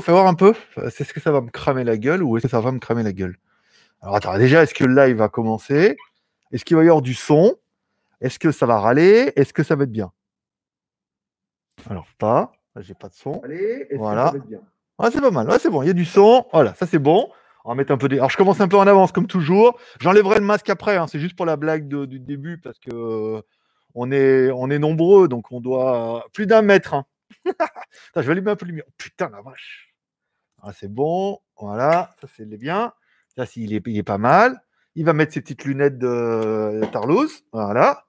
Fais voir un peu. C'est ce que ça va me cramer la gueule ou est-ce que ça va me cramer la gueule? Alors attends, déjà, est-ce que le live va commencer? Est-ce qu'il va y avoir du son? Est-ce que ça va râler? Est-ce que ça va être bien? Alors pas. J'ai pas de son. voilà. C'est pas mal. c'est bon. Il y a du son. Voilà, ça c'est bon. On va mettre un peu des. Alors je commence un peu en avance comme toujours. J'enlèverai le masque après. Hein. C'est juste pour la blague du début parce que on est, on est nombreux, donc on doit plus d'un mètre. Hein. je vais allumer un peu de lumière. Putain, la vache. Ah, c'est bon. Voilà, ça c'est bien. Là, il est, il est pas mal. Il va mettre ses petites lunettes de Tarlouse. Voilà.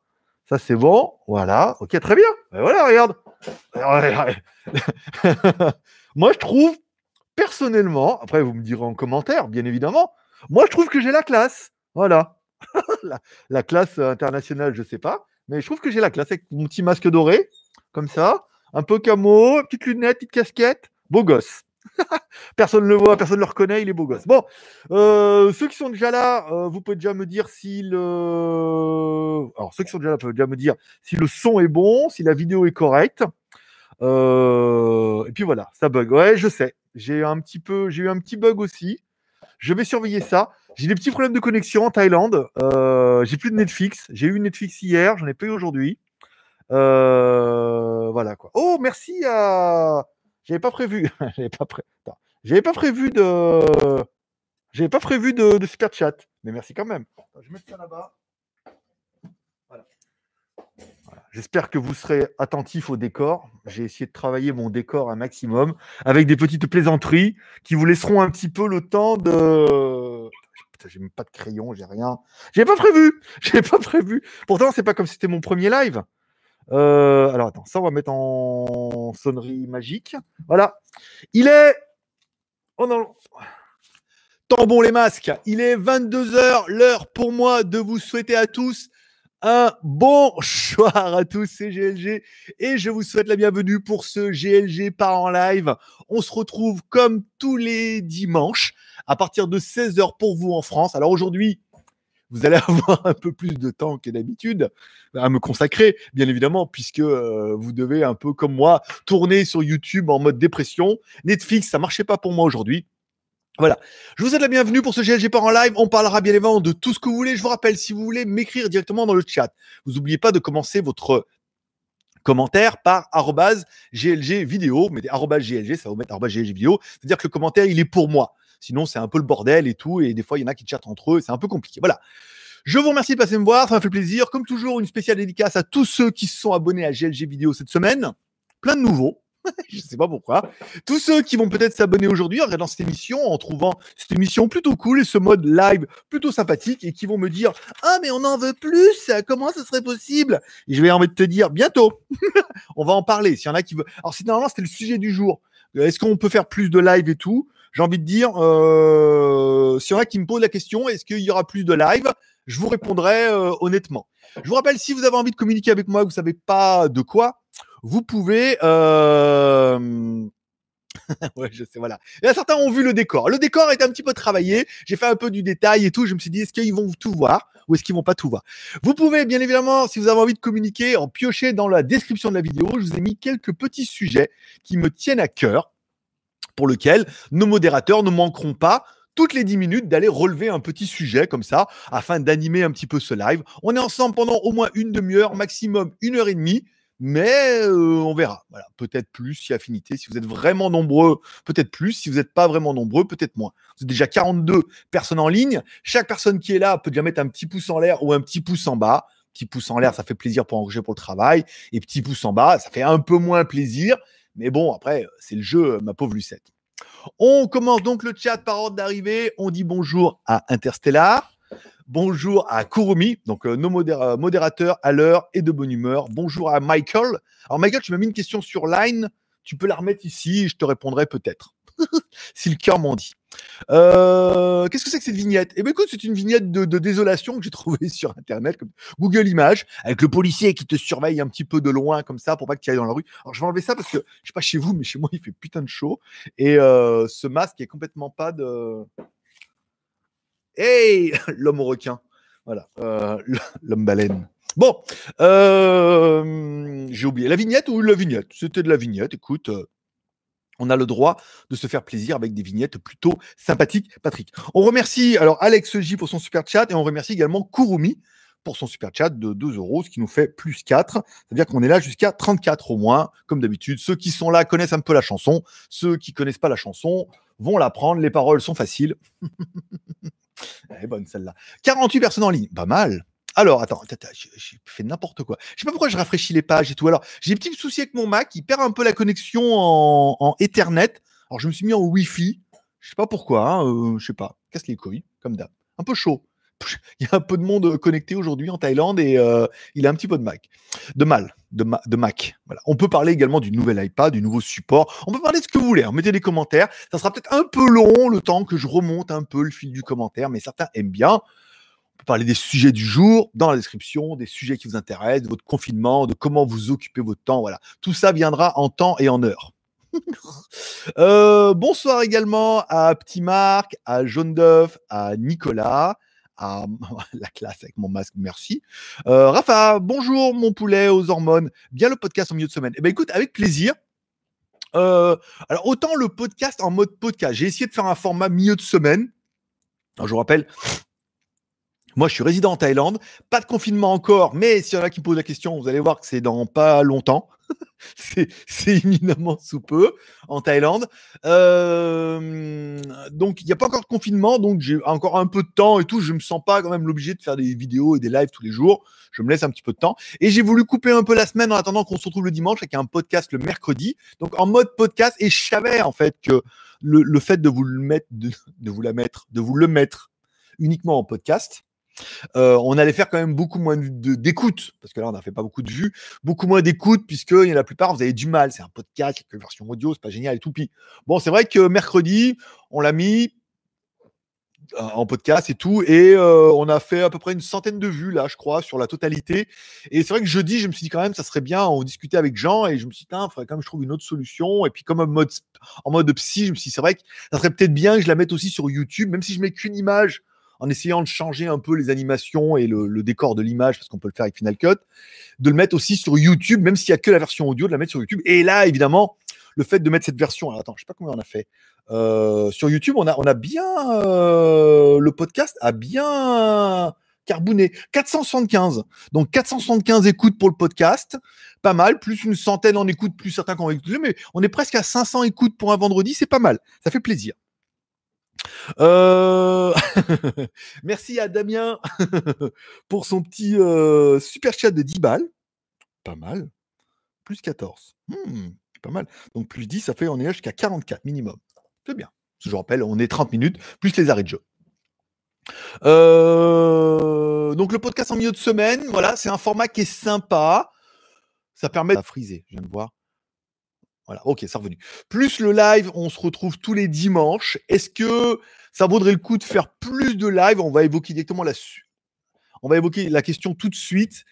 Ça, c'est bon. Voilà. Ok, très bien. Et voilà, regarde. moi, je trouve, personnellement, après, vous me direz en commentaire, bien évidemment, moi, je trouve que j'ai la classe. Voilà. la, classe internationale, je sais pas. Mais je trouve que j'ai la classe avec mon petit masque doré, comme ça, un peu camo, petite lunette, petite casquette, beau gosse. personne ne le voit, personne ne le reconnaît, il est beau gosse. Bon, euh, ceux qui sont déjà là, euh, vous pouvez déjà me dire si le. Alors, ceux qui sont déjà là peuvent déjà me dire si le son est bon, si la vidéo est correcte. Euh, et puis voilà, ça bug. Ouais, je sais. J'ai un petit peu, j'ai eu un petit bug aussi. Je vais surveiller ça. J'ai des petits problèmes de connexion en Thaïlande. j'ai plus de Netflix. J'ai eu Netflix hier, j'en ai pas eu aujourd'hui. voilà quoi. Oh, merci à j'avais pas prévu. J'avais pas, pré... J'avais pas prévu de. J'avais pas prévu de, super chat. Mais merci quand même. je vais mettre ça là-bas. Voilà. J'espère que vous serez attentifs au décor. J'ai essayé de travailler mon décor un maximum avec des petites plaisanteries qui vous laisseront un petit peu le temps de. J'ai pas de crayon, j'ai rien. J'ai pas prévu. J'ai pas prévu. Pourtant, c'est pas comme si c'était mon premier live. Euh, alors attends, ça on va mettre en sonnerie magique. Voilà. Il est. Oh non. bon les masques. Il est 22h, l'heure pour moi de vous souhaiter à tous un bon soir à tous, c'est GLG et je vous souhaite la bienvenue pour ce GLG par en live. On se retrouve comme tous les dimanches à partir de 16h pour vous en France. Alors aujourd'hui, vous allez avoir un peu plus de temps que d'habitude à me consacrer, bien évidemment, puisque euh, vous devez un peu comme moi tourner sur YouTube en mode dépression. Netflix, ça marchait pas pour moi aujourd'hui. Voilà. Je vous souhaite la bienvenue pour ce GLG par en live. On parlera bien évidemment de tout ce que vous voulez. Je vous rappelle, si vous voulez m'écrire directement dans le chat, vous n'oubliez pas de commencer votre commentaire par GLG vidéo. Mettez GLG, ça va vous mettre GLG vidéo. C'est-à-dire que le commentaire, il est pour moi. Sinon, c'est un peu le bordel et tout. Et des fois, il y en a qui chattent entre eux. C'est un peu compliqué. Voilà. Je vous remercie de passer me voir. Ça m'a fait plaisir. Comme toujours, une spéciale dédicace à tous ceux qui se sont abonnés à GLG Vidéo cette semaine. Plein de nouveaux. je sais pas pourquoi. Tous ceux qui vont peut-être s'abonner aujourd'hui en regardant cette émission, en trouvant cette émission plutôt cool et ce mode live plutôt sympathique et qui vont me dire Ah, mais on en veut plus, comment ça serait possible? Et je vais envie de te dire bientôt, on va en parler. S'il y en a qui. Alors, c'est normalement, c'était le sujet du jour. Est-ce qu'on peut faire plus de live et tout? J'ai envie de dire, euh, s'il y en a qui me posent la question, est-ce qu'il y aura plus de live? Je vous répondrai euh, honnêtement. Je vous rappelle, si vous avez envie de communiquer avec moi, vous ne savez pas de quoi, vous pouvez. Euh... ouais, je sais, voilà. Certains ont vu le décor. Le décor est un petit peu travaillé. J'ai fait un peu du détail et tout. Je me suis dit, est-ce qu'ils vont tout voir ou est-ce qu'ils vont pas tout voir? Vous pouvez, bien évidemment, si vous avez envie de communiquer, en piocher dans la description de la vidéo. Je vous ai mis quelques petits sujets qui me tiennent à cœur pour lequel nos modérateurs ne manqueront pas toutes les 10 minutes d'aller relever un petit sujet comme ça afin d'animer un petit peu ce live. On est ensemble pendant au moins une demi-heure, maximum une heure et demie. Mais euh, on verra. Voilà, peut-être plus si affinité. Si vous êtes vraiment nombreux, peut-être plus. Si vous n'êtes pas vraiment nombreux, peut-être moins. Vous êtes déjà 42 personnes en ligne. Chaque personne qui est là peut déjà mettre un petit pouce en l'air ou un petit pouce en bas. Petit pouce en l'air, ça fait plaisir pour engager pour le travail. Et petit pouce en bas, ça fait un peu moins plaisir. Mais bon, après, c'est le jeu, ma pauvre Lucette. On commence donc le chat par ordre d'arrivée. On dit bonjour à Interstellar. Bonjour à Kurumi, donc euh, nos modérateurs à l'heure et de bonne humeur. Bonjour à Michael. Alors Michael, tu m'as mis une question sur Line. Tu peux la remettre ici, je te répondrai peut-être. si le cœur m'en dit. Euh, qu'est-ce que c'est que cette vignette? Eh bien, écoute, c'est une vignette de, désolation que j'ai trouvée sur Internet, comme Google Images, avec le policier qui te surveille un petit peu de loin, comme ça, pour pas que tu ailles dans la rue. Alors, je vais enlever ça parce que, je sais pas chez vous, mais chez moi, il fait putain de chaud. Et euh, ce masque est complètement pas de. Hey L'homme requin. Voilà, euh, l'homme baleine. Bon, euh, j'ai oublié la vignette ou la vignette? C'était de la vignette. Écoute, euh, on a le droit de se faire plaisir avec des vignettes plutôt sympathiques, Patrick. On remercie alors Alex J pour son super chat et on remercie également Kurumi pour son super chat de 2 euros, ce qui nous fait plus 4. C'est-à-dire qu'on est là jusqu'à 34 au moins, comme d'habitude. Ceux qui sont là connaissent un peu la chanson. Ceux qui connaissent pas la chanson vont l'apprendre. Les paroles sont faciles. Elle est bonne celle-là. 48 personnes en ligne. Pas mal. Alors, attends, j'ai fait n'importe quoi. Je sais pas pourquoi je rafraîchis les pages et tout. Alors, j'ai des petits soucis avec mon Mac. Il perd un peu la connexion en, Ethernet. Alors, je me suis mis en Wi-Fi. Je sais pas pourquoi. Hein, euh, je sais pas. Casse les couilles, comme d'hab. Un peu chaud. Il y a un peu de monde connecté aujourd'hui en Thaïlande et euh, il a un petit peu de Mac, de mal, de, de Mac. Voilà. On peut parler également du nouvel iPad, du nouveau support. On peut parler de ce que vous voulez. Hein. Mettez des commentaires. Ça sera peut-être un peu long le temps que je remonte un peu le fil du commentaire, mais certains aiment bien. On peut parler des sujets du jour dans la description, des sujets qui vous intéressent, de votre confinement, de comment vous occupez votre temps. Voilà. Tout ça viendra en temps et en heure. Euh, bonsoir également à Petit Marc, à Jaune d'œuf, à Nicolas, à la classe avec mon masque, merci. Euh, Rafa, bonjour mon poulet aux hormones. Bien le podcast en milieu de semaine. Eh ben écoute, avec plaisir. Euh, alors autant le podcast en mode podcast, j'ai essayé de faire un format milieu de semaine. je vous rappelle, moi, je suis résident en Thaïlande. Pas de confinement encore, mais s'il y en a qui me posent la question, vous allez voir que c'est dans pas longtemps. c'est éminemment sous peu en Thaïlande. Euh, donc, il n'y a pas encore de confinement, donc j'ai encore un peu de temps et tout. Je me sens pas quand même l'obligé de faire des vidéos et des lives tous les jours. Je me laisse un petit peu de temps. Et j'ai voulu couper un peu la semaine en attendant qu'on se retrouve le dimanche avec un podcast le mercredi. Donc, en mode podcast. Et je savais en fait que le, fait de vous le mettre, de vous la mettre, de vous le mettre uniquement en podcast, euh, on allait faire quand même beaucoup moins d'écoute, parce que là, on n'a fait pas beaucoup de vues, beaucoup moins d'écoute, puisque la plupart, vous avez du mal. C'est un podcast, a version audio, c'est pas génial et tout. Puis, bon, c'est vrai que mercredi, on l'a mis euh, en podcast et tout, et euh, on a fait à peu près une centaine de vues, là, je crois, sur la totalité. Et c'est vrai que jeudi, je me suis dit quand même, ça serait bien, on discutait avec Jean, et je me suis dit, il faudrait quand même que je trouve une autre solution. Et puis, comme en mode, en mode psy, je me suis dit, c'est vrai que ça serait peut-être bien que je la mette aussi sur YouTube, même si je mets qu'une image en essayant de changer un peu les animations et le, décor de l'image, parce qu'on peut le faire avec Final Cut, de le mettre aussi sur YouTube, même s'il n'y a que la version audio, de la mettre sur YouTube. Et là, évidemment, le fait de mettre cette version, attends, je sais pas combien on a fait. Euh, sur YouTube, on a, bien. Euh, le podcast a bien carboné. 475. Donc 475 écoutes pour le podcast. Pas mal. Plus une centaine en écoute, plus certains qui ont écouté. Mais on est presque à 500 écoutes pour un vendredi. C'est pas mal. Ça fait plaisir. Euh, merci à Damien pour son petit euh, super chat de 10 balles. Pas mal. Plus 14. Hmm, pas mal. Donc plus 10, ça fait on est jusqu'à 44 minimum. C'est bien. Je rappelle, on est 30 minutes, plus les arrêts de jeu. Euh, donc le podcast en milieu de semaine, voilà, c'est un format qui est sympa. Ça permet de friser, je viens de voir. Voilà, ok, c'est revenu. Plus le live, on se retrouve tous les dimanches. Est-ce que ça vaudrait le coup de faire plus de live? On va évoquer directement la on va évoquer la question tout de suite.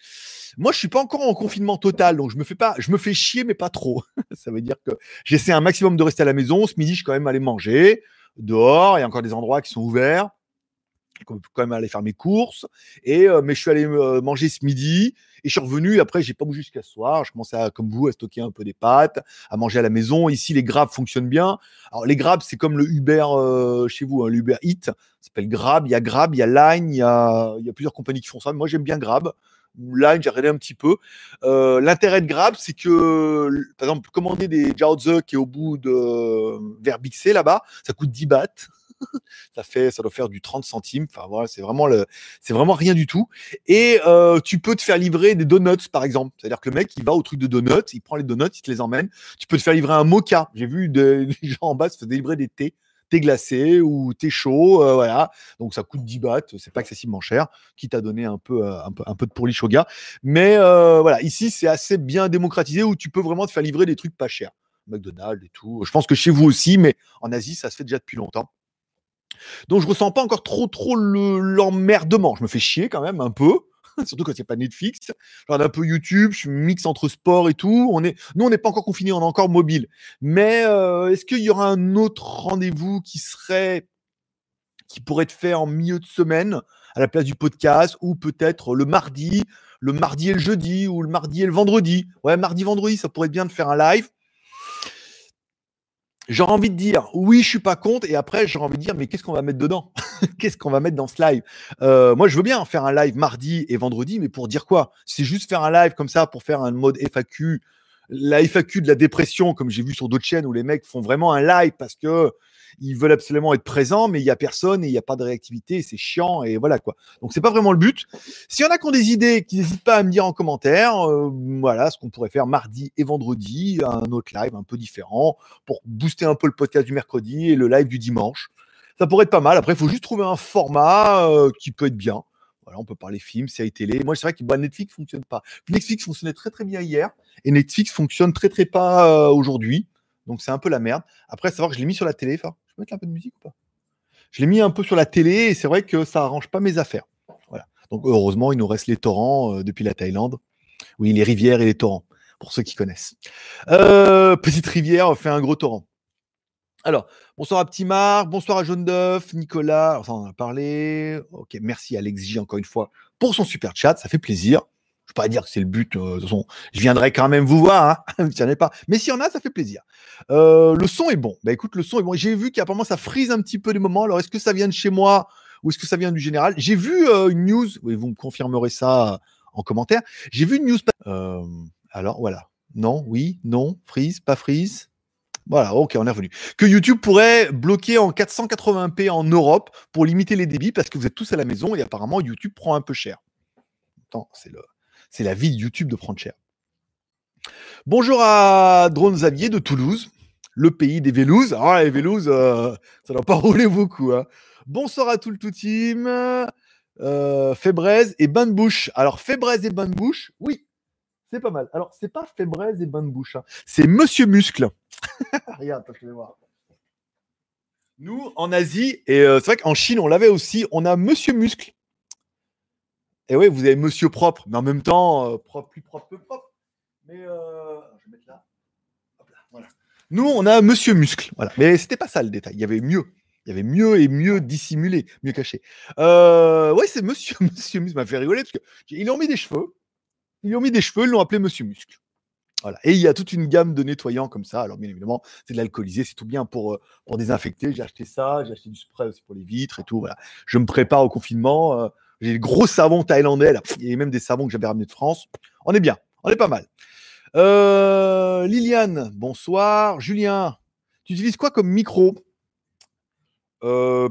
Moi, je suis pas encore en confinement total, donc je me fais pas, je me fais chier, mais pas trop. ça veut dire que j'essaie un maximum de rester à la maison. Ce midi, je suis quand même allé manger dehors. Il y a encore des endroits qui sont ouverts quand même aller faire mes courses. Et, euh, mais je suis allé euh, manger ce midi et je suis revenu. Et après, j'ai pas bougé jusqu'à ce soir. Je commençais comme vous, à stocker un peu des pâtes, à manger à la maison. Ici, les Grab fonctionnent bien. Alors, les Grab, c'est comme le Uber euh, chez vous, hein, l'Uber Eat. Ça s'appelle Grab. Il y a Grab, il y a Line, il y a, plusieurs compagnies qui font ça. Moi, j'aime bien Grab. Line, j'ai regardé un petit peu. L'intérêt de Grab, c'est que, par exemple, commander des Jiaozi qui est au bout de vers Bixé là-bas, ça coûte 10 bahts. ça fait, ça doit faire du 30 centimes. Enfin voilà, c'est vraiment le, c'est vraiment rien du tout. Et euh, tu peux te faire livrer des donuts, par exemple. C'est-à-dire que le mec, il va au truc de donuts, il prend les donuts, il te les emmène. Tu peux te faire livrer un mocha. J'ai vu des gens en bas se faire livrer des thés thé glacé ou thé chaud, euh, voilà. Donc ça coûte 10 bahts, c'est pas excessivement cher, qui t'a donné un peu, euh, un peu, un peu de pourlich au gars. Mais voilà, ici c'est assez bien démocratisé où tu peux vraiment te faire livrer des trucs pas chers. McDonald's et tout. Je pense que chez vous aussi, mais en Asie ça se fait déjà depuis longtemps. Donc je ressens pas encore trop trop l'emmerdement. je me fais chier quand même un peu, surtout quand il n'y pas Netflix. Je regarde un peu YouTube, je mixe entre sport et tout. On est, nous, on n'est pas encore confiné, on est encore mobile. Mais euh, est-ce qu'il y aura un autre rendez-vous qui serait, qui pourrait être fait en milieu de semaine à la place du podcast, ou peut-être le mardi, le mardi et le jeudi, ou le mardi et le vendredi? Ouais, mardi, vendredi, ça pourrait être bien de faire un live. J'aurais envie de dire oui, je suis pas contre, et après j'aurais envie de dire mais qu'est-ce qu'on va mettre dedans Qu'est-ce qu'on va mettre dans ce live? Euh, Moi, je veux bien faire un live mardi et vendredi, mais pour dire quoi? C'est juste faire un live comme ça pour faire un mode FAQ, la FAQ de la dépression, comme j'ai vu sur d'autres chaînes où les mecs font vraiment un live parce que ils veulent absolument être présents, mais il y a personne et il n'y a pas de réactivité, c'est chiant et voilà quoi. Donc c'est pas vraiment le but. S'il y en a qui ont des idées, qui n'hésitent pas à me dire en commentaire, euh, voilà ce qu'on pourrait faire mardi et vendredi, un autre live un peu différent pour booster un peu le podcast du mercredi et le live du dimanche. Ça pourrait être pas mal. Après, il faut juste trouver un format euh, qui peut être bien. Voilà, on peut parler film, série télé. Moi, c'est vrai que bah, Netflix fonctionne pas. Netflix fonctionnait très très bien hier et Netflix fonctionne très très pas euh, aujourd'hui. Donc c'est un peu la merde. Après, savoir que je l'ai mis sur la télé, mettre un peu musique ou pas? Je l'ai mis un peu sur la télé et c'est vrai que ça arrange pas mes affaires. Voilà. Donc heureusement, il nous reste les torrents euh, depuis la Thaïlande. Oui, les rivières et les torrents, pour ceux qui connaissent. Euh, petite rivière fait un gros torrent. Alors, bonsoir à Petit Marc, bonsoir à Jaune d'œuf, Nicolas, on en a parlé. Ok, merci à Alex encore une fois pour son super chat, ça fait plaisir. Je ne vais pas dire que c'est le but. Euh, de toute façon, je viendrai quand même vous voir. Hein n'y pas. Mais s'il y en a, ça fait plaisir. Euh, le son est bon. Bah écoute, le son est bon. J'ai vu qu'apparemment ça frise un petit peu des moments. Alors est-ce que ça vient de chez moi ou est-ce que ça vient du général? J'ai vu euh, une news. Oui, vous me confirmerez ça en commentaire. J'ai vu une news. alors voilà. Non, oui, non, freeze, pas freeze. Voilà, ok, on est revenu. Que YouTube pourrait bloquer en 480p en Europe pour limiter les débits parce que vous êtes tous à la maison et apparemment YouTube prend un peu cher. Attends, c'est le, c'est la vie de YouTube de prendre cher. Bonjour à Drone Xavier de Toulouse, le pays des Vélouses. Ah, les Vélouses, euh, ça ne doit pas rouler beaucoup. Hein. Bonsoir à tout le tout team. Euh, et bain de bouche. Alors, Fébraise et bain de bouche, oui, c'est pas mal. Alors, c'est pas Fébraise et bain de bouche, hein. c'est Monsieur Muscle. Regarde, je vais voir. Nous, en Asie, et euh, c'est vrai qu'en Chine, on l'avait aussi, on a Monsieur Muscle. Et oui, vous avez Monsieur Propre, mais en même temps, euh, propre, plus propre que propre. Mais euh, je vais mettre là. voilà. Nous, on a Monsieur Muscle. Voilà. Mais c'était pas ça le détail. Il y avait mieux. Il y avait mieux et mieux dissimulé, mieux caché. Euh, ouais, c'est Monsieur Monsieur Muscle. m'a fait rigoler parce qu'ils ont mis des cheveux. Ils ont mis des cheveux, ils l'ont appelé Monsieur Muscle. Voilà. Et il y a toute une gamme de nettoyants comme ça. Alors, bien évidemment, c'est de l'alcoolisé, c'est tout bien pour, euh, pour désinfecter. J'ai acheté ça, j'ai acheté du spray aussi pour les vitres et tout. Voilà. Je me prépare au confinement. J'ai le gros savon thaïlandais, là. Il y a même des savons que j'avais ramenés de France. On est bien, on est pas mal. Euh, Liliane, bonsoir. Julien, tu utilises quoi comme micro? Euh,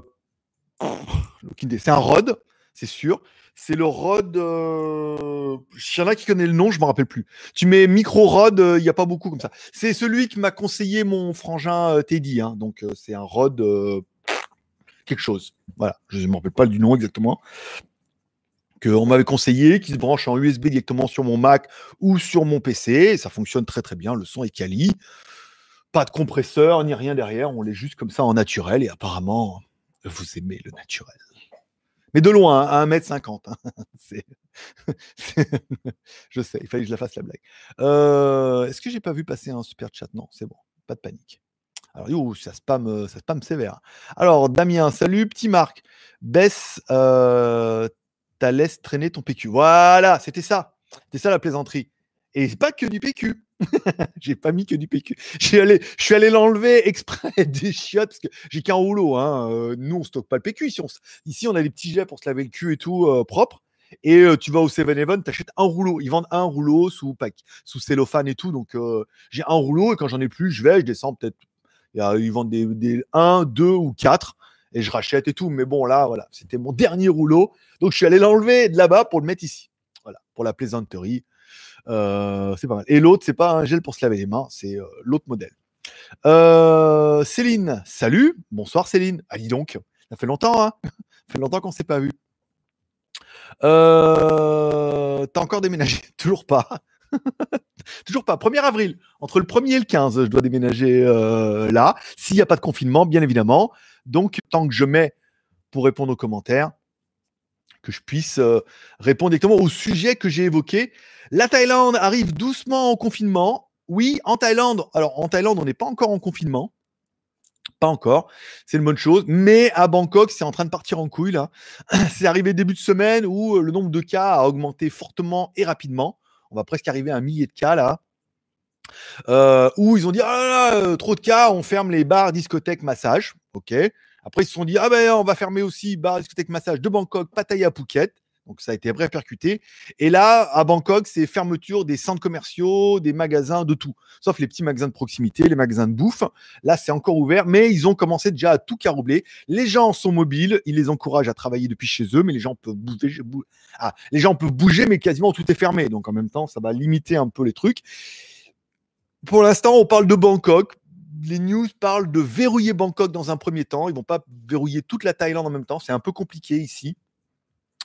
C'est un Rode, c'est sûr. C'est le Rode. Euh... Il y en a qui connaissent le nom, je ne me rappelle plus. Tu mets micro Rode, il n'y a pas beaucoup comme ça. C'est celui qui m'a conseillé mon frangin Teddy. Hein. Donc, c'est un Rode quelque chose. Voilà, je ne me rappelle pas du nom exactement qu'on m'avait conseillé, qui se branche en USB directement sur mon Mac ou sur mon PC. ça fonctionne très très bien. Le son est quali. Pas de compresseur ni rien derrière. On l'est juste comme ça en naturel. Et apparemment, vous aimez le naturel. Mais de loin, à 1m50. Hein. je sais, il fallait que je la fasse la blague. Euh, est-ce que j'ai pas vu passer un super chat? Non, c'est bon. Pas de panique. Alors, ça spam, ça spam sévère. Alors, Damien, salut, petit Marc. Baisse euh, t'as laisse traîner ton PQ. Voilà, c'était ça. C'était ça la plaisanterie. Et pas que du PQ. j'ai pas mis que du PQ. Je suis allé, allé l'enlever exprès des chiottes parce que j'ai qu'un rouleau. Hein. Euh, nous, on stocke pas le PQ. Ici on, ici, on a des petits jets pour se laver le cul et tout euh, propre. Et euh, tu vas au 7-Eleven, tu achètes un rouleau. Ils vendent un rouleau sous, sous cellophane et tout. Donc, j'ai un rouleau et quand j'en ai plus, je vais, je descends peut-être. Ils vendent des, des 1, 2 ou 4 et je rachète et tout. Mais bon, là, voilà, c'était mon dernier rouleau. Donc, je suis allé l'enlever de là-bas pour le mettre ici. Voilà, pour la plaisanterie. Euh, c'est pas mal. Et l'autre, c'est pas un gel pour se laver les mains, c'est euh, l'autre modèle. Euh, Céline, salut. Bonsoir Céline. Ah, donc, ça fait longtemps, hein Ça fait longtemps qu'on s'est pas vu. T'as encore déménagé? Toujours pas. Toujours pas. 1er avril. Entre le 1er et le 15, je dois déménager là. S'il n'y a pas de confinement, bien évidemment. Donc, tant que je mets pour répondre aux commentaires, que je puisse euh, répondre directement au sujet que j'ai évoqué. La Thaïlande arrive doucement en confinement. Oui, en Thaïlande. Alors, en Thaïlande, on n'est pas encore en confinement. Pas encore, c'est une bonne chose. Mais à Bangkok, c'est en train de partir en couille. C'est arrivé début de semaine où le nombre de cas a augmenté fortement et rapidement. On va presque arriver à un millier de cas là. Euh, où ils ont dit ah euh, trop de cas, on ferme les bars, discothèques, massages. Ok. Après ils se sont dit ah ben on va fermer aussi bars, discothèques, massages de Bangkok, Pattaya, Phuket. Donc ça a été répercuté. Et là, à Bangkok, c'est fermeture des centres commerciaux, des magasins, de tout. Sauf les petits magasins de proximité, les magasins de bouffe. Là, c'est encore ouvert, mais ils ont commencé déjà à tout caroubler. Les gens sont mobiles, ils les encouragent à travailler depuis chez eux, mais les gens peuvent bouger. Ah, les gens peuvent bouger, mais quasiment tout est fermé. Donc en même temps, ça va limiter un peu les trucs. Pour l'instant, on parle de Bangkok. Les news parlent de verrouiller Bangkok dans un premier temps. Ils vont pas verrouiller toute la Thaïlande en même temps. C'est un peu compliqué ici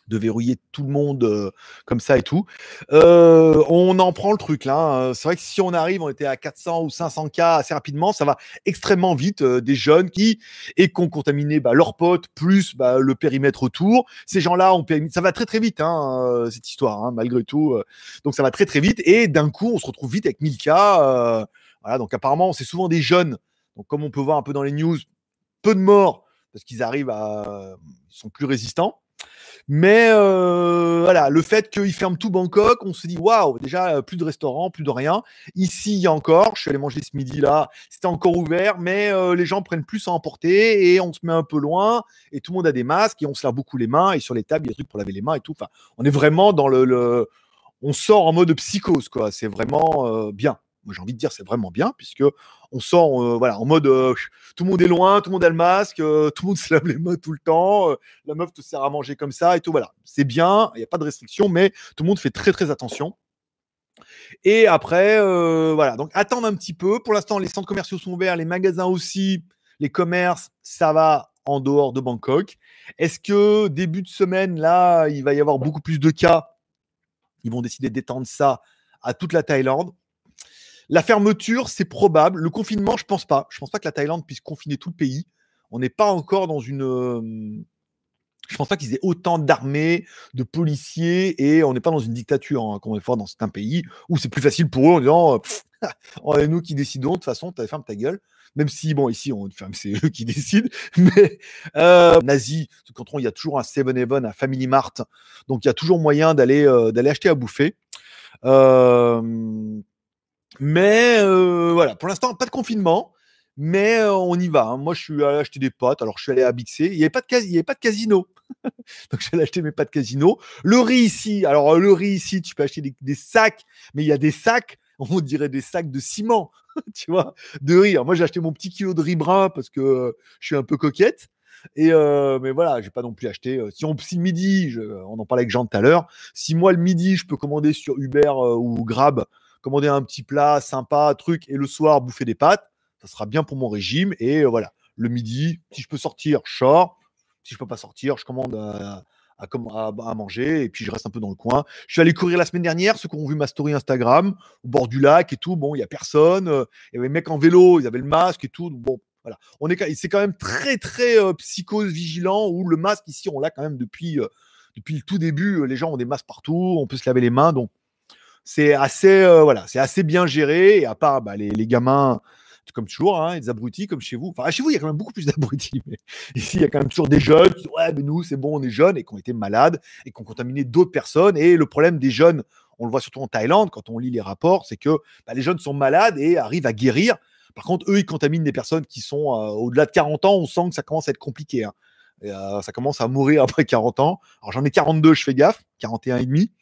de verrouiller tout le monde euh, comme ça et tout. Euh, on en prend le truc là. Hein. C'est vrai que si on arrive, on était à 400 ou 500 cas assez rapidement, ça va extrêmement vite. Euh, des jeunes qui et qui ont contaminé bah, leurs potes plus bah, le périmètre autour. Ces gens-là ont ça va très très vite hein, cette histoire, hein, malgré tout. donc ça va très très vite et d'un coup on se retrouve vite avec 1000 cas. Donc apparemment c'est souvent des jeunes. Comme on peut voir un peu dans les news, peu de morts parce qu'ils arrivent à, ils sont plus résistants. Mais euh, voilà, le fait qu'ils ferment tout Bangkok, on se dit waouh, déjà euh, plus de restaurants, plus de rien. Ici, il y a encore, je suis allé manger ce midi là, c'était encore ouvert, mais euh, les gens prennent plus à emporter et on se met un peu loin et tout le monde a des masques et on se lave beaucoup les mains et sur les tables, il y a des trucs pour laver les mains et tout. Enfin, on est vraiment dans le, on sort en mode psychose quoi. C'est vraiment bien moi j'ai envie de dire c'est vraiment bien puisque on sort euh, voilà en mode euh, tout le monde est loin, tout le monde a le masque, euh, tout le monde se lave les mains tout le temps, la meuf te sert à manger comme ça et tout voilà, c'est bien, il n'y a pas de restriction mais tout le monde fait très très attention. Et après voilà, donc attendre un petit peu. Pour l'instant les centres commerciaux sont ouverts, les magasins aussi, les commerces, ça va en dehors de Bangkok. Est-ce que début de semaine là, il va y avoir beaucoup plus de cas? Ils vont décider d'étendre ça à toute la Thaïlande la fermeture, c'est probable. Le confinement, je pense pas. Je pense pas que la Thaïlande puisse confiner tout le pays. On n'est pas encore dans une. Euh, je pense pas qu'ils aient autant d'armées, de policiers, et on n'est pas dans une dictature, hein, comme on est fort dans certains pays, où c'est plus facile pour eux en disant on est nous qui décidons, de toute façon, tu ferme ta gueule. Même si, bon, ici, on, c'est eux qui décident, mais euh, nazi, quand il y a toujours un 7-Eleven, un Family Mart, donc il y a toujours moyen d'aller euh, acheter à bouffer. Euh, mais euh, voilà, pour l'instant, pas de confinement, mais euh, on y va. Hein. Moi, je suis allé acheter des pâtes. Alors, je suis allé à Bixé. Il n'y avait, pas de avait pas de casino. Donc, allé acheter mes pâtes casino. Le riz ici, alors le riz ici, tu peux acheter des, sacs, mais il y a des sacs, on dirait des sacs de ciment, tu vois, de riz. moi, j'ai acheté mon petit kilo de riz brun parce que euh, je suis un peu coquette. Et mais voilà, j'ai pas non plus acheté. si on si midi, on en parlait avec Jean tout à l'heure. Si moi le midi, je peux commander sur Uber ou Grab commander un petit plat sympa, truc, et le soir bouffer des pâtes, ça sera bien pour mon régime. Et euh, voilà, le midi, si je peux sortir, je. Si je peux pas sortir, je commande à, à, manger et puis je reste un peu dans le coin. Je suis allé courir la semaine dernière, ceux qui ont vu ma story Instagram, au bord du lac et tout. Bon, il y a personne. Euh, il y avait des mecs en vélo, ils avaient le masque et tout. Bon, voilà. On est, c'est quand même très, très euh, psychose vigilant où le masque ici, on l'a quand même depuis, depuis le tout début. Les gens ont des masques partout, on peut se laver les mains. Donc, c'est assez, euh, c'est assez bien géré. Et à part bah, les, les, gamins, comme toujours, hein, les abrutis comme chez vous. Enfin, chez vous, il y a quand même beaucoup plus d'abrutis. Mais ici, il y a quand même toujours des jeunes qui disent Ouais, mais nous, c'est bon, on est jeunes et qui ont été malades et qui ont contaminé d'autres personnes. Et le problème des jeunes, on le voit surtout en Thaïlande, quand on lit les rapports, c'est que bah, les jeunes sont malades et arrivent à guérir. Par contre, eux, ils contaminent des personnes qui sont euh, au-delà de 40 ans. On sent que ça commence à être compliqué. Hein. Euh, ça commence à mourir après 40 ans. Alors j'en ai 42, je fais gaffe, 41 et demi.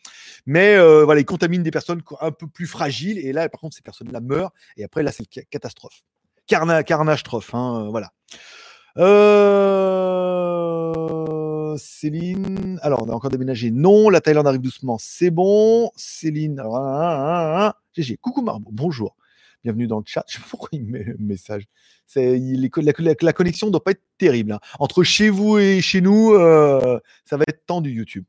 Mais euh, voilà, ils contaminent des personnes un peu plus fragiles. Et là, par contre, ces personnes-là meurent. Et après, là, c'est catastrophe. Carna carnage trophe. Hein, euh, voilà. Céline. Alors, on a encore déménagé. Non, la Thaïlande arrive doucement. C'est bon. Céline. GG. Coucou Marbo. Bonjour bienvenue dans le chat. Je sais pas pourquoi un message. C'est, la, connexion ne doit pas être terrible. Hein. Entre chez vous et chez nous, euh, ça va être tendu YouTube.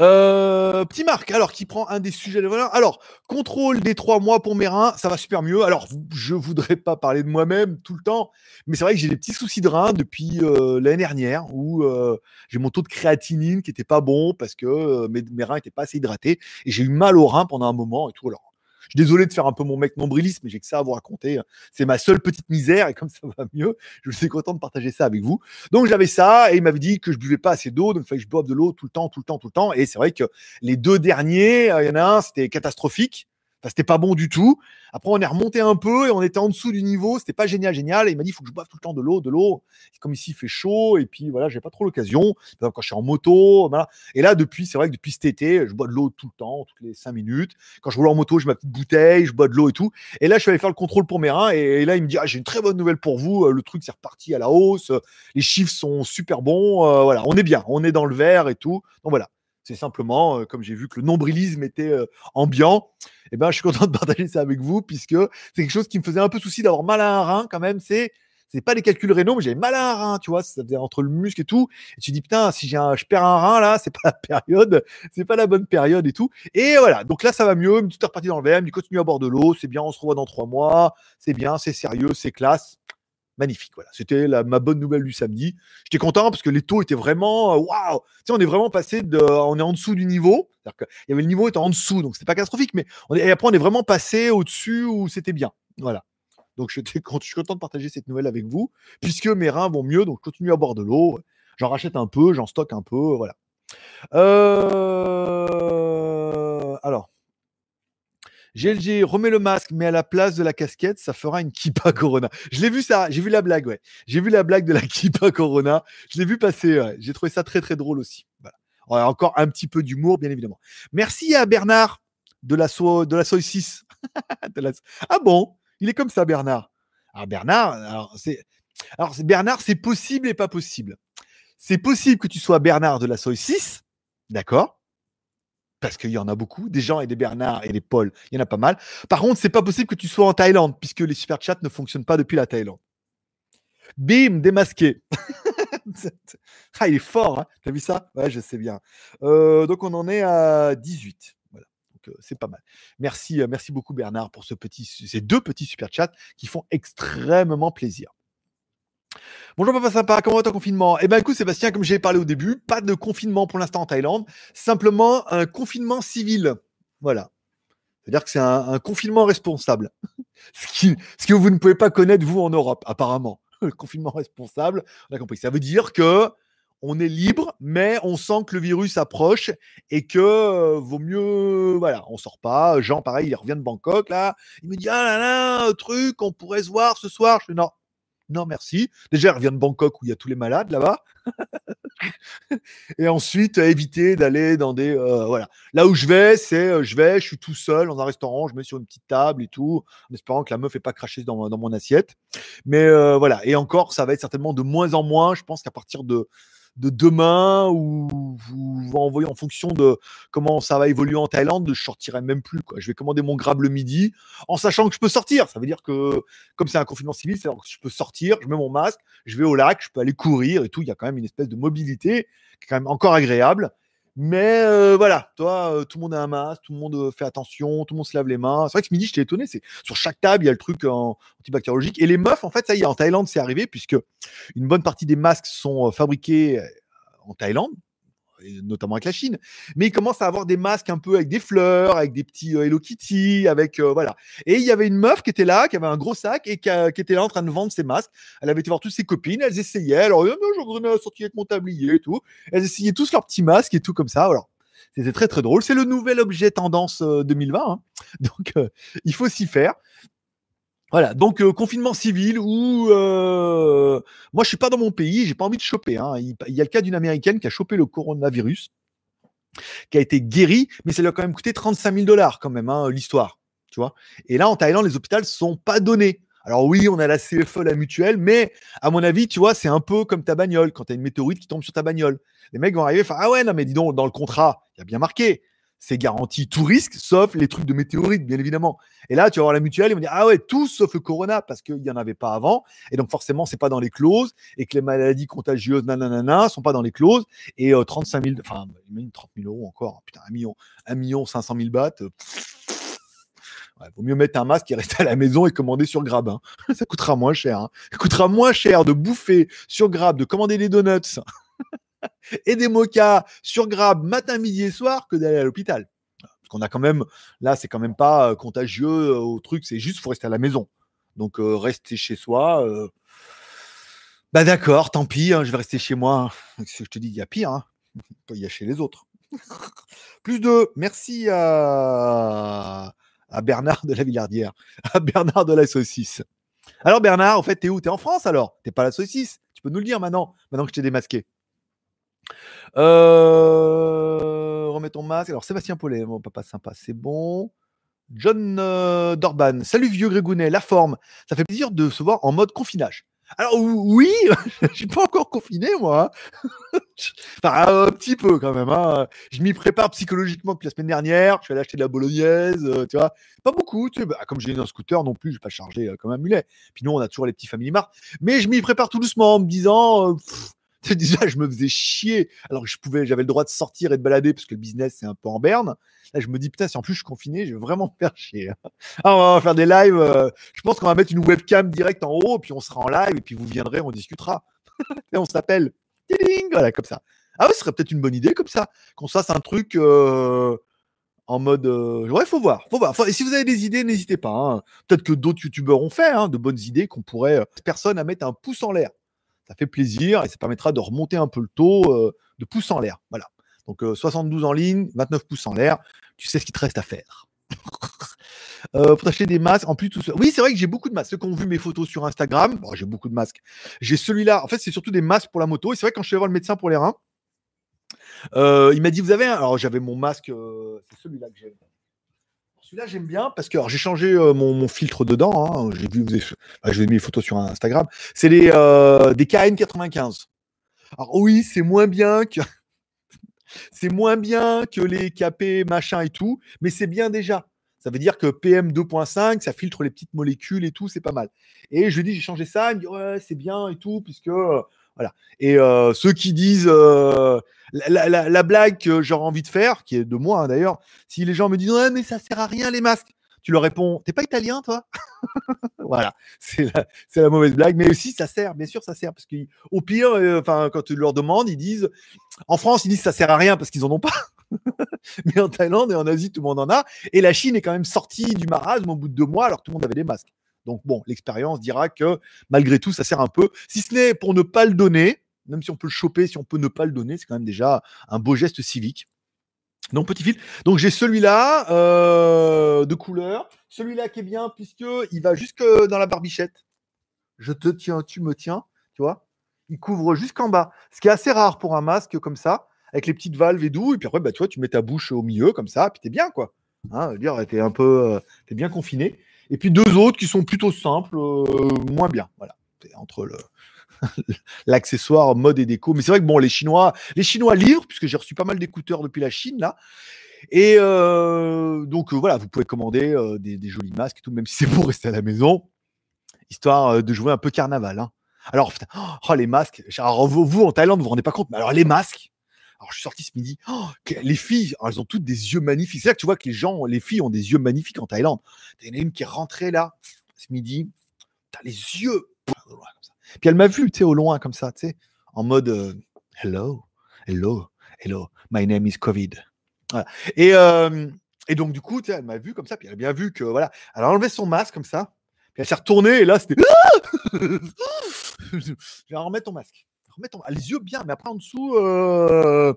Euh, petit Marc, alors qui prend un des sujets de valeur. Alors, contrôle des trois mois pour mes reins, ça va super mieux. Alors, je voudrais pas parler de moi-même tout le temps, mais c'est vrai que j'ai des petits soucis de reins depuis euh, l'année dernière où j'ai mon taux de créatinine qui était pas bon parce que mes, reins étaient pas assez hydratés et j'ai eu mal aux reins pendant un moment et tout. Je suis désolé de faire un peu mon mec nombriliste, mais j'ai que ça à vous raconter. C'est ma seule petite misère et comme ça va mieux, je suis content de partager ça avec vous. Donc j'avais ça et il m'avait dit que je buvais pas assez d'eau, donc il fallait que je boive de l'eau tout le temps, tout le temps, tout le temps. Et c'est vrai que les deux derniers, euh, il y en a un, c'était catastrophique. Enfin, c'était pas bon du tout. Après, on est remonté un peu et on était en dessous du niveau. C'était pas génial, génial. Et il m'a dit, il faut que je boive tout le temps de l'eau, de l'eau. Comme ici, il fait chaud. Et puis, voilà, j'ai pas trop l'occasion. Quand je suis en moto, voilà. Et là, depuis, c'est vrai que depuis cet été, je bois de l'eau tout le temps, toutes les cinq minutes. Quand je roule en moto, je mets ma petite bouteille, je bois de l'eau et tout. Et là, je suis allé faire le contrôle pour mes reins. Et, là, il me dit, ah, j'ai une très bonne nouvelle pour vous. Euh, le truc, c'est reparti à la hausse. Les chiffres sont super bons. Euh, voilà, on est bien. On est dans le vert et tout. Donc voilà. C'est simplement, comme j'ai vu que le nombrilisme était ambiant, eh ben, je suis content de partager ça avec vous, puisque c'est quelque chose qui me faisait un peu souci d'avoir mal à un rein quand même. C'est c'est pas les calculs rénaux, mais j'avais mal à un rein, tu vois, ça faisait entre le muscle et tout. Et tu dis, putain, si j'ai un, je perds un rein là, c'est pas la période, c'est pas la bonne période et tout. Et voilà, donc là, ça va mieux, tout est reparti dans le VM, du continue à bord de l'eau, c'est bien, on se revoit dans trois mois, c'est bien, c'est sérieux, c'est classe magnifique. Voilà, c'était ma bonne nouvelle du samedi. J'étais content parce que les taux étaient vraiment euh, waouh. Tu sais, on est vraiment passé on est en dessous du niveau. Y avait le niveau était en dessous, donc c'était pas catastrophique, mais après on est vraiment passé au-dessus où c'était bien. Voilà. Donc je suis content de partager cette nouvelle avec vous, puisque mes reins vont mieux, donc je continue à boire de l'eau. J'en rachète un peu, j'en stocke un peu, voilà. Euh, alors. GLG, remets le masque, mais à la place de la casquette, ça fera une kippa Corona. Je l'ai vu ça, j'ai vu la blague, ouais. J'ai vu la blague de la kippa Corona. Je l'ai vu passer. J'ai trouvé ça très très drôle aussi. Voilà. encore un petit peu d'humour, bien évidemment. Merci à Bernard de la, so de la Soy 6. Ah bon? Il est comme ça, Bernard. Alors, Bernard, alors c'est. Alors, Bernard, c'est possible et pas possible. C'est possible que tu sois Bernard de la Soy 6, d'accord? Parce qu'il y en a beaucoup, des gens et des Bernard et des Paul, il y en a pas mal. Par contre, c'est pas possible que tu sois en Thaïlande, puisque les super chats ne fonctionnent pas depuis la Thaïlande. Bim, démasqué. ah, il est fort, hein t'as vu ça? Ouais, je sais bien. Euh, donc on en est à 18. Voilà. Donc euh, c'est pas mal. Merci, euh, merci beaucoup Bernard pour ce petit, ces deux petits super chats qui font extrêmement plaisir. Bonjour papa sympa, comment va ton confinement? Eh ben écoute Sébastien, comme j'ai parlé au début, pas de confinement pour l'instant en Thaïlande, simplement un confinement civil. Voilà. C'est-à-dire que c'est un, confinement responsable. ce, que vous ne pouvez pas connaître vous en Europe, apparemment. Le confinement responsable, on a compris. Ça veut dire que on est libre, mais on sent que le virus approche et que euh, vaut mieux, voilà, on sort pas. Jean, pareil, il revient de Bangkok là, il me dit ah là là, un truc, on pourrait se voir ce soir. Je fais non, non merci. Déjà, elle revient de Bangkok où il y a tous les malades là-bas. et ensuite, éviter d'aller dans des. Euh, voilà. Là où je vais, c'est euh, je vais, je suis tout seul dans un restaurant, je mets sur une petite table et tout, en espérant que la meuf n'ait pas craché dans, dans, mon assiette. Mais euh, voilà. Et encore, ça va être certainement de moins en moins. Je pense qu'à partir de de demain ou, envoyer en fonction de comment ça va évoluer en Thaïlande, je sortirai même plus. Quoi. Je vais commander mon grab le midi en sachant que je peux sortir. Ça veut dire que comme c'est un confinement civil, je peux sortir, je mets mon masque, je vais au lac, je peux aller courir et tout. Il y a quand même une espèce de mobilité qui est quand même encore agréable. Mais euh, voilà, toi, euh, tout le monde a un masque, tout le monde euh, fait attention, tout le monde se lave les mains. C'est vrai que ce midi, j'étais étonné. C'est sur chaque table, il y a le truc en, antibactériologique. Et les meufs, en fait, ça y est, en Thaïlande, c'est arrivé puisque une bonne partie des masques sont fabriqués en Thaïlande, notamment avec la Chine. Mais il commence à avoir des masques un peu avec des fleurs, avec des petits Hello Kitty, avec voilà. Et il y avait une meuf qui était là, qui avait un gros sac et qui, était là en train de vendre ses masques. Elle avait été voir toutes ses copines, elles essayaient. Alors, oh, j'en sortir avec mon tablier et tout. Elles essayaient tous leurs petits masques et tout comme ça. Alors, c'était très très drôle. C'est le nouvel objet tendance 2020. Hein. Donc, il faut s'y faire. Voilà, donc euh, confinement civil où euh, moi je suis pas dans mon pays, j'ai pas envie de choper. Hein. Il, y a le cas d'une américaine qui a chopé le coronavirus, qui a été guérie, mais ça lui a quand même coûté 35 000 dollars quand même hein, l'histoire, tu vois. Et là en Thaïlande les hôpitaux sont pas donnés. Alors oui, on a la CFE, la mutuelle, mais à mon avis, tu vois, c'est un peu comme ta bagnole quand tu as une météorite qui tombe sur ta bagnole. Les mecs vont arriver, ah ouais non mais dis donc dans le contrat, il y a bien marqué c'est garanti tout risque, sauf les trucs de météorites, bien évidemment. Et là, tu vas voir la mutuelle, ils vont dire Ah ouais, tout sauf le corona, parce qu'il n'y en avait pas avant. Et donc, forcément, c'est pas dans les clauses, et que les maladies contagieuses, nanana, sont pas dans les clauses. Et 35 000, enfin, 30 000 euros encore, putain, 1 million, 1 million 500 000 bahts. Il vaut mieux mettre un masque et rester à la maison et commander sur Grab. Hein. Ça coûtera moins cher. Hein. Ça coûtera moins cher de bouffer sur Grab, de commander des donuts et des mochas sur Grab matin, midi et soir que d'aller à l'hôpital. qu'on a quand même, là, c'est quand même pas contagieux au truc, c'est juste, faut rester à la maison. Donc, rester chez soi. Bah d'accord, tant pis, hein, je vais rester chez moi. Je te dis, il y a pire. Hein. Il y a chez les autres. Plus de merci à, à Bernard de la Villardière, à Bernard de la Saucisse. Alors Bernard, en fait, t'es où? T'es en France alors? T'es pas la saucisse? Tu peux nous le dire maintenant, maintenant que je t'ai démasqué. Euh... Remets ton masque. Alors Sébastien Paulet, mon papa sympa, c'est bon. John euh, Dorban, salut vieux Grégounet, la forme. Ça fait plaisir de se voir en mode confinage. Alors oui, je suis pas encore confiné moi. Hein. enfin, un petit peu quand même. Hein. Je m'y prépare psychologiquement depuis la semaine dernière. Je suis allé acheter de la bolognaise, euh, tu vois. Pas beaucoup, tu sais. Bah, comme j'ai un scooter non plus, je vais pas charger euh, comme un mulet. Puis nous, on a toujours les petits Family Mart. Mais je m'y prépare tout doucement en me disant, déjà, je me faisais chier. Alors que je pouvais, j'avais le droit de sortir et de balader parce que le business c'est un peu en berne. Là, je me dis, putain, si en plus je suis confiné, je vais vraiment me faire chier. Ah, on va faire des lives. Euh, je pense qu'on va mettre une webcam direct en haut, puis on sera en live, et puis vous viendrez, on discutera. et on s'appelle. Voilà, comme ça. Ah oui, ce serait peut-être une bonne idée comme ça. Qu'on fasse un truc euh, en mode. Euh, ouais, faut voir. Faut voir. et si vous avez des idées, n'hésitez pas. Hein. Peut-être que d'autres youtubeurs ont fait hein, de bonnes idées qu'on pourrait. personne à mettre un pouce en l'air. Ça fait plaisir et ça permettra de remonter un peu le taux de pouce en l'air. Voilà. Donc 72 en ligne, 29 pouces en l'air, tu sais ce qu'il te reste à faire. Euh, pour t'acheter des masques, en plus, tout ça. Oui, c'est vrai que j'ai beaucoup de masques. Ceux qui ont vu mes photos sur Instagram, j'ai beaucoup de masques. J'ai celui-là. En fait, c'est surtout des masques pour la moto. Et c'est vrai, quand je suis allé voir le médecin pour les reins, euh, il m'a dit Vous avez un? Alors, j'avais mon masque, euh, c'est celui-là que j'ai. Celui-là, j'aime bien parce que j'ai changé mon, filtre dedans. Hein. J'ai vu, vous je vais mis les photos sur Instagram. C'est les des KN95. Alors, oui, c'est moins bien que. C'est moins bien que les KP machin et tout, mais c'est bien déjà. Ça veut dire que PM 2.5, ça filtre les petites molécules et tout, c'est pas mal. Et je lui dis, j'ai changé ça, il me dit, ouais, c'est bien et tout, puisque. Voilà. Et euh, ceux qui disent euh, la, blague que j'aurais envie de faire, qui est de moi hein, d'ailleurs, si les gens me disent, ouais, mais ça sert à rien les masques, tu leur réponds T'es pas italien, toi Voilà, c'est la, mauvaise blague, mais aussi ça sert, bien sûr, ça sert, parce qu'au pire, euh, enfin, quand tu leur demandes, ils disent En France, ils disent ça sert à rien parce qu'ils en ont pas. mais en Thaïlande et en Asie, tout le monde en a. Et la Chine est quand même sortie du marasme au bout de deux mois, alors que tout le monde avait des masques. Donc bon, l'expérience dira que malgré tout, ça sert un peu, si ce n'est pour ne pas le donner, même si on peut le choper, si on peut ne pas le donner, c'est quand même déjà un beau geste civique. Donc petit fil. Donc j'ai celui-là euh, de couleur, celui-là qui est bien puisque il va jusque dans la barbichette. Je te tiens, tu me tiens, tu vois. Il couvre jusqu'en bas, ce qui est assez rare pour un masque comme ça, avec les petites valves et doux. Et puis après, bah, tu vois, tu mets ta bouche au milieu comme ça, puis t'es bien quoi. Hein, dire, un peu, euh, t'es bien confiné. Et puis deux autres qui sont plutôt simples, euh, moins bien. Voilà, entre l'accessoire mode et déco. Mais c'est vrai que bon, les Chinois, les Chinois livrent, puisque j'ai reçu pas mal d'écouteurs depuis la Chine là. Et euh, donc euh, voilà, vous pouvez commander des, jolis masques et tout, même si c'est pour rester à la maison, histoire de jouer un peu carnaval. Hein. Alors, oh, les masques. Alors, vous, en Thaïlande, vous vous rendez pas compte, mais alors les masques. Alors, je suis sorti ce midi. Oh, les filles, elles ont toutes des yeux magnifiques. C'est là que tu vois que les gens, les filles ont des yeux magnifiques en Thaïlande. Il y en a une qui est rentrée là, ce midi. T'as les yeux puis elle m'a vu, tu sais, au loin comme ça, tu sais, en mode euh, hello, hello, hello, my name is Covid. Et, euh, et donc, du coup, tu sais, elle m'a vu comme ça, puis elle a bien vu que, voilà, elle a enlevé son masque comme ça, puis elle s'est retournée, et là, c'était. Je vais remettre ton masque. Les yeux bien, mais après, en dessous, euh,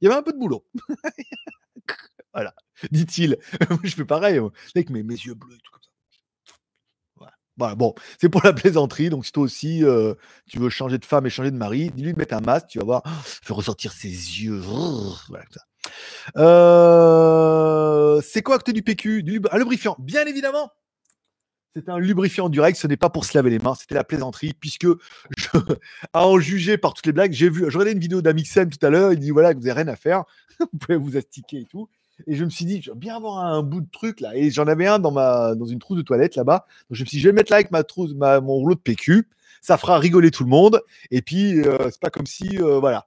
il y avait un peu de boulot. voilà, dit-il. je fais pareil, avec mes, mes yeux bleus et tout comme ça bon, c'est pour la plaisanterie. Donc, si toi aussi, euh, tu veux changer de femme et changer de mari, dis-lui de mettre un masque, tu vas voir, fait ressortir ses yeux. Euh, c'est quoi que tu du PQ du lubrifiant, bien évidemment. C'est un lubrifiant du règle, ce n'est pas pour se laver les mains, c'était la plaisanterie, puisque à en juger par toutes les blagues, j'ai vu, je une vidéo d'Amixem tout à l'heure, il dit voilà, vous n'avez rien à faire, vous pouvez vous astiquer et tout. Et je me suis dit, je vais bien avoir un bout de truc là. Et j'en avais un dans, ma, dans une trousse de toilette là-bas. Donc je me suis dit, je vais mettre là avec ma ma, mon rouleau de PQ. Ça fera rigoler tout le monde. Et puis, euh, c'est pas comme si, euh, voilà,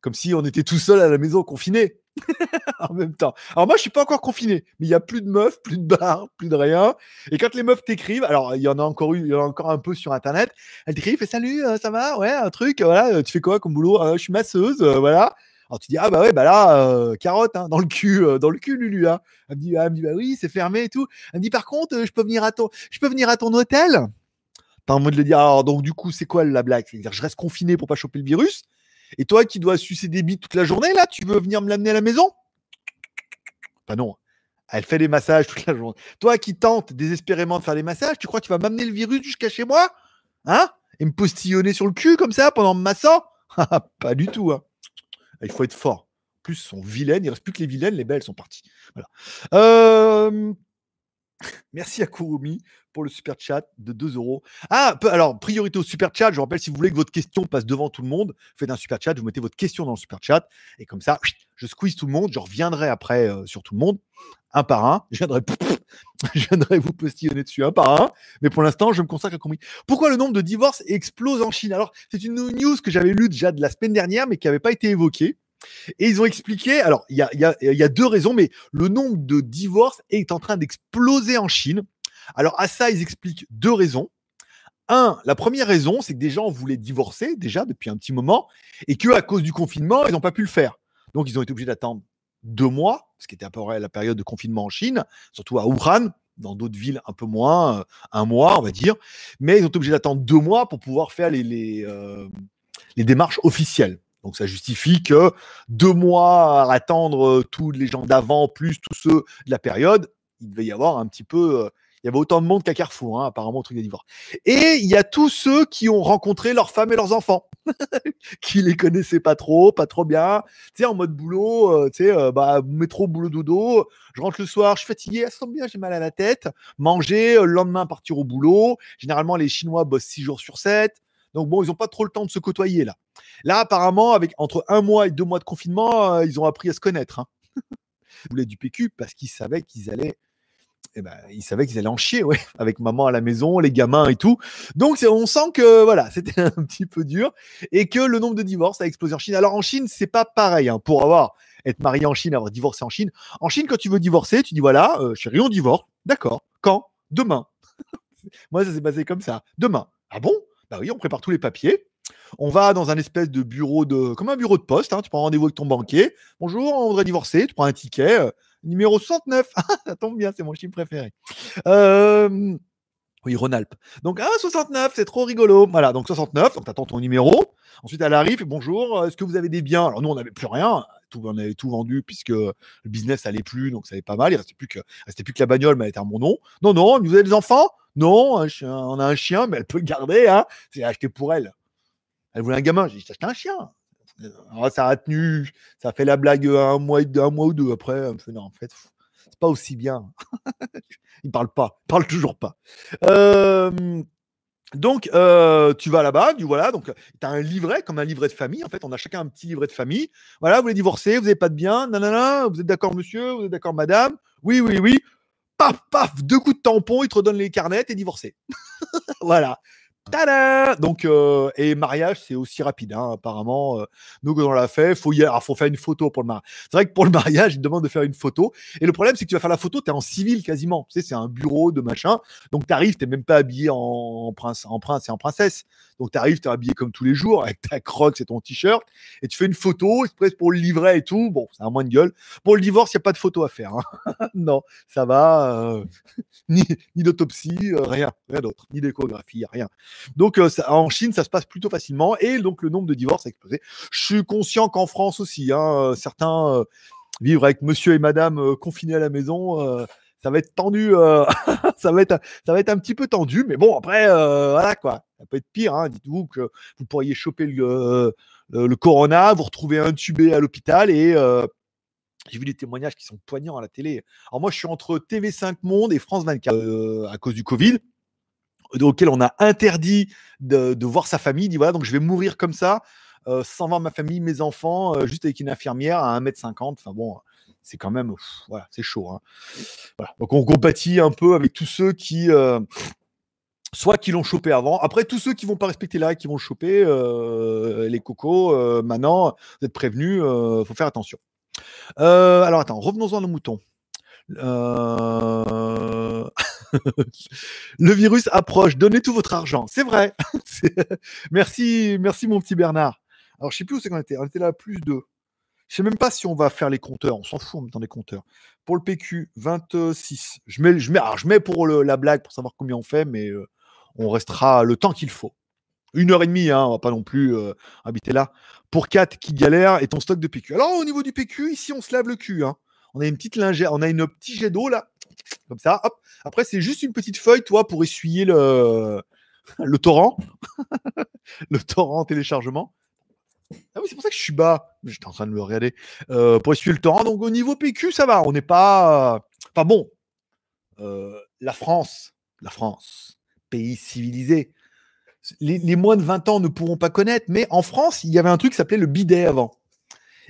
comme si on était tout seul à la maison confiné en même temps. Alors moi, je suis pas encore confiné, mais il y a plus de meufs, plus de bars, plus de rien. Et quand les meufs t'écrivent, alors il y en a encore eu, il y en a encore un peu sur internet. Elles t'écrivent, salut, euh, ça va, ouais, un truc, voilà, tu fais quoi comme boulot? Je suis masseuse, voilà. Alors tu dis ah bah ouais bah là euh, carotte hein, dans le cul euh, dans le cul Lulu hein. Elle me dit, ah, elle me dit bah oui c'est fermé et tout. Elle me dit par contre euh, je peux venir à ton je peux venir à ton hôtel. T'as envie de le dire alors donc du coup c'est quoi la blague? C'est-à-dire je reste confiné pour pas choper le virus et toi qui dois sucer des bites toute la journée là tu veux venir me l'amener à la maison? Bah non. Elle fait des massages toute la journée. Toi qui tentes désespérément de faire des massages, tu crois que tu vas m'amener le virus jusqu'à chez moi? Hein? Et me postillonner sur le cul comme ça pendant me massant? Pas du tout. Hein. Il faut être fort. En plus, sont vilaines. Il reste plus que les vilaines. Les belles sont parties. Euh, Merci à Kurumi pour le super chat de 2 euros. Ah, alors, priorité au super chat. Je vous rappelle, si vous voulez que votre question passe devant tout le monde, faites un super chat. Vous mettez votre question dans le super chat. Et comme ça, je squeeze tout le monde. Je reviendrai après euh, sur tout le monde, un par un. Je viendrai, vous postillonner dessus un par un. Mais pour l'instant, je me consacre à Kurumi. Pourquoi le nombre de divorces explose en Chine? Alors, c'est une news que j'avais lue déjà de la semaine dernière, mais qui n'avait pas été évoquée. Et ils ont expliqué, alors il y a, deux raisons, mais le nombre de divorces est en train d'exploser en Chine. Alors à ça, ils expliquent deux raisons. Un, la première raison, c'est que des gens voulaient divorcer déjà depuis un petit moment et que à cause du confinement, ils n'ont pas pu le faire. Donc ils ont été obligés d'attendre deux mois, ce qui était à peu près la période de confinement en Chine, surtout à Wuhan, dans d'autres villes un peu moins, un mois, on va dire. Mais ils ont été obligés d'attendre deux mois pour pouvoir faire les, les, euh, démarches officielles. Donc ça justifie que deux mois à attendre euh, tous les gens d'avant, plus tous ceux de la période, il devait y avoir un petit peu. Euh, il y avait autant de monde qu'à Carrefour, hein, apparemment, au truc d'Ivoire. Et il y a tous ceux qui ont rencontré leurs femmes et leurs enfants, qui les connaissaient pas trop, pas trop bien. Tu sais, en mode boulot, euh, tu sais, bah, métro, boulot, dodo. Je rentre le soir, je suis fatigué, ça tombe bien, j'ai mal à la tête. Manger, le lendemain, partir au boulot. Généralement, les Chinois bossent six jours sur sept. Donc bon, ils n'ont pas trop le temps de se côtoyer là. Là, apparemment, avec entre un mois et deux mois de confinement, euh, ils ont appris à se connaître. Hein. ils voulaient du PQ parce qu'ils savaient qu'ils allaient. Eh ben, ils savaient qu'ils allaient en chier, ouais, avec maman à la maison, les gamins et tout. Donc, on sent que voilà, c'était un petit peu dur et que le nombre de divorces a explosé en Chine. Alors, en Chine, c'est pas pareil. Hein, pour avoir être marié en Chine, avoir divorcé en Chine. En Chine, quand tu veux divorcer, tu dis voilà, euh, chérie, on divorce. D'accord. Quand? Demain. Moi, ça s'est passé comme ça. Demain. Ah bon? Bah oui, on prépare tous les papiers. On va dans un espèce de bureau de. comme un bureau de poste. Hein, tu prends rendez-vous avec ton banquier. Bonjour, on voudrait divorcer. Tu prends un ticket. Euh, numéro 69. ça tombe bien, c'est mon chiffre préféré. Euh, oui, Rhône-Alpes. Donc, ah, 69, c'est trop rigolo. Voilà, donc 69, donc tu attends ton numéro. Ensuite, elle arrive bonjour, est-ce que vous avez des biens? Alors, nous, on n'avait plus rien. Tout, on avait tout vendu puisque le business allait plus, donc ça allait pas mal. Il restait plus que, restait plus que la bagnole, mais elle était à mon nom. Non, non, vous avez des enfants? Non, on a un chien, mais elle peut le garder. Hein. C'est acheté pour elle. Elle voulait un gamin. J'ai dit, acheté un chien? Alors, ça a tenu, ça fait la blague un mois, un mois ou deux après. non, en fait, c'est pas aussi bien. il parle pas, il parle toujours pas. donc, tu vas là-bas, tu voilà, donc tu as un livret, comme un livret de famille. En fait, on a chacun un petit livret de famille. Voilà, vous voulez divorcer, vous n'avez pas de bien, nanana, vous êtes d'accord, monsieur, vous êtes d'accord, madame Oui, oui, oui paf, paf, deux coups de tampon, il te redonne les carnets et divorcé. voilà. Tada Donc, euh, et mariage, c'est aussi rapide, hein, apparemment. Euh, nous, quand on l'a fait, faut faut faire une photo pour le mariage. C'est vrai que pour le mariage, il demande de faire une photo. Et le problème, c'est que tu vas faire la photo, tu es en civil quasiment. C'est un bureau de machin. Donc, tu arrives, tu même pas habillé en prince, en prince et en princesse. Donc, tu arrives, tu es habillé comme tous les jours, avec ta croque et ton t-shirt. Et tu fais une photo, express pour le livret et tout. Bon, c'est un moins de gueule. Pour le divorce, il n'y a pas de photo à faire. Hein. non, ça va. Euh, ni, ni d'autopsie, rien. Rien d'autre. Ni d'échographie, rien. Donc euh, en Chine, ça se passe plutôt facilement et donc le nombre de divorces a explosé. Je suis conscient qu'en France aussi, hein, euh, certains euh, vivent avec monsieur et madame confinés à la maison. Ça va être tendu, ça, va être, ça va être un petit peu tendu, mais bon, après, voilà quoi, ça peut être pire. Hein. Dites-vous que vous pourriez choper le, le, corona, vous retrouver intubé à l'hôpital et j'ai vu des témoignages qui sont poignants à la télé. Alors moi, je suis entre TV5 Monde et France 24 à cause du Covid auquel on a interdit de, voir sa famille. Il dit voilà, donc je vais mourir comme ça, euh, sans voir ma famille, mes enfants, euh, juste avec une infirmière à 1m50. Enfin bon, c'est quand même, voilà, c'est chaud. Hein. Donc on compatit un peu avec tous ceux qui. Euh, soit qui l'ont chopé avant. Après, tous ceux qui vont pas respecter la règle, qui vont choper, les cocos, maintenant, vous êtes prévenus, faut faire attention. alors attends, revenons-en à nos moutons. Euh, le virus approche. Donnez tout votre argent. C'est vrai. merci, merci mon petit Bernard. Alors je sais plus où c'est qu'on était. On était là plus de. Je sais même pas si on va faire les compteurs. On s'en fout temps des compteurs. Pour le PQ, 26. Je mets, je mets, alors je mets pour la blague pour savoir combien on fait, mais euh, on restera le temps qu'il faut. Une heure et demie, hein, on va pas non plus euh, habiter là. Pour 4 qui galèrent et ton stock de PQ. Alors au niveau du PQ, ici on se lave le cul. hein. On a une petite lingère, on a une petit jet d'eau là, comme ça. Après c'est juste une petite feuille, toi, pour essuyer le, torrent, le torrent en téléchargement. Ah oui, c'est pour ça que je suis bas. J'étais en train de le regarder. Euh, pour essuyer le torrent. Donc au niveau PQ, ça va. On n'est pas. Enfin bon. Euh, la France, la France, pays civilisé. Les, les moins de 20 ans ne pourront pas connaître, mais en France, il y avait un truc qui s'appelait le bidet avant.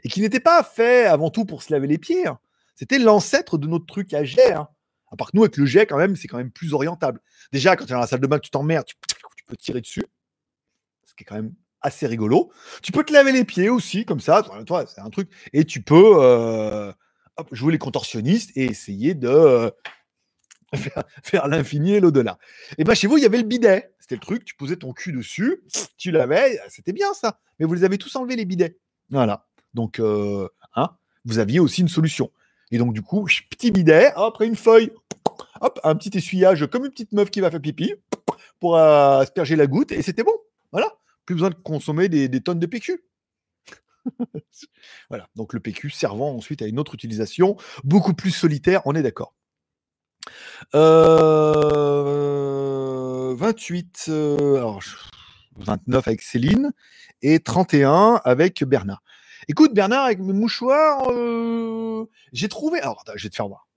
Et qui n'était pas fait avant tout pour se laver les pieds. hein. C'était l'ancêtre de notre truc à jet. hein. À part que nous, avec le jet, quand même, c'est quand même plus orientable. Déjà, quand tu es dans la salle de bain, tu t'emmerdes, tu, tu peux tirer dessus. Ce qui est quand même assez rigolo. Tu peux te laver les pieds aussi, comme ça. Toi, c'est un truc. Et tu peux euh, jouer les contorsionnistes et essayer de euh, faire, l'infini et l'au-delà. Et bien, chez vous, il y avait le bidet. C'était le truc. Tu posais ton cul dessus, tu l'avais. C'était bien ça. Mais vous les avez tous enlevés, les bidets. Voilà. Donc, euh, hein, vous aviez aussi une solution. Et donc, du coup, petit bidet, après une feuille, hop, un petit essuyage comme une petite meuf qui va faire pipi pour asperger la goutte. Et c'était bon. Voilà. Plus besoin de consommer des, tonnes de PQ. voilà. Donc, le PQ servant ensuite à une autre utilisation, beaucoup plus solitaire, on est d'accord. Euh, 28, euh, alors, je- 29 avec Céline et 31 avec Bernard. Écoute, Bernard, avec mes mouchoirs, euh, j'ai trouvé. Alors, je vais te faire voir.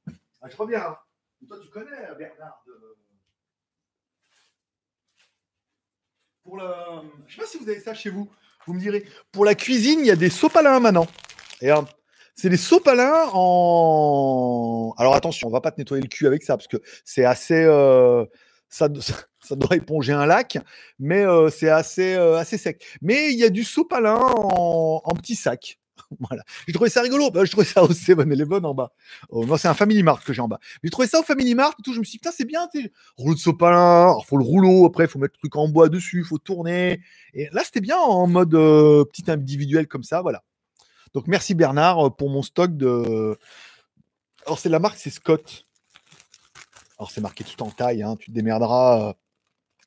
Ah, je reviens. hein. Toi, tu connais Bernard. de- Pour. Je sais pas si vous avez ça chez vous. Vous me direz. Pour la cuisine, il y a des sopalins maintenant. C'est des sopalins en. Alors attention, on va pas te nettoyer le cul avec ça parce que c'est assez. euh, Ça, ça doit éponger un lac, mais euh, c'est assez, euh, assez sec. Mais il y a du sopalin en, en petit sac. Voilà. J'ai trouvé ça rigolo. Bah, je trouvais ça au 7-Eleven en bas. Oh, non, c'est un Family Mart que j'ai en bas. J'ai trouvé ça au Family Mart tout. Je me suis dit, putain, c'est bien. Rouleau de sopalin. Il faut le rouleau. Après, il faut mettre le truc en bois dessus. Il faut tourner. Et là, c'était bien en mode euh, petit individuel comme ça. Voilà. Donc, merci Bernard euh, pour mon stock de. Alors, c'est la marque, c'est Scott. Alors, c'est marqué tout en taille. hein, Tu te démerderas. euh,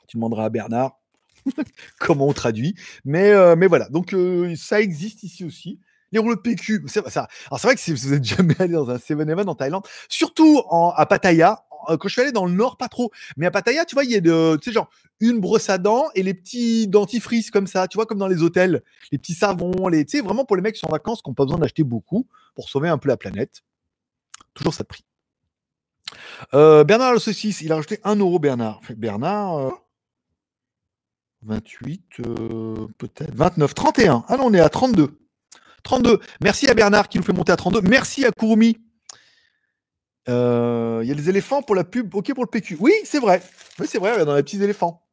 Tu demanderas à Bernard comment on traduit. Mais, mais voilà. Donc, ça existe ici aussi. Les rouleaux de PQ. c'est- alors, c'est vrai que si vous êtes jamais allé dans un 7-Eleven en Thaïlande, surtout à Pattaya, euh, quand je suis allé dans le nord, pas trop. Mais à Pattaya, tu vois, il y a de, tu sais, genre, une brosse à dents et les petits dentifrices comme ça, tu vois, comme dans les hôtels, les petits savons, les, tu sais, vraiment pour les mecs qui sont en vacances, qui n'ont pas besoin d'acheter beaucoup pour sauver un peu la planète. Toujours ça de prix. Euh, Bernard le saucisse, il a rajouté 1 euro, Bernard. Bernard, euh, 28, euh, peut-être, 29, 31. Ah non, on est à 32. 32. Merci à Bernard qui nous fait monter à 32. Merci à Kurumi. Euh, Il y a des éléphants pour la pub, ok pour le PQ. Oui, c'est vrai. Oui, c'est vrai, regarde, on a des petits éléphants.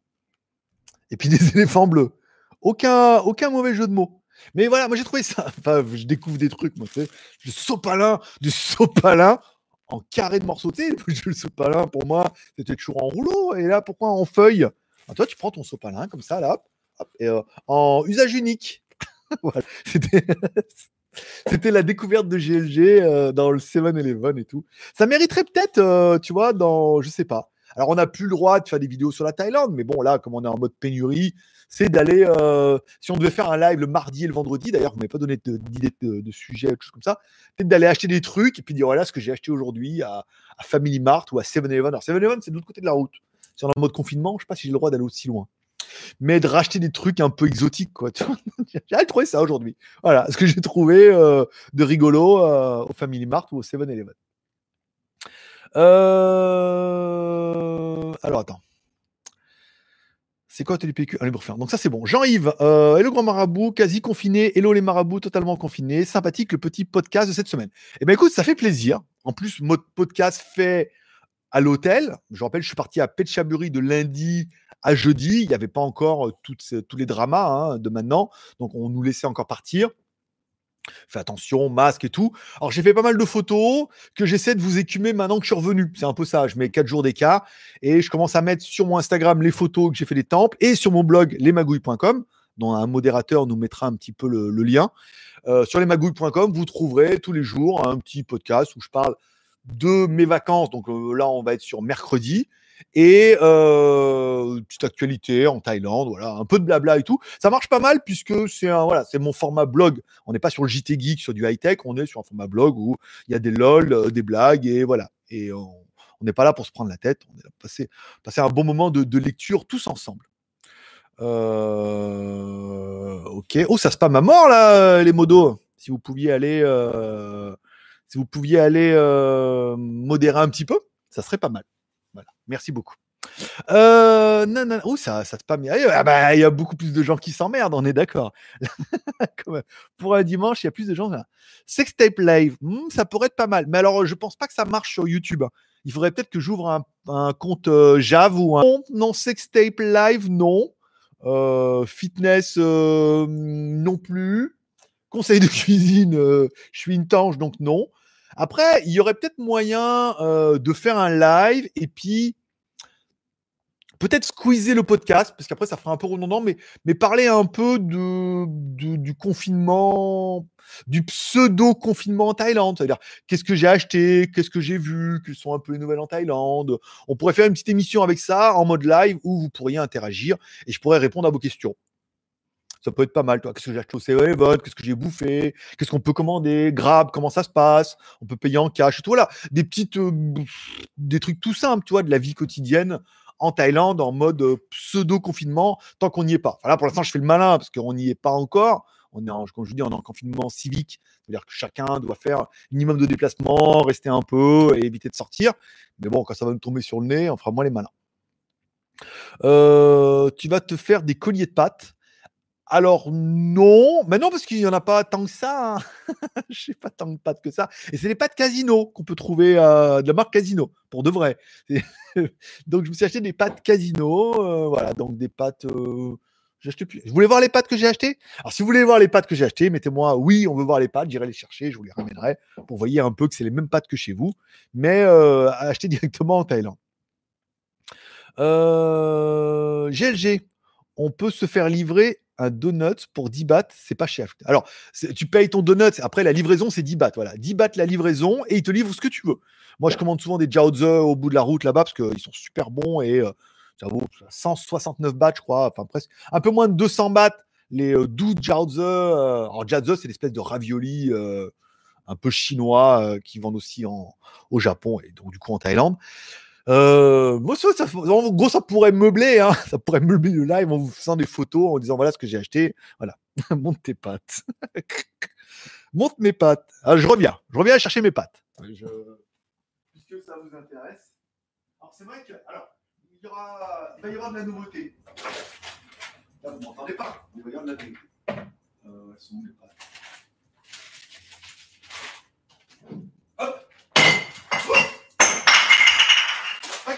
Et puis des éléphants bleus. Aucun, aucun mauvais jeu de mots. Mais voilà, moi j'ai trouvé ça. Enfin, je découvre des trucs, moi. Du sopalin, du sopalin en carré de morceaux. Le sopalin, pour moi, c'était toujours en rouleau. Et là, pourquoi en feuille? Alors, Toi, tu prends ton sopalin comme ça, là, et, euh, en usage unique. C'était. La découverte de GLG euh, dans le 7-Eleven et tout. Ça mériterait peut-être, euh, tu vois, dans, je sais pas. Alors, on n'a plus le droit de faire des vidéos sur la Thaïlande, mais bon, là, comme on est en mode pénurie, c'est d'aller, euh, si on devait faire un live le mardi et le vendredi, d'ailleurs, vous m'avez pas donné d'idée de, sujet, quelque chose comme ça, peut-être d'aller acheter des trucs et puis dire, voilà ce que j'ai acheté aujourd'hui à, Family Mart ou à 7-Eleven. Alors, 7-Eleven, c'est de l'autre côté de la route. Si on est en mode confinement, je sais pas si j'ai le droit d'aller aussi loin. Mais de racheter des trucs un peu exotiques, quoi. j'ai trouvé ça aujourd'hui. Voilà ce que j'ai trouvé euh, de rigolo euh, au Family Mart ou au 7-Eleven. Euh, Alors, attends. C'est quoi TLPQ Allez, pour faire. Donc ça c'est bon. Jean-Yves, euh, hello grand marabout, quasi confiné, hello les marabouts, totalement confinés, sympathique le petit podcast de cette semaine. Eh ben écoute, ça fait plaisir. En plus, mode podcast fait à l'hôtel. Je rappelle, je suis parti à Petchaburi de lundi à jeudi. Il n'y avait pas encore tous les dramas hein, de maintenant, donc on nous laissait encore partir. Fais attention, masque et tout. Alors j'ai fait pas mal de photos que j'essaie de vous écumer maintenant que je suis revenu. C'est un peu ça. Je mets 4 jours d'écart et je commence à mettre sur mon Instagram les photos que j'ai fait des temples et sur mon blog lesmagouilles.com. dont un modérateur nous mettra un petit peu le, lien. Euh, sur lesmagouilles.com, vous trouverez tous les jours un petit podcast où je parle de mes vacances. Donc euh, là, on va être sur mercredi. Et euh, petite actualité en Thaïlande, voilà, un peu de blabla et tout. Ça marche pas mal puisque c'est mon format blog. On n'est pas sur le JT Geek, sur du high tech, on est sur un format blog où il y a des lol, des blagues et voilà. Et on n'est pas là pour se prendre la tête. On est là pour passer, un bon moment de, lecture tous ensemble. Ok. Oh, ça se passe à mort là, les modos. Si vous pouviez aller, modérer un petit peu, ça serait pas mal. Merci beaucoup. non, non, oh, ça, ça se passe Ah bah, il y a beaucoup plus de gens qui s'emmerdent, on est d'accord. Pour un dimanche, il y a plus de gens. Là. Sextape live, hmm, ça pourrait être pas mal. Mais alors, je pense pas que ça marche sur YouTube. Hein. Il faudrait peut-être que j'ouvre un, compte Jav ou un. Non, non, sextape live, non. Euh, fitness euh, non plus. Conseil de cuisine, euh, je suis une tange, donc non. Après, il y aurait peut-être moyen de faire un live et puis peut-être squeezer le podcast, parce qu'après ça fera un peu redondant, mais, mais parler un peu du confinement, du pseudo-confinement en Thaïlande. C'est-à-dire, qu'est-ce que j'ai acheté, qu'est-ce que j'ai vu, quelles sont un peu les nouvelles en Thaïlande. On pourrait faire une petite émission avec ça en mode live où vous pourriez interagir et je pourrais répondre à vos questions. Ça peut être pas mal, toi. Qu'est-ce que j'ai acheté au 7 Qu'est-ce que j'ai bouffé? Qu'est-ce qu'on peut commander? Grab, comment ça se passe? On peut payer en cash. Tout, voilà. Des petites, euh, des trucs tout simples, tu vois, de la vie quotidienne en Thaïlande en mode euh, pseudo-confinement tant qu'on n'y est pas. Là, pour l'instant, je fais le malin parce qu'on n'y est pas encore. On est en, comme je dis, on est en confinement civique, c'est-à-dire que chacun doit faire minimum de déplacement, rester un peu et éviter de sortir. Mais bon, quand ça va nous tomber sur le nez, on fera moins les malins. Euh, tu vas te faire des colliers de pâtes. Alors non, mais non parce qu'il n'y en a pas tant que ça. Hein. Je sais pas tant de pâtes que ça. Et c'est les pâtes Casino qu'on peut trouver euh, de la marque Casino pour de vrai. donc je me suis acheté des pâtes Casino, euh, voilà, donc des pâtes. Euh, plus. Je voulais voir les pâtes que j'ai achetées? Alors si vous voulez voir les pâtes que j'ai achetées, mettez-moi oui, on veut voir les pâtes, j'irai les chercher, je vous les ramènerai pour voyez un peu que c'est les mêmes pâtes que chez vous, mais euh, acheter directement en Thaïlande. GLG, on peut se faire livrer un donut pour 10 bahts, c'est pas cher. Alors, tu payes ton donut, après la livraison, c'est 10 bahts. Voilà, 10 bahts la livraison et ils te livrent ce que tu veux. Moi, je commande souvent des Jiaozi au bout de la route là-bas parce qu'ils sont super bons et euh, ça vaut 169 bahts, je crois, enfin presque un peu moins de 200 bahts. Les 12 Jiaozi, euh, alors Jiaozi, c'est l'espèce de ravioli euh, un peu chinois qui vendent aussi en, au Japon et donc du coup en Thaïlande. Euh, moi, ça, en gros, ça pourrait meubler, hein, ça pourrait meubler le live en vous faisant des photos, en disant voilà ce que j'ai acheté. Voilà, monte tes pattes. monte mes pattes. Ah, je reviens, je reviens chercher mes pattes. Puisque ça vous intéresse. Alors, c'est vrai que, alors, il, y aura, il va y avoir de la nouveauté. Là, vous m'entendez pas, il va y avoir de la nouveauté. Euh, elles sont les pattes?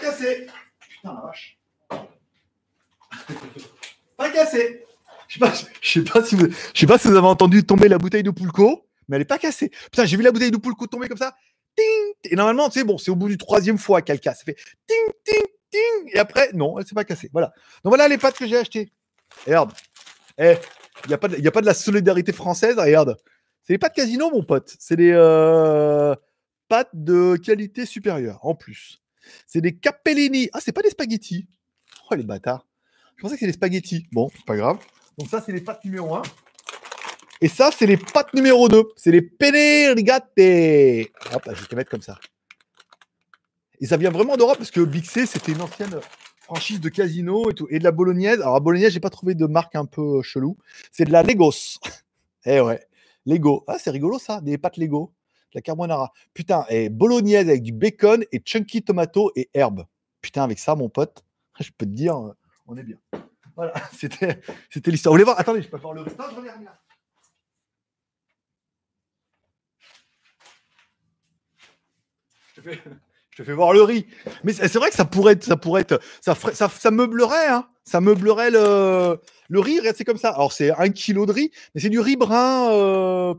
Cassé. Putain, la vache. Pas cassé. Je sais pas, pas si vous, je pas si vous avez entendu tomber la bouteille de Poulco, mais elle est pas cassée. Putain, j'ai vu la bouteille de Poulco tomber comme ça. Et normalement, tu sais, bon, c'est au bout du troisième fois qu'elle casse. Ça fait ting, ting, ting. Et après, non, elle s'est pas cassée. Voilà. Donc voilà les pâtes que j'ai achetées. regarde. Eh, il n'y a, pas de, a pas de la solidarité française. Regarde. C'est les pâtes casino, mon pote. C'est des euh, pâtes de qualité supérieure, en plus. C'est des capellini. Ah, c'est pas des spaghettis. Oh, les bâtards. Je pensais que c'était des spaghettis. Bon, c'est pas grave. Donc, ça, c'est les pâtes numéro 1. Et ça, c'est les pâtes numéro 2. C'est les penne rigate. Hop, je vais te mettre comme ça. Et ça vient vraiment d'Europe parce que Big C, c'était une ancienne franchise de casino. Et de la bolognaise. Alors, à bolognaise, j'ai pas trouvé de marque un peu chelou. C'est de la Legos. eh ouais. Lego. Ah, c'est rigolo ça, des pâtes Lego la carbonara. Putain, et bolognaise avec du bacon et chunky tomato et herbe. Putain, avec ça, mon pote, je peux te dire, euh, on est bien. Voilà, c'était, l'histoire. Vous voulez voir? Attendez, je peux faire le. Non, je te, fais, voir le riz. Mais c'est vrai que ça pourrait être, ça pourrait être, ça, ça, meublerait, hein. Ça meublerait le, riz. C'est comme ça. Alors c'est un kilo de riz, mais c'est du riz brun. Euh,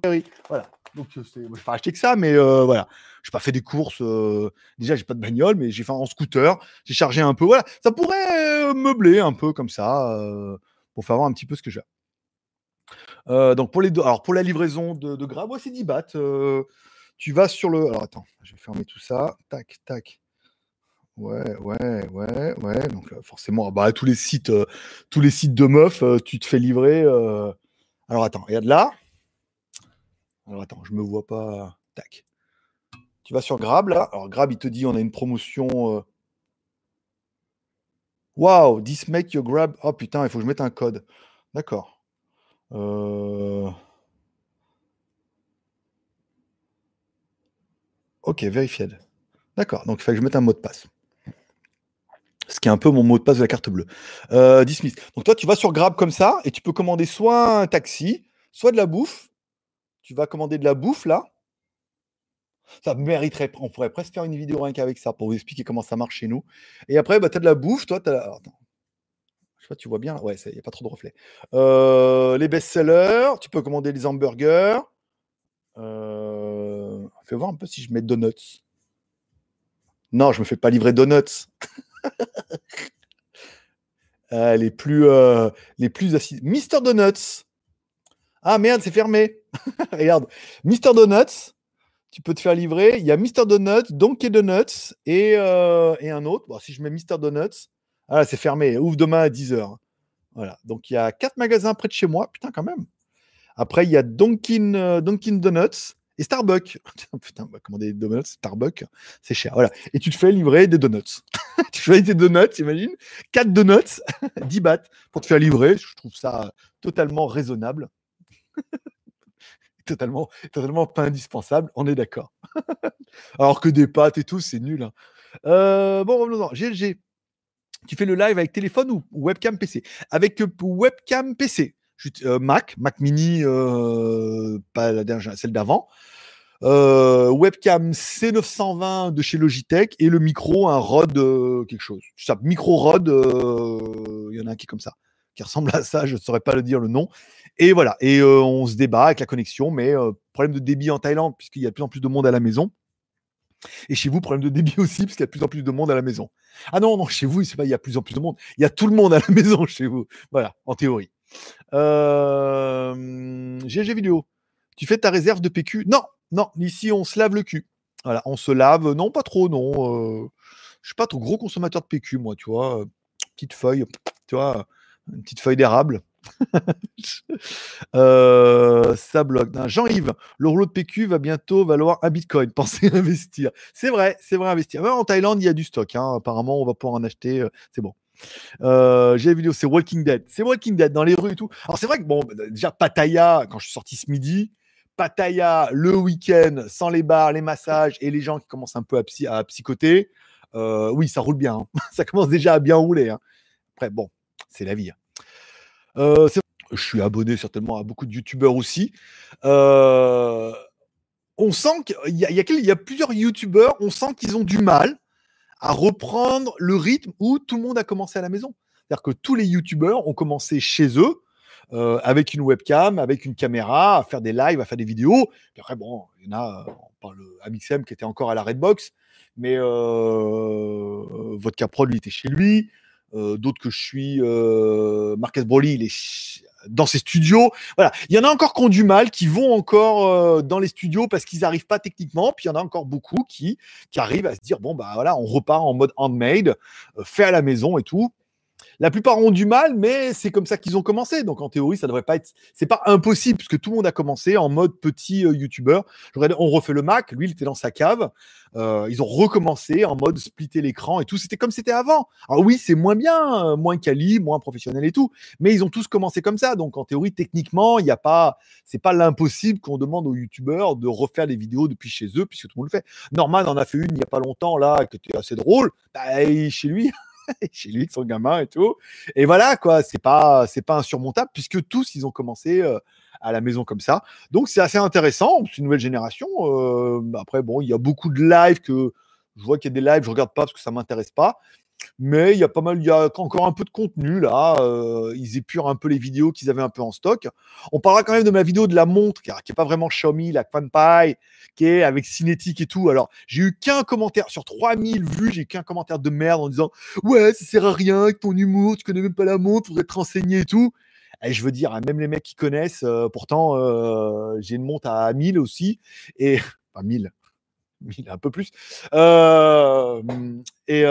voilà. Donc, je n'ai pas acheté que ça, mais euh, voilà. Je n'ai pas fait des courses. Euh, déjà, j'ai pas de bagnole, mais j'ai fait en scooter. J'ai chargé un peu. Voilà. Ça pourrait euh, meubler un peu comme ça pour faire voir un petit peu ce que j'ai. Euh, donc pour les alors pour la livraison de, de c'est 10 bahts. euh, tu vas sur le. Alors attends, je vais fermer tout ça. Tac, tac. Ouais, ouais, ouais, ouais. Donc euh, forcément, bah, tous les sites, euh, tous les sites de meufs, euh, tu te fais livrer. euh, Alors attends, regarde là. Alors attends, je me vois pas. Tac. Tu vas sur Grab là. Alors Grab, il te dit on a une promotion. euh, Wow, this your Grab. Oh putain, il faut que je mette un code. D'accord. Euh, Ok, verified. D'accord, donc il fallait que je mette un mot de passe. Ce qui est un peu mon mot de passe de la carte bleue. Euh, dismiss. Donc toi, tu vas sur Grab comme ça et tu peux commander soit un taxi, soit de la bouffe. Tu vas commander de la bouffe là. Ça mériterait, on pourrait presque faire une vidéo rien qu'avec ça pour vous expliquer comment ça marche chez nous. Et après, bah, tu as de la bouffe, toi, tu. Attends. Tu vois bien. Ouais, il n'y a pas trop de reflets. Euh, les best-sellers, tu peux commander des hamburgers. Euh, Fais voir un peu si je mets donuts. Non, je me fais pas livrer donuts. Euh, les plus, les plus acides. Mister Donuts. Ah merde, c'est fermé. Regarde, Mister Donuts. Tu peux te faire livrer. Il y a Mister Donuts, Donkey Donuts et, euh, un autre. Bon, si je mets Mister Donuts, ah, c'est fermé. Ouvre demain à 10h. Voilà. Donc il y a quatre magasins près de chez moi. Putain, quand même. Après, il y a Dunkin', euh, Dunkin' Donuts et Starbucks. Putain, on va commander des donuts, Starbucks, c'est cher. Voilà. Et tu te fais livrer des donuts. tu choisis tes donuts, imagine. 4 donuts, 10 bahts pour te faire livrer. Je trouve ça totalement raisonnable. totalement, totalement pas indispensable, on est d'accord. Alors que des pâtes et tout, c'est nul. hein. Euh, bon, revenons-en. GLG, tu fais le live avec téléphone ou webcam PC Avec euh, webcam PC. Euh, Mac, Mac mini, pas la dernière, celle d'avant. Webcam C920 de chez Logitech et le micro, un Rode quelque chose. Ça, micro Rode, il y en a un qui est comme ça, qui ressemble à ça, je ne saurais pas le dire le nom. Et voilà, et euh, on se débat avec la connexion, mais euh, problème de débit en Thaïlande, puisqu'il y a de plus en plus de monde à la maison. Et chez vous, problème de débit aussi, parce qu'il y a de plus en plus de monde à la maison. Ah non, non, chez vous, pas il y a de plus en plus de monde. Il y a tout le monde à la maison chez vous. Voilà, en théorie. Euh, GG vidéo. Tu fais ta réserve de PQ Non, non. Ici, on se lave le cul. Voilà, on se lave. Non, pas trop, non. Euh, je suis pas trop gros consommateur de PQ, moi, tu vois. Petite feuille, tu vois, une petite feuille d'érable. Euh, ça bloque. Jean-Yves, le rouleau de PQ va bientôt valoir un bitcoin. Pensez investir. C'est vrai, c'est vrai, investir. En Thaïlande, il y a du stock. hein. Apparemment, on va pouvoir en acheter. euh, c'est bon. Euh, j'ai la vidéo, c'est Walking Dead. C'est Walking Dead dans les rues et tout. Alors, c'est vrai que, bon, bah, déjà, Pattaya, quand je suis sorti ce midi, Pattaya, le week-end, sans les bars, les massages et les gens qui commencent un peu à, psy- à psychoter, oui, ça roule bien. hein. ça commence déjà à bien rouler. hein. Après, bon, c'est la vie. hein. Euh, je suis abonné certainement à beaucoup de youtubeurs aussi. Euh, on sent qu'il y a, plusieurs youtubeurs, on sent qu'ils ont du mal à reprendre le rythme où tout le monde a commencé à la maison. C'est-à-dire que tous les youtubeurs ont commencé chez eux, euh, avec une webcam, avec une caméra, à faire des lives, à faire des vidéos. Après, bon, il y en a, on parle Amixem qui était encore à la Redbox, mais Vodka Pro, lui, était chez lui. Euh, D'autres que je suis, euh, Marcus Broly, il est dans ses studios. Il y en a encore qui ont du mal, qui vont encore euh, dans les studios parce qu'ils n'arrivent pas techniquement. Puis il y en a encore beaucoup qui, qui arrivent à se dire bon, bah voilà, on repart en mode handmade, euh, fait à la maison et tout. La plupart ont du mal, mais c'est comme ça qu'ils ont commencé. Donc en théorie, ça devrait pas être. C'est pas impossible puisque tout le monde a commencé en mode petit euh, youtubeur. On refait le Mac. Lui, il était dans sa cave. Euh, ils ont recommencé en mode splitter l'écran et tout. C'était comme c'était avant. Alors oui, c'est moins bien, euh, moins quali, moins professionnel et tout. Mais ils ont tous commencé comme ça. Donc en théorie, techniquement, il n'y a pas. C'est pas l'impossible qu'on demande aux youtubeurs de refaire des vidéos depuis chez eux puisque tout le monde le fait. Norman en a fait une il n'y a pas longtemps là qui était assez drôle. Bah, chez lui. chez lui, son gamin et tout. Et voilà, quoi, c'est pas, c'est pas insurmontable puisque tous, ils ont commencé euh, à la maison comme ça. Donc, c'est assez intéressant. C'est une nouvelle génération. Euh, après, bon, il y a beaucoup de lives que je vois qu'il y a des lives, je regarde pas parce que ça m'intéresse pas. Mais il y a pas mal, il y a encore un peu de contenu là. euh, ils épurent un peu les vidéos qu'ils avaient un peu en stock. On parlera quand même de ma vidéo de la montre, qui n'est pas vraiment Xiaomi, la Quanpai, qui est avec cinétique et tout. Alors, j'ai eu qu'un commentaire sur 3000 vues, j'ai eu qu'un commentaire de merde en disant Ouais, ça sert à rien avec ton humour, tu connais même pas la montre, faudrait te renseigner et tout. Et je veux dire, hein, même les mecs qui connaissent, euh, pourtant, euh, j'ai une montre à 1000 aussi. Et. Enfin, 1000. 1000, un peu plus. Et.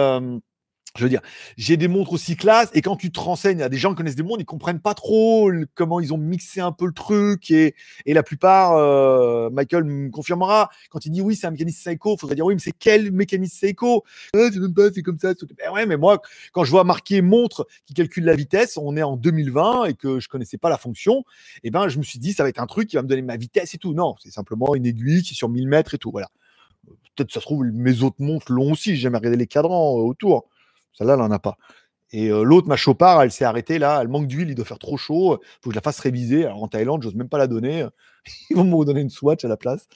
Je veux dire, j'ai des montres aussi classe et quand tu te renseignes, a des gens qui connaissent des montres, ils comprennent pas trop comment ils ont mixé un peu le truc et, la plupart, euh, Michael me confirmera, quand il dit oui, c'est un mécanisme Seiko, il faudrait dire oui, mais c'est quel mécanisme Seiko Ah, C'est comme ça. Ben ouais, mais moi, quand je vois marqué montre qui calcule la vitesse, on est en 2020 et que je connaissais pas la fonction, et ben je me suis dit, ça va être un truc qui va me donner ma vitesse et tout. Non, c'est simplement une aiguille qui est sur 1000 mètres et tout. Voilà. Peut-être ça se trouve, mes autres montres l'ont aussi, j'ai jamais regardé les cadrans euh, autour. Celle-là, elle n'en a pas. Et euh, l'autre, ma Chopard, elle s'est arrêtée là. Elle manque d'huile, il doit faire trop chaud. Il faut que je la fasse réviser. En Thaïlande, j'ose même pas la donner. Ils vont me redonner une Swatch à la place.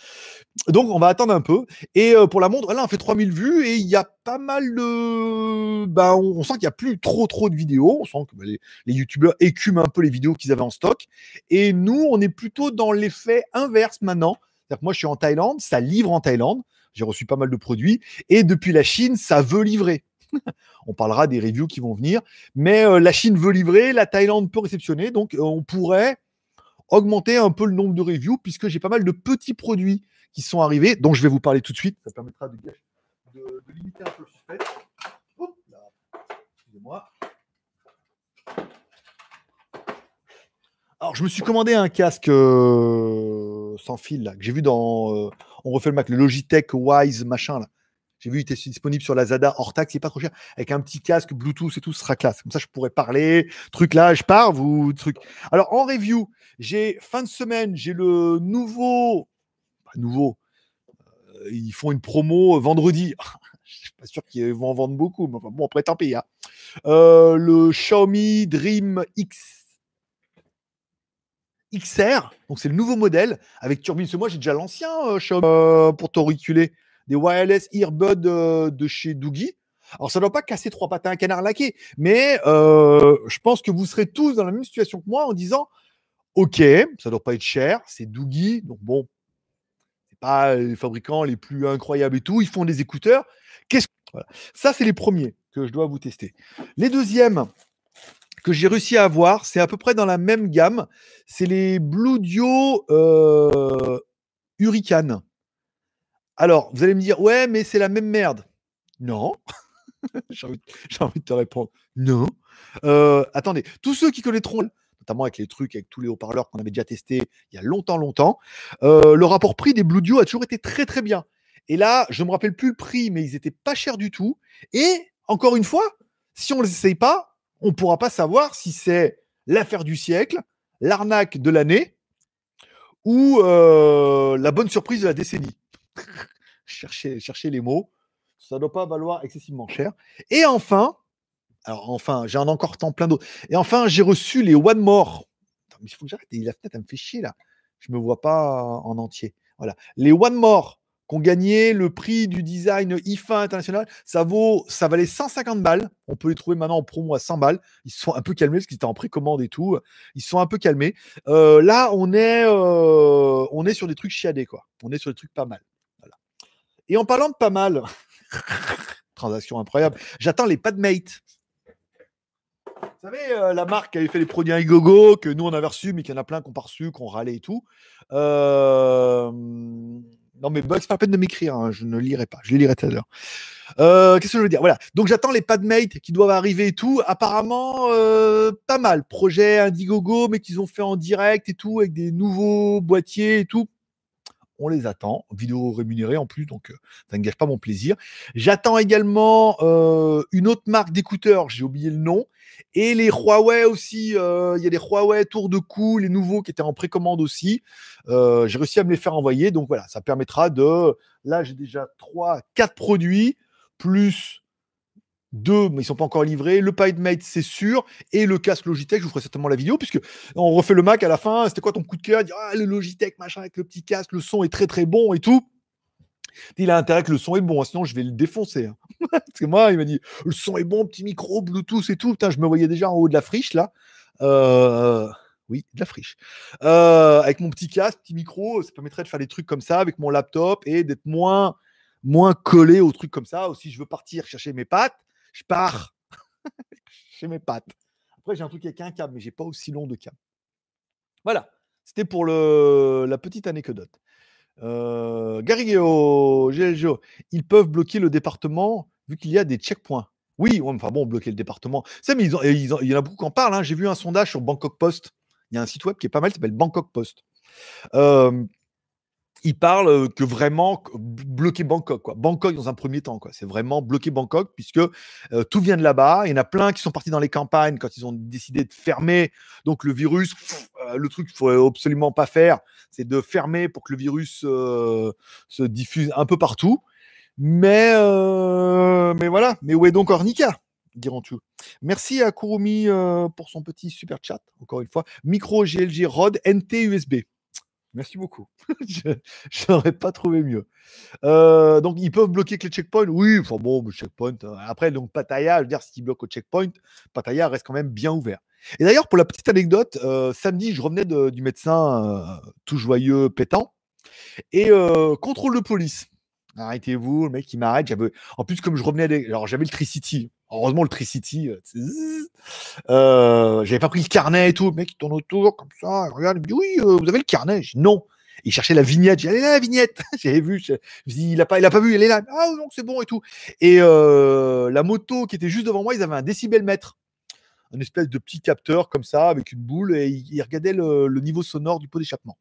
Donc on va attendre un peu. Et euh, pour la montre, là, on fait 3000 vues et il y a pas mal de. Ben, on, on sent qu'il n'y a plus trop trop de vidéos. On sent que ben, les, les youtubeurs écument un peu les vidéos qu'ils avaient en stock. Et nous, on est plutôt dans l'effet inverse maintenant. C'est-à-dire que moi, je suis en Thaïlande, ça livre en Thaïlande. J'ai reçu pas mal de produits. Et depuis la Chine, ça veut livrer. on parlera des reviews qui vont venir. Mais euh, la Chine veut livrer, la Thaïlande peut réceptionner. Donc, euh, on pourrait augmenter un peu le nombre de reviews puisque j'ai pas mal de petits produits qui sont arrivés, dont je vais vous parler tout de suite. Ça permettra de, limiter un peu le là. Excusez-moi. Alors, je me suis commandé un casque euh, sans fil là, que j'ai vu dans On refait le Mac, le Logitech Wise machin là. J'ai vu, il était disponible sur la Zada hors taxe, il est pas trop cher, avec un petit casque Bluetooth et tout, ce sera classe. Comme ça, je pourrais parler, truc là, je pars, vous, truc. Alors, en review, j'ai fin de semaine, j'ai le nouveau, pas nouveau, euh, ils font une promo euh, vendredi. je suis pas sûr qu'ils vont en vendre beaucoup, mais bon, après, tant pis. hein. Euh, le Xiaomi Dream X. XR, donc c'est le nouveau modèle avec turbine. Moi, j'ai déjà l'ancien Xiaomi pour t'auriculer des wireless earbuds euh, de chez Doogie. Alors, ça ne doit pas casser trois pattes à un canard laqué, mais euh, je pense que vous serez tous dans la même situation que moi en disant Ok, ça ne doit pas être cher, c'est Doogie, donc bon, c'est pas les fabricants les plus incroyables et tout, ils font des écouteurs. Qu'est-ce voilà. Ça, c'est les premiers que je dois vous tester. Les deuxièmes que j'ai réussi à avoir, c'est à peu près dans la même gamme. C'est les Bluedio euh, Hurricane. Alors, vous allez me dire, ouais, mais c'est la même merde. Non. j'ai envie, de te répondre, non. Euh, attendez, tous ceux qui connaîtront, notamment avec les trucs, avec tous les haut-parleurs qu'on avait déjà testés il y a longtemps, longtemps, euh, le rapport prix des Bluedio a toujours été très, très bien. Et là, je ne me rappelle plus le prix, mais ils étaient pas chers du tout. Et encore une fois, si on ne les essaye pas, on ne pourra pas savoir si c'est l'affaire du siècle, l'arnaque de l'année ou euh, la bonne surprise de la décennie. cherchez, cherchez les mots. Ça ne doit pas valoir excessivement cher. Et enfin, alors enfin, j'en ai encore tant plein d'autres. Et enfin, j'ai reçu les One More. Il faut que j'arrête. La fenêtre, elle me fait chier là. Je ne me vois pas en entier. Voilà. Les One More qui ont gagné le prix du design IFA international. Ça vaut, ça valait 150 balles. On peut les trouver maintenant en promo à 100 balles. Ils sont un peu calmés parce qu'ils étaient en précommande et tout. Ils sont un peu calmés. Euh, là, on est, euh, on est sur des trucs chiadés, quoi. On est sur des trucs pas mal. Et en parlant de pas mal, transaction incroyable, j'attends les Padmate. Vous savez, euh, la marque qui avait fait les produits Indiegogo, que nous on avait reçus, mais qu'il y en a plein qu'on pas reçus, qu'on râlait et tout. Euh, non, mais Bugs, pas la peine de m'écrire, hein, je ne lirai pas, je les lirai tout à l'heure. Euh, Qu'est-ce que je veux dire? Voilà, donc j'attends les Padmate qui doivent arriver et tout. Apparemment, pas mal. Projet Indiegogo, mais qu'ils ont fait en direct et tout, avec des nouveaux boîtiers et tout. On les attend. Vidéo rémunérée en plus, donc euh, ça ne gâche pas mon plaisir. J'attends également euh, une autre marque d'écouteurs, j'ai oublié le nom. Et les Huawei aussi, euh, il y a des Huawei Tour de cou, les nouveaux qui étaient en précommande aussi. Euh, j'ai réussi à me les faire envoyer. Donc voilà, ça permettra de. Là, j'ai déjà 3, 4 produits, plus deux, mais ils sont pas encore livrés. Le PideMate, c'est sûr. Et le casque Logitech, je vous ferai certainement la vidéo, puisque on refait le Mac à la fin. C'était quoi ton coup de cœur? Ah, le Logitech, machin, avec le petit casque, le son est très très bon et tout. Il a intérêt que le son est bon, hein, sinon je vais le défoncer. hein. Parce que moi, il m'a dit le son est bon, petit micro, Bluetooth et tout. Je me voyais déjà en haut de la friche là. Euh, Oui, de la friche. Euh, avec mon petit casque, petit micro, ça permettrait de faire des trucs comme ça avec mon laptop et d'être moins, collé aux trucs comme ça. Ou si je veux partir chercher mes pattes, je pars chez mes pattes. Après, j'ai un truc avec un câble, mais j'ai pas aussi long de câble. Voilà. C'était pour le, la petite anecdote. Euh, Garrigueo, GLGO, ils peuvent bloquer le département vu qu'il y a des checkpoints. Oui, enfin bon, bloquer le département. Ça, mais ils ont, ils il y en a beaucoup qui en parlent. Hein. J'ai vu un sondage sur Bangkok Post. Il y a un site web qui est pas mal, qui s'appelle Bangkok Post. Euh, il parle que vraiment bloquer Bangkok. Bangkok dans un premier temps. C'est vraiment bloquer Bangkok puisque tout vient de là-bas. Il y en a plein qui sont partis dans les campagnes quand ils ont décidé de fermer. Donc le virus, le truc qu'il faut absolument pas faire, c'est de fermer pour que le virus se diffuse un peu partout. Mais mais voilà. Mais où est donc Ornica diront-tu. Merci à Kurumi pour son petit super chat, encore une fois. Micro GLG Rod NT USB. Merci beaucoup. je n'aurais pas trouvé mieux. Euh, donc, ils peuvent bloquer que les checkpoints? Oui, enfin bon, le checkpoint. Euh, après, donc Pattaya, je veux dire, s'ils bloquent au checkpoint, Pattaya reste quand même bien ouvert. Et d'ailleurs, pour la petite anecdote, euh, samedi, je revenais du médecin tout joyeux, pétant, et contrôle de police. Arrêtez-vous, le mec qui m'arrête. En plus, comme je revenais, alors j'avais le Tricity. Heureusement, le Tricity, euh, euh, j'avais pas pris le carnet et tout. Le mec, il tourne autour, comme ça, il regarde, il me dit Oui, euh, vous avez le carnet? Je dis Non. Il cherchait la vignette. J'ai dit, là, la vignette. J'avais vu. Il a pas, il a pas vu. Elle est là. Ah non, c'est bon et tout. Et la moto qui était juste devant moi, ils avaient un décibel mètre, un espèce de petit capteur comme ça avec une boule et ils, regardaient le niveau sonore du pot d'échappement.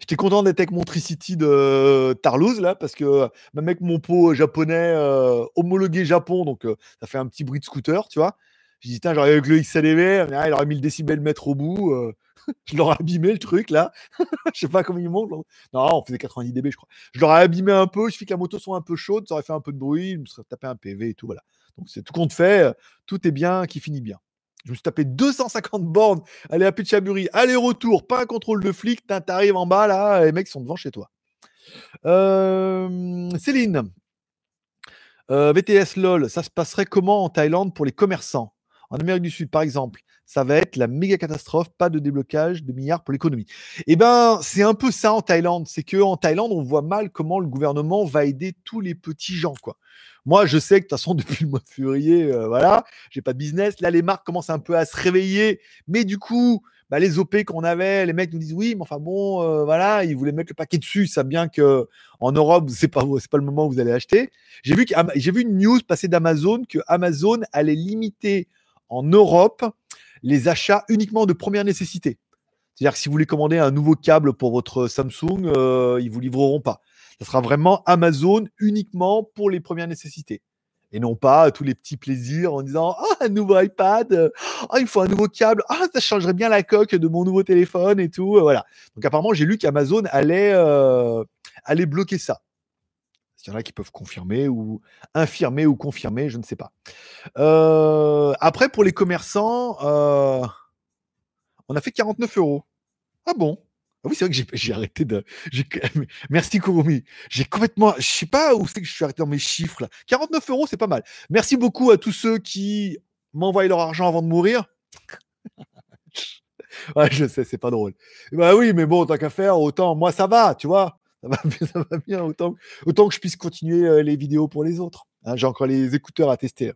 J'étais content d'être avec mon Tricity de Tarlouse, là, parce que même avec mon pot japonais euh, homologué Japon, donc euh, ça fait un petit bruit de scooter, tu vois. J'ai dit, tiens, j'aurais avec le XLV, il aurait mis le décibel mètre au bout. Euh, je l'aurais abîmé le truc, là. je sais pas comment il monte. Non, on faisait 90 dB, je crois. Je l'aurais abîmé un peu, il suffit que la moto soit un peu chaude, ça aurait fait un peu de bruit, il me serait tapé un PV et tout, voilà. Donc c'est tout compte fait, tout est bien, qui finit bien. Je me suis tapé 250 bornes, aller à Pichaburi, aller-retour, pas un contrôle de flic, t'arrives en bas là, les mecs sont devant chez toi. Euh, Céline, euh, VTS LOL, ça se passerait comment en Thaïlande pour les commerçants? En Amérique du Sud, par exemple, ça va être la méga catastrophe, pas de déblocage de milliards pour l'économie. Eh ben, c'est un peu ça en Thaïlande. C'est que en Thaïlande, on voit mal comment le gouvernement va aider tous les petits gens, quoi. Moi, je sais que de toute façon, depuis le mois de février, euh, voilà, j'ai pas de business. Là, les marques commencent un peu à se réveiller. Mais du coup, bah, les OP qu'on avait, les mecs nous disent oui, mais enfin bon, euh, voilà, ils voulaient mettre le paquet dessus. Ça bien que en Europe, c'est pas c'est pas le moment où vous allez acheter. J'ai vu j'ai vu une news passer d'Amazon que Amazon allait limiter en Europe les achats uniquement de première nécessité. C'est-à-dire que si vous voulez commander un nouveau câble pour votre Samsung, euh, ils vous livreront pas. Ce sera vraiment Amazon uniquement pour les premières nécessités. Et non pas tous les petits plaisirs en disant Ah, un nouveau iPad, ah, il faut un nouveau câble, ah, ça changerait bien la coque de mon nouveau téléphone et tout. Voilà. Donc, apparemment, j'ai lu qu'Amazon allait, euh, allait bloquer ça. Il y en a qui peuvent confirmer ou infirmer ou confirmer, je ne sais pas. Euh, après, pour les commerçants, euh, on a fait 49 euros. Ah bon? Ah oui, c'est vrai que j'ai arrêté de. Merci Kurumi. J'ai complètement. Je sais pas où c'est que je suis arrêté dans mes chiffres là. 49 euros, c'est pas mal. Merci beaucoup à tous ceux qui m'envoient leur argent avant de mourir. ouais, je sais, c'est pas drôle. Bah oui, mais bon, tant qu'à faire, autant. Moi, ça va, tu vois. Ça va, bien, autant, autant que je puisse continuer euh, les vidéos pour les autres. Hein, j'ai encore les écouteurs à tester.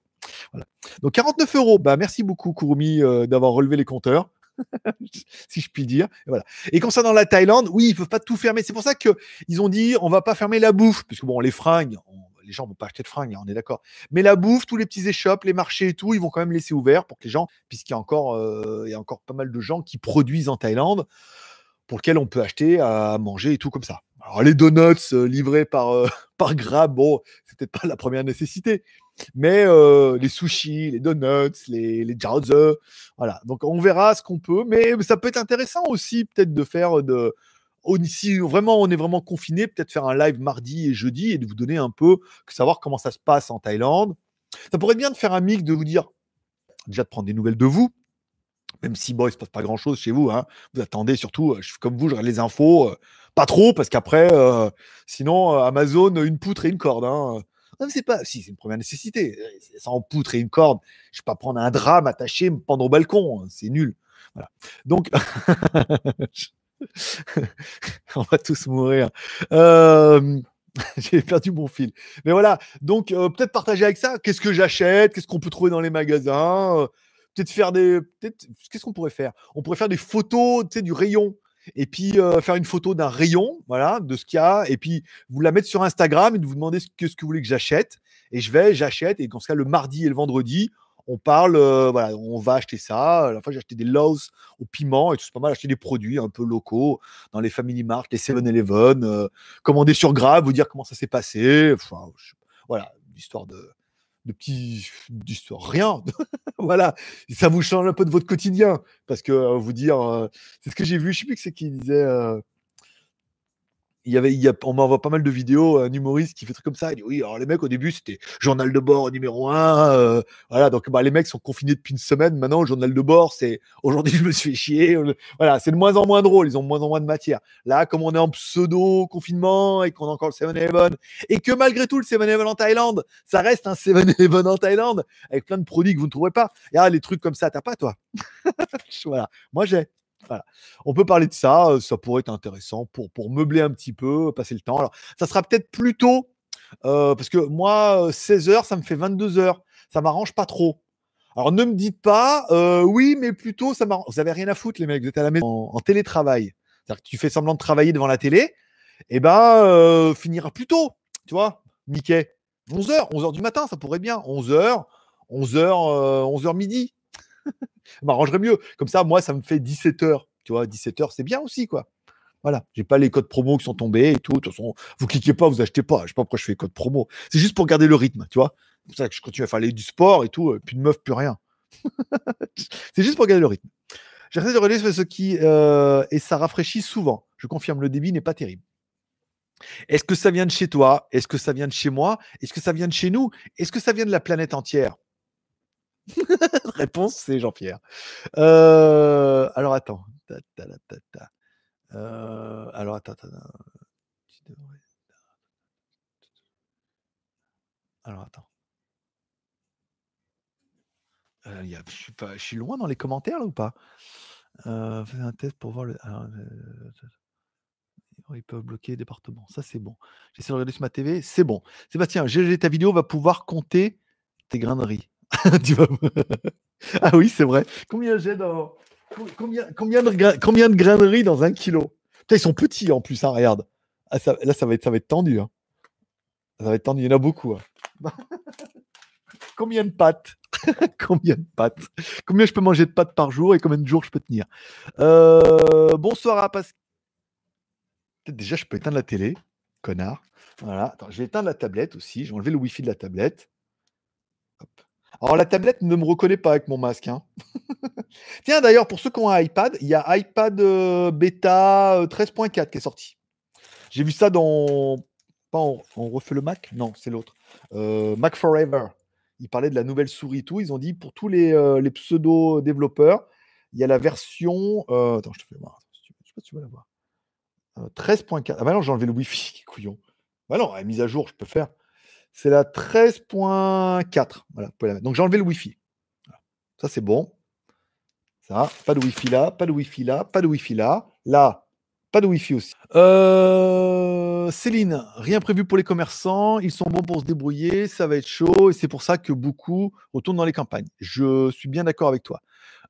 Voilà. Donc 49 euros. Bah, merci beaucoup, Kurumi, euh, d'avoir relevé les compteurs. si je puis dire. Et, voilà. et concernant la Thaïlande, oui, ils peuvent pas tout fermer. C'est pour ça qu'ils ont dit on va pas fermer la bouffe, parce que bon, les fringues, les gens vont pas acheter de fringues, hein, on est d'accord. Mais la bouffe, tous les petits échoppes, les marchés et tout, ils vont quand même laisser ouvert pour que les gens, puisqu'il y a encore, euh, il y a encore pas mal de gens qui produisent en Thaïlande, pour lesquels on peut acheter à manger et tout comme ça. Alors les donuts euh, livrés par, euh, par Grab, bon, c'est peut-être pas la première nécessité, mais euh, les sushis, les donuts, les, les voilà. Donc on verra ce qu'on peut, mais ça peut être intéressant aussi peut-être de faire de si vraiment on est vraiment confiné, peut-être faire un live mardi et jeudi et de vous donner un peu, savoir comment ça se passe en Thaïlande. Ça pourrait être bien de faire un mix, de vous dire, déjà de prendre des nouvelles de vous, même si bon, il se passe pas grand chose chez vous. Hein. Vous attendez surtout, suis comme vous, je les infos, pas trop, parce qu'après, sinon, Amazon, une poutre et une corde. Hein. Non, c'est pas. Si, c'est une première nécessité. Sans poutre et une corde, je vais pas prendre un drap, m'attacher, me pendre au balcon. Hein, c'est nul. Donc, on va tous mourir. J'ai perdu mon fil. Mais voilà. Donc, peut-être partager avec ça. Qu'est-ce que j'achète? Qu'est-ce qu'on peut trouver dans les magasins? Peut-être faire des. Peut-être, qu'est-ce qu'on pourrait faire? On pourrait faire des photos, du rayon. Et puis euh, faire une photo d'un rayon, voilà, de ce qu'il y a, et puis vous la mettre sur Instagram et vous demander ce que, ce que vous voulez que j'achète. Et je vais, j'achète, et dans ce cas, le mardi et le vendredi, on parle, euh, voilà, on va acheter ça. À la fois, j'ai acheté des loaves au piment et tout, c'est pas mal, acheter des produits un peu locaux dans les Family Mart, les 7-Eleven, euh, commander sur Grave, vous dire comment ça s'est passé. Enfin, voilà, l'histoire de, de petits rien voilà ça vous change un peu de votre quotidien parce que euh, vous dire c'est ce que j'ai vu je sais plus que c'est qui disait il y avait, y a, on m'envoie pas mal de vidéos, un humoriste qui fait trucs comme ça. Il dit oui, alors les mecs au début c'était journal de bord numéro un, euh, voilà. Donc bah, les mecs sont confinés depuis une semaine. Maintenant, le journal de bord, c'est aujourd'hui je me suis fait chier. Voilà, c'est de moins en moins drôle. Ils ont de moins en moins de matière. Là, comme on est en pseudo confinement et qu'on a encore le 7-Eleven et que malgré tout le 7-Eleven en Thaïlande, ça reste un 7-Eleven en Thaïlande avec plein de produits que vous ne trouverez pas. Et ah, les trucs comme ça, t'as pas toi? voilà, moi j'ai. On peut parler de ça, ça pourrait être intéressant pour, pour meubler un petit peu, passer le temps. Alors, ça sera peut-être plus tôt, parce que moi, 16 heures, ça me fait 22 heures. Ça m'arrange pas trop. Alors, ne me dites pas, oui, mais plutôt, ça m'arrange. Vous avez rien à foutre, les mecs, vous êtes à la maison en, télétravail. C'est-à-dire que tu fais semblant de travailler devant la télé, et eh ben, finira plus tôt, tu vois, Mickey. 11h, 11h du matin, ça pourrait bien. 11h, 11h, 11h midi m'arrangerait mieux. Comme ça, moi, ça me fait 17 heures. Tu vois, 17 heures, c'est bien aussi, quoi. Voilà, j'ai pas les codes promo qui sont tombés et tout. De toute façon, vous cliquez pas, vous achetez pas. Je sais pas pourquoi je fais les codes promo. C'est juste pour garder le rythme, tu vois. C'est pour ça que je continue à faire du sport et tout, plus de meuf, plus rien. c'est juste pour garder le rythme. J'ai de relayer ce qui euh, et ça rafraîchit souvent. Je confirme, le débit n'est pas terrible. Est-ce que ça vient de chez toi? Est-ce que ça vient de chez moi? Est-ce que ça vient de chez nous? Est-ce que ça vient de la planète entière? Réponse, c'est Jean-Pierre. Euh, alors attends. Euh, alors attends, attends. Alors attends. Euh, y a, je, suis loin dans les commentaires là ou pas? Fais un test pour voir le. Alors, ils peuvent bloquer les départements. Ça, c'est bon. J'essaie de regarder sur ma TV. C'est bon. Sébastien, GG, ta vidéo va pouvoir compter tes graineries. ah oui, c'est vrai. Combien j'ai dans. Combien, de graineries dans un kilo? Putain, Ils sont petits en plus, hein, regarde. Ah, là, ça va, être, ça va être tendu. Hein. Ça va être tendu. Il y en a beaucoup. Hein. combien de pâtes? Combien de pâtes? Combien je peux manger de pâtes par jour et combien de jours je peux tenir? Euh, Bonsoir à Pascal. Déjà, je peux éteindre la télé, connard. Voilà. Je vais éteindre la tablette aussi. Je vais enlever le wifi de la tablette. Hop. Alors, la tablette ne me reconnaît pas avec mon masque. Hein. Tiens, d'ailleurs, pour ceux qui ont un iPad, il y a iPad euh, bêta 13.4 euh, qui est sorti. J'ai vu ça dans. Pas on, refait le Mac? Non, c'est l'autre. Euh, Mac Forever. Ils parlaient de la nouvelle souris tout. Ils ont dit pour tous les, pseudo-développeurs, il y a la version. attends, je te fais voir. Je sais pas si tu vas la voir. 13.4. Ah, bah non, j'ai enlevé le Wi-Fi, couillon. Bah non, la mise à jour, je peux faire. C'est la 13.4. Voilà, Donc j'ai enlevé le Wi-Fi. Ça, c'est bon. Pas de Wi-Fi là, pas de Wi-Fi là, pas de Wi-Fi là. Là, pas de Wi-Fi aussi. Euh, Céline, rien prévu pour les commerçants. Ils sont bons pour se débrouiller. Ça va être chaud. Et c'est pour ça que beaucoup retournent dans les campagnes. Je suis bien d'accord avec toi.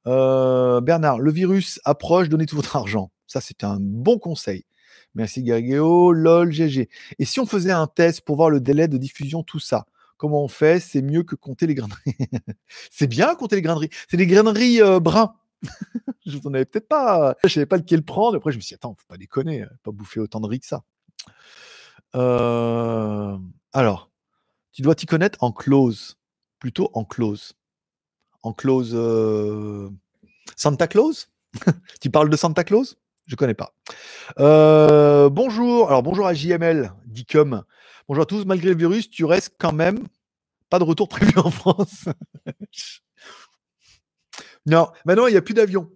Euh, Bernard, le virus approche, donnez tout votre argent. Ça, c'est un bon conseil. Merci Gargéo, lol, GG. Et si on faisait un test pour voir le délai de diffusion, tout ça Comment on fait? C'est mieux que compter les graineries. c'est bien compter les graineries. C'est des graineries euh, bruns. je n'en avais peut-être pas. Je ne savais pas lequel prendre. Après, je me suis dit, attends, faut pas déconner, pas bouffer autant de riz que ça. Euh, alors, tu dois t'y connaître en close. Plutôt en close. En close. Euh, Santa Claus? Tu parles de Santa Claus? Je connais pas. Euh, bonjour. Alors bonjour à JML, Dicom. Bonjour à tous. Malgré le virus, tu restes quand même pas de retour prévu en France. non, maintenant il n'y a plus d'avion.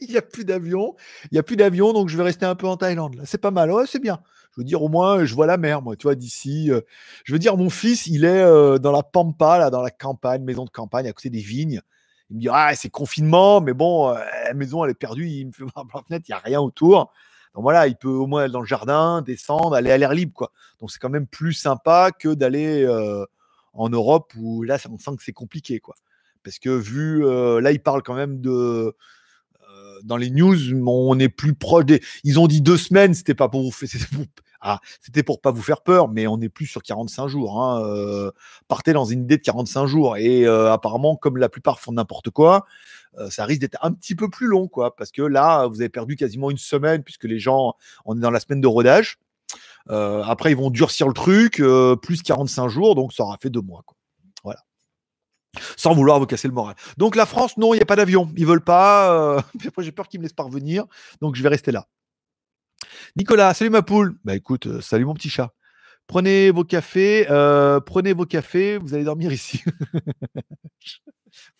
il n'y a plus d'avion. Il n'y a plus d'avion, donc je vais rester un peu en Thaïlande. C'est pas mal. C'est bien. Je veux dire, au moins, je vois la mer, moi, tu vois, d'ici. Euh. je veux dire, mon fils, il est euh, dans la Pampa, dans la campagne, maison de campagne, à côté des vignes. Il me dit Ah, c'est confinement, mais bon, euh, la maison, elle est perdue. Il me fait voir la fenêtre, il n'y a rien autour. Donc voilà, il peut au moins aller dans le jardin, descendre, aller à l'air libre. quoi. Donc c'est quand même plus sympa que d'aller euh, en Europe où là, on sent que c'est compliqué. quoi. parce que vu là, il parle quand même de dans les news, on est plus proche des. Ils ont dit deux semaines, c'était pas pour vous faire. Ah, c'était pour pas vous faire peur, mais on est plus sur 45 jours. Hein, partez dans une idée de 45 jours. Et apparemment, comme la plupart font n'importe quoi, ça risque d'être un petit peu plus long, quoi, parce que là, vous avez perdu quasiment une semaine, puisque les gens, on est dans la semaine de rodage. après, ils vont durcir le truc, plus 45 jours, donc ça aura fait deux mois. Quoi. Voilà. Sans vouloir vous casser le moral. Donc la France, non, il n'y a pas d'avion. Ils veulent pas. après, j'ai peur qu'ils me laissent parvenir, donc je vais rester là. Nicolas, salut ma poule. Bah écoute, salut mon petit chat. Prenez vos cafés, prenez vos cafés, vous allez dormir ici.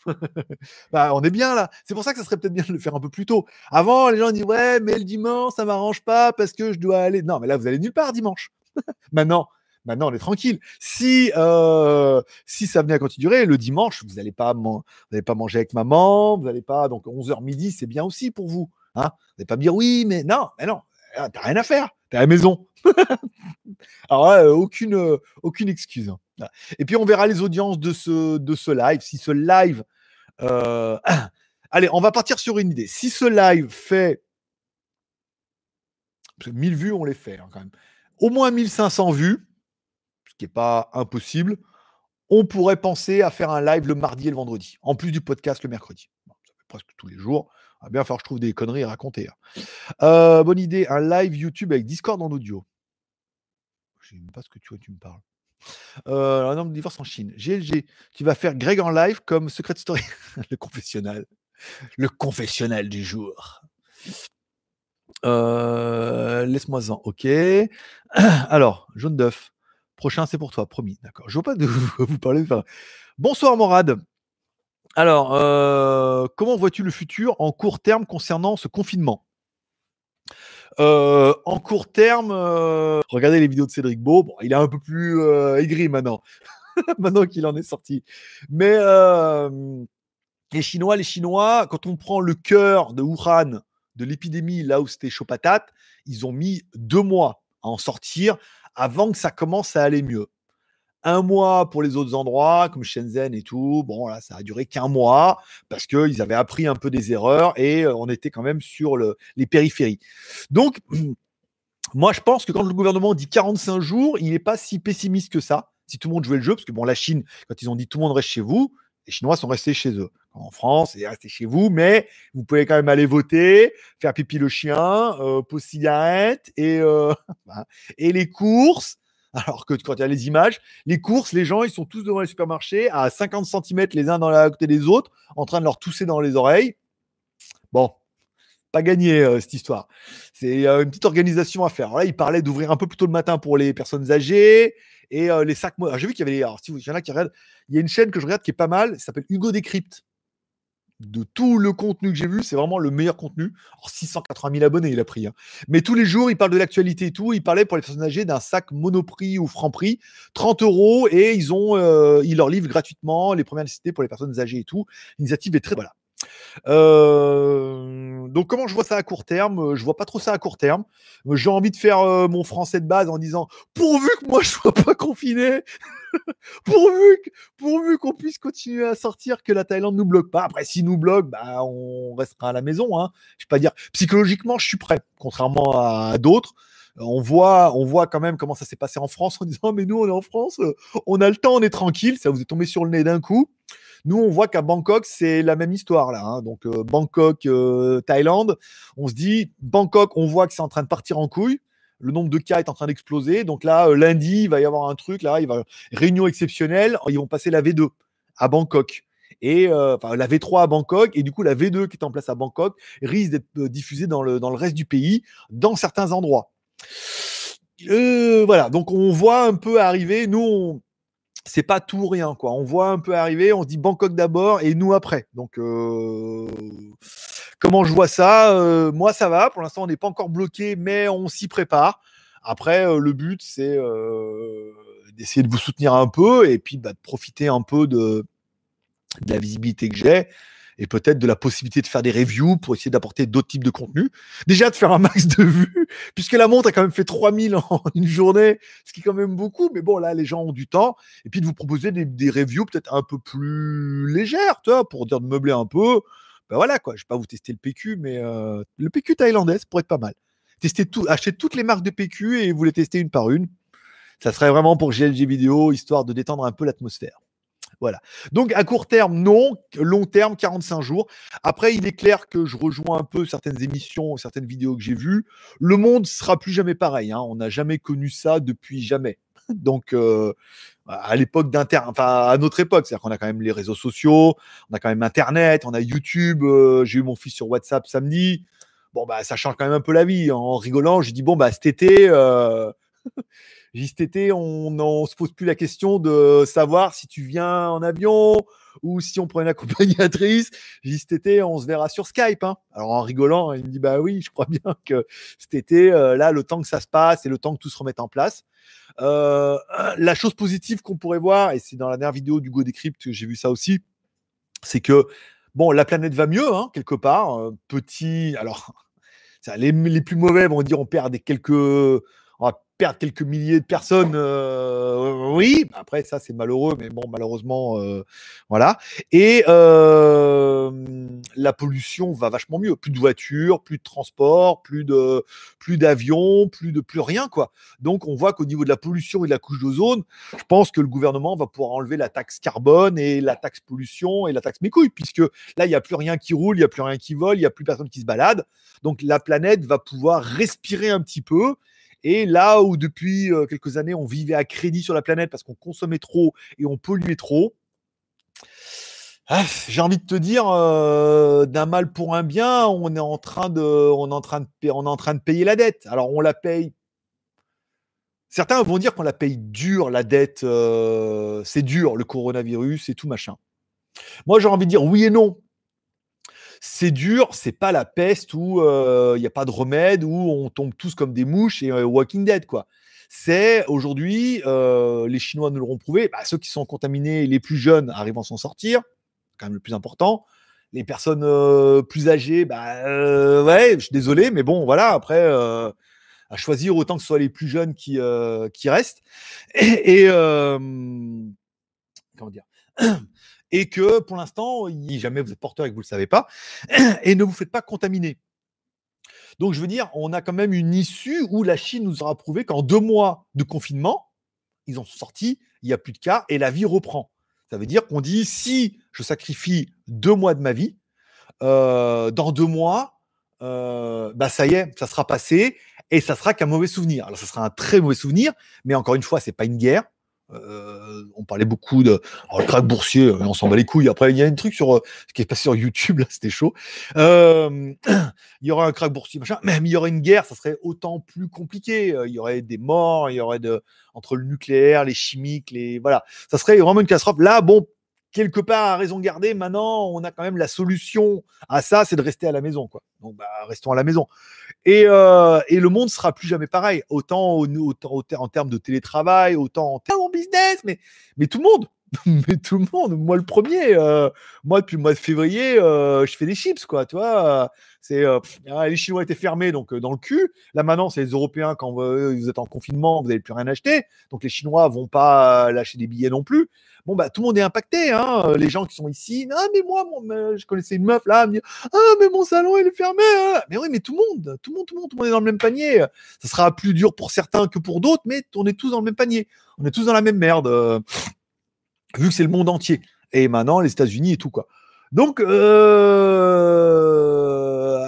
bah, on est bien là. C'est pour ça que ça serait peut-être bien de le faire un peu plus tôt. Avant, les gens disent ouais, mais le dimanche, ça m'arrange pas parce que je dois aller. Non, mais là, vous allez nulle part dimanche. maintenant, maintenant, on est tranquille. Si euh, si ça venait à continuer, le dimanche, vous n'allez pas manger avec maman, vous n'allez pas. Donc 11h midi, c'est bien aussi pour vous. Hein vous n'allez pas me dire oui, mais non, mais non, t'as rien à faire. T'es à la maison. Alors là, aucune, aucune excuse. Hein. Et puis on verra les audiences de ce, de ce live. Si ce live. Euh, allez, on va partir sur une idée. Si ce live fait. 1000 vues, on les fait hein, quand même. Au moins 1500 vues, ce qui n'est pas impossible, on pourrait penser à faire un live le mardi et le vendredi, en plus du podcast le mercredi. presque tous les jours. Va bien falloir que je trouve des conneries à raconter. Hein. Euh, bonne idée, un live YouTube avec Discord en audio. Je ne sais même pas ce que tu vois, tu me parles. Euh, un homme de divorce en Chine. GLG, tu vas faire Greg en live comme Secret Story. le confessionnal. Le confessionnal du jour. Euh, Laisse-moi-en. Ok. Alors, jaune d'œuf. Prochain, c'est pour toi, promis. D'accord. Je ne vois pas de vous parler. Bonsoir, Morad. Alors, euh, comment vois-tu le futur en court terme concernant ce confinement? Euh, en court terme, euh, regardez les vidéos de Cédric Beau. Il est un peu plus aigri maintenant, maintenant qu'il en est sorti. Mais les Chinois, les Chinois, quand on prend le cœur de Wuhan, de l'épidémie, là où c'était chaud patate, ils ont mis deux mois à en sortir avant que ça commence à aller mieux un mois pour les autres endroits, comme Shenzhen et tout. Bon, là, ça a duré qu'un mois parce qu'ils avaient appris un peu des erreurs et euh, on était quand même sur les périphéries. Donc, moi, je pense que quand le gouvernement dit 45 jours, il n'est pas si pessimiste que ça. Si tout le monde jouait le jeu, parce que bon, la Chine, quand ils ont dit tout le monde reste chez vous, les Chinois sont restés chez eux. En France, c'est resté chez vous, mais vous pouvez quand même aller voter, faire pipi le chien, euh, poser cigarette et, euh, et les courses alors que quand il y a les images, les courses, les gens, ils sont tous devant les supermarchés à 50 cm les uns dans la côté des autres, en train de leur tousser dans les oreilles. Bon, pas gagné euh, cette histoire. C'est euh, une petite organisation à faire. là, il parlait d'ouvrir un peu plus tôt le matin pour les personnes âgées et euh, les sacs. J'ai vu qu'il y avait. Alors, si vous, il y en a qui regardent, il y a une chaîne que je regarde qui est pas mal. Ça s'appelle Hugo Décrypte de tout le contenu que j'ai vu, c'est vraiment le meilleur contenu. Alors, 680 000 abonnés, il a pris. Hein. Mais tous les jours, il parle de l'actualité et tout. Il parlait pour les personnes âgées d'un sac Monoprix ou Franprix, 30 euros, et ils ont, euh, ils leur livrent gratuitement les premières nécessités pour les personnes âgées et tout. L'initiative est très, voilà. Euh, donc comment je vois ça à court terme? Je vois pas trop ça à court terme. J'ai envie de faire euh, mon français de base en disant pourvu que moi je sois pas confiné, pourvu pourvu qu'on puisse continuer à sortir, que la Thaïlande nous bloque pas. Après, si nous bloque, bah, on restera à la maison. Hein. Je vais pas dire psychologiquement, je suis prêt, contrairement à, d'autres. On voit, on voit quand même comment ça s'est passé en France en disant mais nous on est en France, on a le temps, on est tranquille. Ça vous est tombé sur le nez d'un coup. Nous, on voit qu'à Bangkok, c'est la même histoire là. Hein. Donc euh, Bangkok, euh, Thaïlande, on se dit Bangkok, on voit que c'est en train de partir en couille le nombre de cas est en train d'exploser. Donc là, euh, lundi, il va y avoir un truc, là, il va réunion exceptionnelle, ils vont passer la V2 à Bangkok. Et enfin, la V3 à Bangkok, et du coup, la V2 qui est en place à Bangkok risque d'être diffusée dans le reste du pays, dans certains endroits. Voilà, donc on voit un peu arriver, nous, c'est pas tout ou rien, quoi. On voit un peu arriver, on se dit Bangkok d'abord et nous après. Donc, Comment je vois ça? Euh, Moi, ça va. Pour l'instant, on n'est pas encore bloqué, mais on s'y prépare. Après, euh, le but, c'est euh, d'essayer de vous soutenir un peu et puis bah, de profiter un peu de, la visibilité que j'ai et peut-être de la possibilité de faire des reviews pour essayer d'apporter d'autres types de contenus. Déjà de faire un max de vues, puisque la montre a quand même fait 3000 en une journée, ce qui est quand même beaucoup, mais bon, là, les gens ont du temps, et puis de vous proposer des, reviews peut-être un peu plus légères, tu vois, pour dire de meubler un peu. Ben voilà, quoi, je vais pas vous tester le PQ, mais euh, le PQ thaïlandais, ça pourrait être pas mal. Tester tout, acheter toutes les marques de PQ et vous les tester une par une. Ça serait vraiment pour GLG vidéo, histoire de détendre un peu l'atmosphère. Voilà. Donc à court terme, non. Long terme, 45 jours. Après, il est clair que je rejoins un peu certaines émissions, certaines vidéos que j'ai vues. Le monde sera plus jamais pareil. Hein. On n'a jamais connu ça depuis jamais. Donc euh, à l'époque d'Inter, enfin à notre époque, c'est-à-dire qu'on a quand même les réseaux sociaux, on a quand même Internet, on a YouTube. Euh, j'ai eu mon fils sur WhatsApp samedi. Bon bah ça change quand même un peu la vie. En rigolant, j'ai dit bon bah cet été. Euh, été, on ne se pose plus la question de savoir si tu viens en avion ou si on prend une accompagnatrice. été, on se verra sur Skype. Hein. Alors en rigolant, il me dit bah oui, je crois bien que cet été, euh, là, le temps que ça se passe et le temps que tout se remette en place. Euh, la chose positive qu'on pourrait voir, et c'est dans la dernière vidéo du Go Decrypt que j'ai vu ça aussi, c'est que bon, la planète va mieux hein, quelque part. Euh, petit, alors les, les, plus mauvais vont dire on perd des quelques perdre quelques milliers de personnes, euh, oui. Après, ça, c'est malheureux, mais bon, malheureusement, euh, voilà. Et euh, la pollution va vachement mieux. Plus de voitures, plus de transport, plus de plus d'avions, plus de plus rien, quoi. Donc, on voit qu'au niveau de la pollution et de la couche d'ozone, je pense que le gouvernement va pouvoir enlever la taxe carbone et la taxe pollution et la taxe mécouille, puisque là, il n'y a plus rien qui roule, il n'y a plus rien qui vole, il n'y a plus personne qui se balade. Donc, la planète va pouvoir respirer un petit peu et là où depuis euh, quelques années, on vivait à crédit sur la planète parce qu'on consommait trop et on polluait trop, ah, j'ai envie de te dire, euh, d'un mal pour un bien, on est en train de, on est en train de, on est en train de payer la dette. Alors on la paye. Certains vont dire qu'on la paye dur, la dette, euh, c'est dur, le coronavirus et tout machin. Moi, j'ai envie de dire oui et non c'est dur, c'est pas la peste où il n'y a pas de remède, où on tombe tous comme des mouches et Walking Dead, quoi. C'est aujourd'hui, les Chinois nous l'auront prouvé, bah, ceux qui sont contaminés, les plus jeunes arrivent à s'en sortir, quand même le plus important. Les personnes plus âgées, bah, ouais, je suis désolé, mais bon, voilà, après, à choisir autant que ce soit les plus jeunes qui, qui restent. Et comment dire et que pour l'instant, jamais vous êtes porteur et que vous ne le savez pas, et ne vous faites pas contaminer. Donc, je veux dire, on a quand même une issue où la Chine nous aura prouvé qu'en deux mois de confinement, ils ont sorti, il n'y a plus de cas et la vie reprend. Ça veut dire qu'on dit si je sacrifie deux mois de ma vie, euh, dans deux mois, euh, bah ça y est, ça sera passé et ça sera qu'un mauvais souvenir. Alors, ça sera un très mauvais souvenir, mais encore une fois, c'est pas une guerre, euh, on parlait beaucoup de oh, le crack boursier, on s'en bat les couilles. Après, il y a un truc sur euh, ce qui est passé sur YouTube, là, c'était chaud. Euh, il y aura un crack boursier, machin. Même il y aurait une guerre, ça serait autant plus compliqué. Il y aurait des morts, il y aurait de entre le nucléaire, les chimiques, les voilà. Ça serait vraiment une catastrophe. Là, bon, quelque part à raison garder, maintenant, on a quand même la solution à ça, c'est de rester à la maison. Quoi. Donc, bah, restons à la maison. Et, euh, le monde sera plus jamais pareil, autant, autant, en termes de télétravail, autant en termes de business, mais tout le monde. mais tout le monde, moi le premier, euh, moi depuis le mois de février, euh, je fais des chips, quoi, tu. C'est ah, les Chinois étaient fermés, donc dans le cul. Là maintenant, c'est les Européens quand vous, êtes en confinement, vous n'avez plus rien acheter, donc les Chinois vont pas lâcher des billets non plus bon, bah, tout le monde est impacté. Hein. Euh, les gens qui sont ici, ah, mais moi, je connaissais une meuf là, me dit, ah, mais mon salon, il est fermé. Hein. Mais oui, mais tout le monde, tout le monde, tout le monde, tout le monde est dans le même panier. Ça sera plus dur pour certains que pour d'autres, mais on est tous dans le même panier. On est tous dans la même merde, euh, vu que c'est le monde entier. Et maintenant, les États-Unis et tout, quoi. Donc, euh,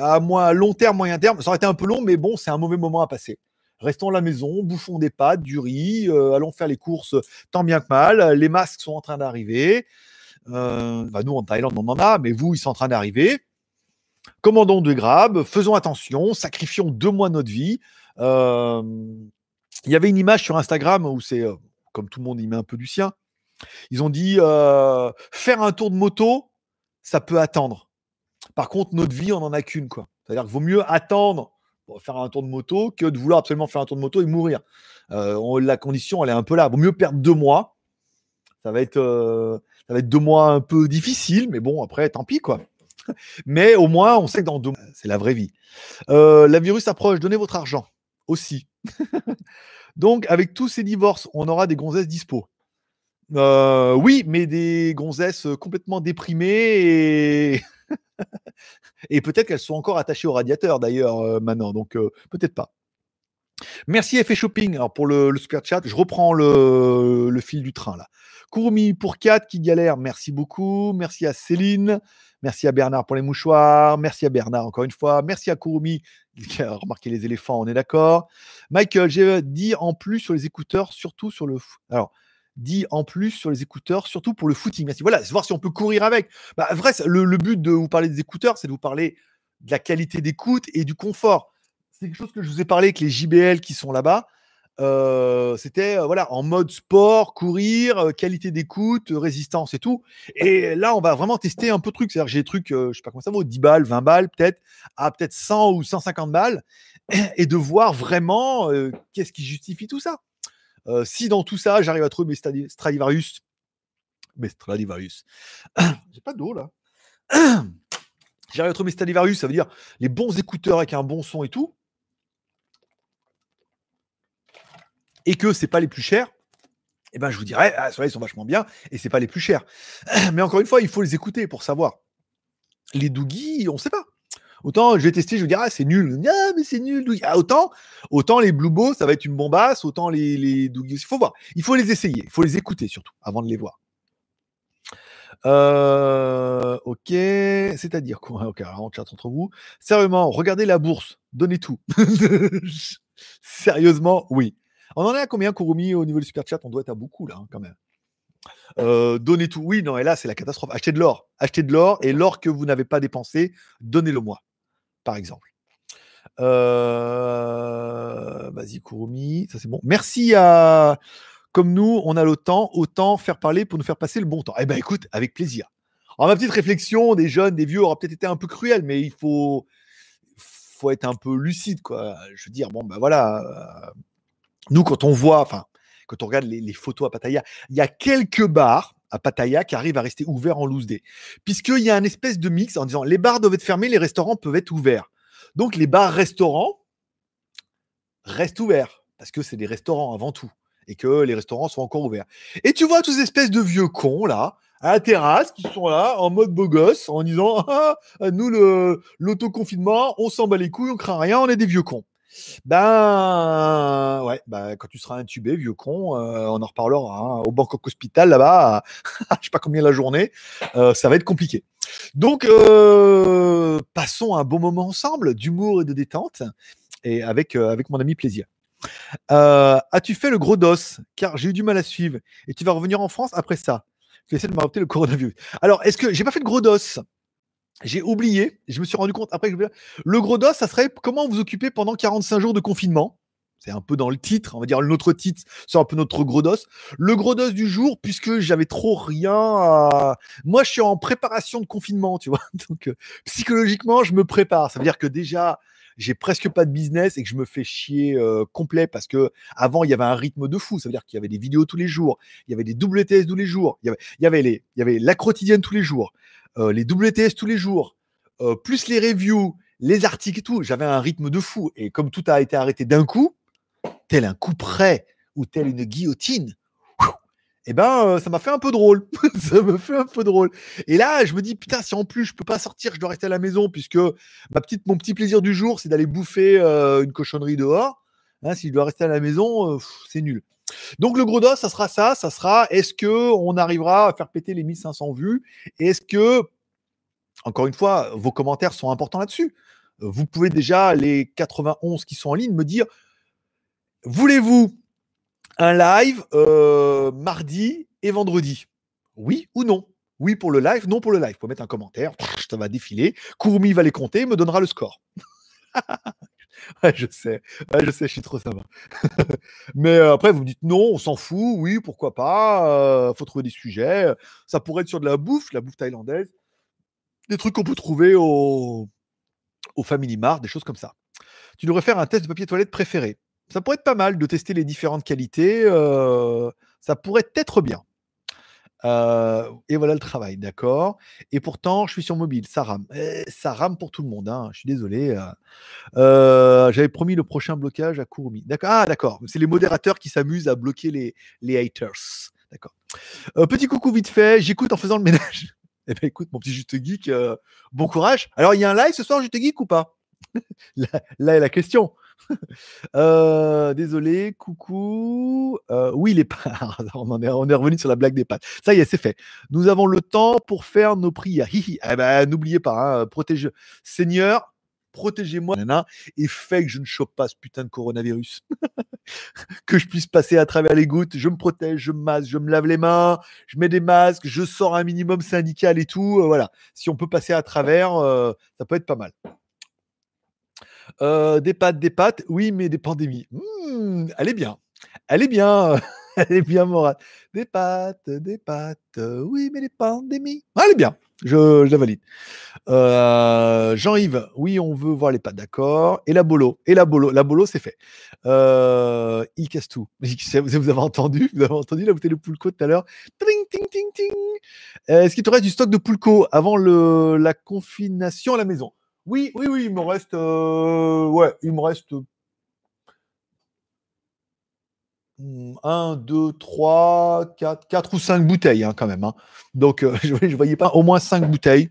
à, moi, long terme, moyen terme, ça aurait été un peu long, mais bon, c'est un mauvais moment à passer restons à la maison, bouffons des pâtes, du riz, euh, allons faire les courses tant bien que mal. Les masques sont en train d'arriver. Euh, bah, nous, en Thaïlande, on en a, mais vous, ils sont en train d'arriver. Commandons de grab, faisons attention, sacrifions deux mois de notre vie. Il y avait une image sur Instagram où c'est, comme tout le monde y met un peu du sien, ils ont dit faire un tour de moto, ça peut attendre. Par contre, notre vie, on n'en a qu'une. C'est-à-dire qu'il vaut mieux attendre faire un tour de moto que de vouloir absolument faire un tour de moto et mourir. Euh, la condition, elle est un peu là. Vaut mieux perdre deux mois. Ça va être, euh, deux mois un peu difficiles, mais bon, après, tant pis, quoi. Mais au moins, on sait que dans deux mois, c'est la vraie vie. Euh, la virus approche, donnez votre argent aussi. Donc, avec tous ces divorces, on aura des gonzesses dispo. Euh, oui, mais des gonzesses complètement déprimées et, peut-être qu'elles sont encore attachées au radiateur d'ailleurs euh, maintenant, donc euh, peut-être pas. Merci Effet Shopping Alors, pour le, le, super chat. Je reprends le, fil du train là. Kurumi pour 4 qui galère, merci beaucoup. Merci à Céline. Merci à Bernard pour les mouchoirs. Merci à Bernard encore une fois. Merci à Kurumi qui a remarqué les éléphants, on est d'accord. Michael, j'ai dit en plus sur les écouteurs, surtout sur le. Alors, dit en plus sur les écouteurs, surtout pour le footing. Merci. Voilà, c'est voir si on peut courir avec. Bah, vrai, le, le, but de vous parler des écouteurs, c'est de vous parler de la qualité d'écoute et du confort. C'est quelque chose que je vous ai parlé avec les JBL qui sont là-bas. Euh, c'était euh, voilà en mode sport, courir, euh, qualité d'écoute, résistance et tout. Et là, on va vraiment tester un peu de trucs. C'est-à-dire j'ai des trucs, je sais pas comment ça vaut, 10 balles, 20 balles peut-être, à peut-être 100 ou 150 balles, et de voir vraiment qu'est-ce qui justifie tout ça. Si dans tout ça, j'arrive à trouver mes Stradivarius, mes Stradivarius, j'ai pas d'eau là. J'arrive à trouver mes Stradivarius, ça veut dire les bons écouteurs avec un bon son et tout. et que c'est pas les plus chers, eh ben je vous dirais, ah, ils sont vachement bien et c'est pas les plus chers. Mais encore une fois, il faut les écouter pour savoir. Les Doogie, on sait pas. Autant je vais tester, je vais dire, ah, c'est nul. Ah, mais c'est nul. Ah, autant, autant les Blue ça va être une bombasse. Autant les, les il faut voir. Il faut les essayer. Il faut les écouter surtout avant de les voir. Euh, ok, c'est-à-dire quoi? Ok, alors on chat entre vous. Sérieusement, regardez la bourse, donnez tout. Sérieusement, oui. On en est à combien, Kurumi, au niveau du super chat On doit être à beaucoup, là, hein, quand même. Euh, donnez tout. Oui, non, et là, c'est la catastrophe. Achetez de l'or. Achetez de l'or, et l'or que vous n'avez pas dépensé, donnez-le moi, par exemple. Euh, vas-y, Kurumi, ça c'est bon. Merci à. Comme nous, on a le temps, autant faire parler pour nous faire passer le bon temps. Eh ben, écoute, avec plaisir. Alors, ma petite réflexion des jeunes, des vieux aura peut-être été un peu cruelle, mais il faut, faut être un peu lucide, quoi. Je veux dire, bon, ben voilà. Euh, nous, quand on voit, enfin, quand on regarde les, photos à Pattaya, il y a quelques bars à Pattaya qui arrivent à rester ouverts en loose day. Puisqu'il y a un espèce de mix en disant les bars doivent être fermés, les restaurants peuvent être ouverts. Donc les bars-restaurants restent ouverts parce que c'est des restaurants avant tout et que les restaurants sont encore ouverts. Et tu vois tous ces espèces de vieux cons là à la terrasse qui sont là en mode beau gosse en disant ah, nous l'autoconfinement on s'en bat les couilles on craint rien on est des vieux cons ben ouais, ben, quand tu seras intubé, vieux con, euh, on en reparlera hein, au Bangkok Hospital là-bas, je sais pas combien la journée, euh, ça va être compliqué. Donc euh, passons un bon moment ensemble, d'humour et de détente, et avec avec mon ami plaisir. As-tu fait le gros dos? Car j'ai eu du mal à suivre. Et tu vas revenir en France après ça. Tu essaies de m'adopter le coronavirus. Alors, est-ce que j'ai pas fait de gros dos? J'ai oublié, je me suis rendu compte après que le gros dos, ça serait comment vous occuper pendant 45 jours de confinement. C'est un peu dans le titre, on va dire notre titre, c'est un peu notre gros dos. Le gros dos du jour, puisque j'avais trop rien. Moi, je suis en préparation de confinement, tu vois. Donc, euh, psychologiquement, je me prépare. Ça veut dire que déjà, j'ai presque pas de business et que je me fais chier euh, complet parce que avant il y avait un rythme de fou. Ça veut dire qu'il y avait des vidéos tous les jours, il y avait des WTS tous les jours, il y avait les, il y avait la quotidienne tous les jours, euh, les WTS tous les jours, euh, plus les reviews, les articles et tout, j'avais un rythme de fou. Et comme tout a été arrêté d'un coup, tel un coup près ou tel une guillotine, eh ben, euh, ça m'a fait un peu drôle. ça me fait un peu drôle. Et là, je me dis, putain, si en plus je peux pas sortir, je dois rester à la maison, puisque mon petit plaisir du jour, c'est d'aller bouffer une cochonnerie dehors. Hein, si je dois rester à la maison, c'est nul. Donc le gros dos, ça sera ça, ça sera est-ce que on arrivera à faire péter les 1500 vues? Est-ce que, encore une fois, vos commentaires sont importants là-dessus? Vous pouvez déjà, les 91 qui sont en ligne, me dire, voulez-vous un live euh, mardi et vendredi? Oui ou non? Oui pour le live, non pour le live. Vous pouvez mettre un commentaire, ça va défiler. Kourmi va les compter, me donnera le score. je sais, je sais, je suis trop sympa. Mais euh, après, vous me dites non, on s'en fout, oui, pourquoi pas, euh, faut trouver des sujets. Ça pourrait être sur de la bouffe, la bouffe thaïlandaise, des trucs qu'on peut trouver au, au Family Mart, des choses comme ça. Tu devrais faire un test de papier toilette préféré. Ça pourrait être pas mal de tester les différentes qualités, euh, ça pourrait être bien. Et voilà le travail, d'accord? Et pourtant, je suis sur mobile, ça rame. Eh, ça rame pour tout le monde, hein, je suis désolé. J'avais promis le prochain blocage à. D'accord. Ah, d'accord. C'est les modérateurs qui s'amusent à bloquer les, les haters. D'accord. Petit coucou vite fait, j'écoute en faisant le ménage. Eh ben écoute, mon petit Juste Geek, bon courage. Alors, il y a un live ce soir, Juste Geek ou pas? Là est la question. Euh, désolé, coucou. Euh, oui, les pâtes. on, est, revenu sur la blague des pâtes. Ça y est, c'est fait. Nous avons le temps pour faire nos prières. Eh ben, n'oubliez pas, hein, protégez. Seigneur, protégez-moi et fait que je ne chope pas ce putain de coronavirus. que je puisse passer à travers les gouttes. Je me protège, je me masque, je me lave les mains, je mets des masques, je sors un minimum syndical et tout. euh, voilà. Si on peut passer à travers, ça peut être pas mal. Des pâtes, des pâtes, oui, mais des pandémies. Hmm, elle est bien. Elle est bien. Elle est bien, Morad. Des pâtes, des pâtes, oui, mais des pandémies. Ah, elle est bien. Je, je la valide. Jean-Yves, oui, on veut voir les pâtes, d'accord. Et la bolo. Et la bolo. La bolo, c'est fait. Il casse tout. Vous avez entendu Vous avez entendu la bouteille de Poulco tout à l'heure? Ting, ting, ting, ting. Est-ce qu'il te reste du stock de Poulco avant la confination à la maison? Oui, oui, oui, il me reste. euh, ouais, il me reste. 1, 2, 3, 4, 4 ou 5 bouteilles hein, quand même. hein. Donc, euh, je ne voyais pas au moins 5 bouteilles.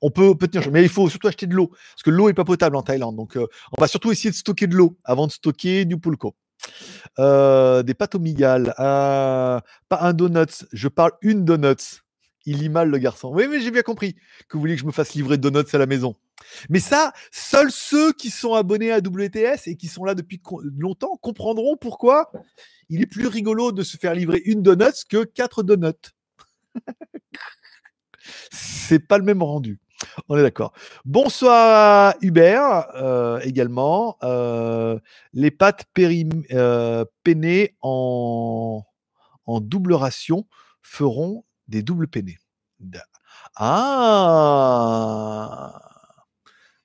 On peut, peut tenir, mais il faut surtout acheter de l'eau, parce que l'eau n'est pas potable en Thaïlande. Donc, euh, on va surtout essayer de stocker de l'eau avant de stocker du pulco. Euh, des pâtes au migal. pas un donut, je parle une donut. Il lit mal le garçon. Oui, mais j'ai bien compris que vous voulez que je me fasse livrer donuts à la maison. Mais ça, seuls ceux qui sont abonnés à WTS et qui sont là depuis longtemps comprendront pourquoi il est plus rigolo de se faire livrer une donut que quatre donuts. C'est pas le même rendu. On est d'accord. Bonsoir Hubert euh, également. Euh, les pâtes périm- euh, peinées en double ration feront des doubles peinés. Ah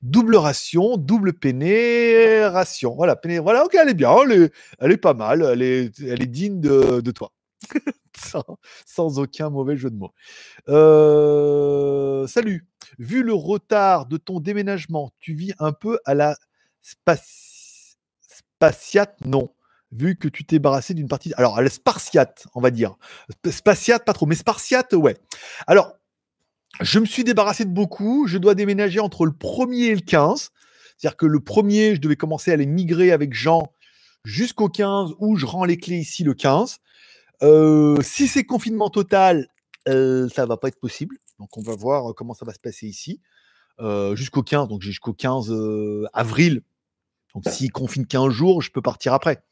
Double ration, double peiné, ration. Voilà, peiné, voilà, ok, elle est bien, elle est, pas mal, elle est, digne de, toi. sans, aucun mauvais jeu de mots. Euh, salut. Vu le retard de ton déménagement, tu vis un peu à la spaci- spatiate? Non. Vu que tu t'es barrassé d'une partie. Alors, la spartiate, on va dire. Sp- Spatiate, pas trop, mais spartiate, ouais. Alors, je me suis débarrassé de beaucoup. Je dois déménager entre le 1er et le 15. C'est-à-dire que le premier, je devais commencer à les migrer avec Jean jusqu'au 15, où je rends les clés ici le 15. Euh, si c'est confinement total, euh, ça va pas être possible. Donc on va voir euh, comment ça va se passer ici. Euh, jusqu'au 15, donc jusqu'au 15 euh, avril. Donc s'il confine 15 jours, je peux partir après.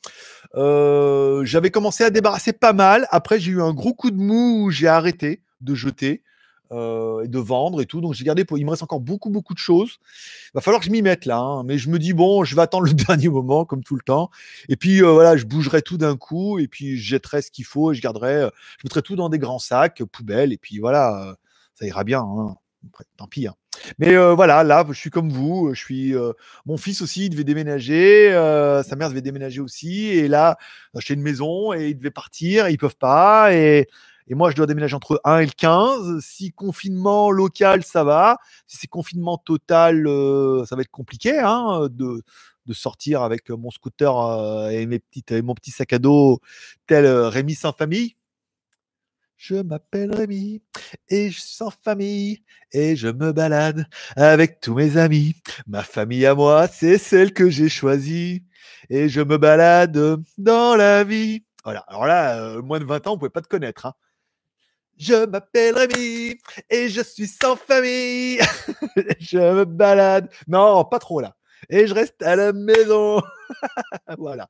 Euh, J'avais commencé à débarrasser pas mal. Après, j'ai eu un gros coup de mou où j'ai arrêté de jeter euh, et de vendre et tout. Donc j'ai gardé pour. Il me reste encore beaucoup, beaucoup de choses. Il va falloir que je m'y mette là. hein. Mais je me dis, bon, je vais attendre le dernier moment, comme tout le temps. Et puis euh, voilà, je bougerai tout d'un coup. Et puis je jetterai ce qu'il faut et je garderai. je mettrai tout dans des grands sacs, poubelles. Et puis voilà, ça ira bien. hein. Tant pis. hein. Mais euh, voilà, là, je suis comme vous. Je suis. euh, mon fils aussi, il devait déménager. euh, sa mère devait déménager aussi. Et là, acheter une maison et ils devaient partir. Ils peuvent pas. Et, et moi, je dois déménager entre 1 et le 15. Si confinement local, ça va. Si c'est confinement total, ça va être compliqué hein, de, de sortir avec mon scooter et, mes petites, et mon petit sac à dos tel Rémi sans famille. Je m'appelle Rémi et je suis sans famille et je me balade avec tous mes amis. Ma famille à moi, c'est celle que j'ai choisie et je me balade dans la vie. Voilà, alors là, euh, moins de 20 ans, on pouvait pas te connaître. hein. Je m'appelle Rémi et je suis sans famille. je me balade. Non, pas trop là. Et je reste à la maison. voilà.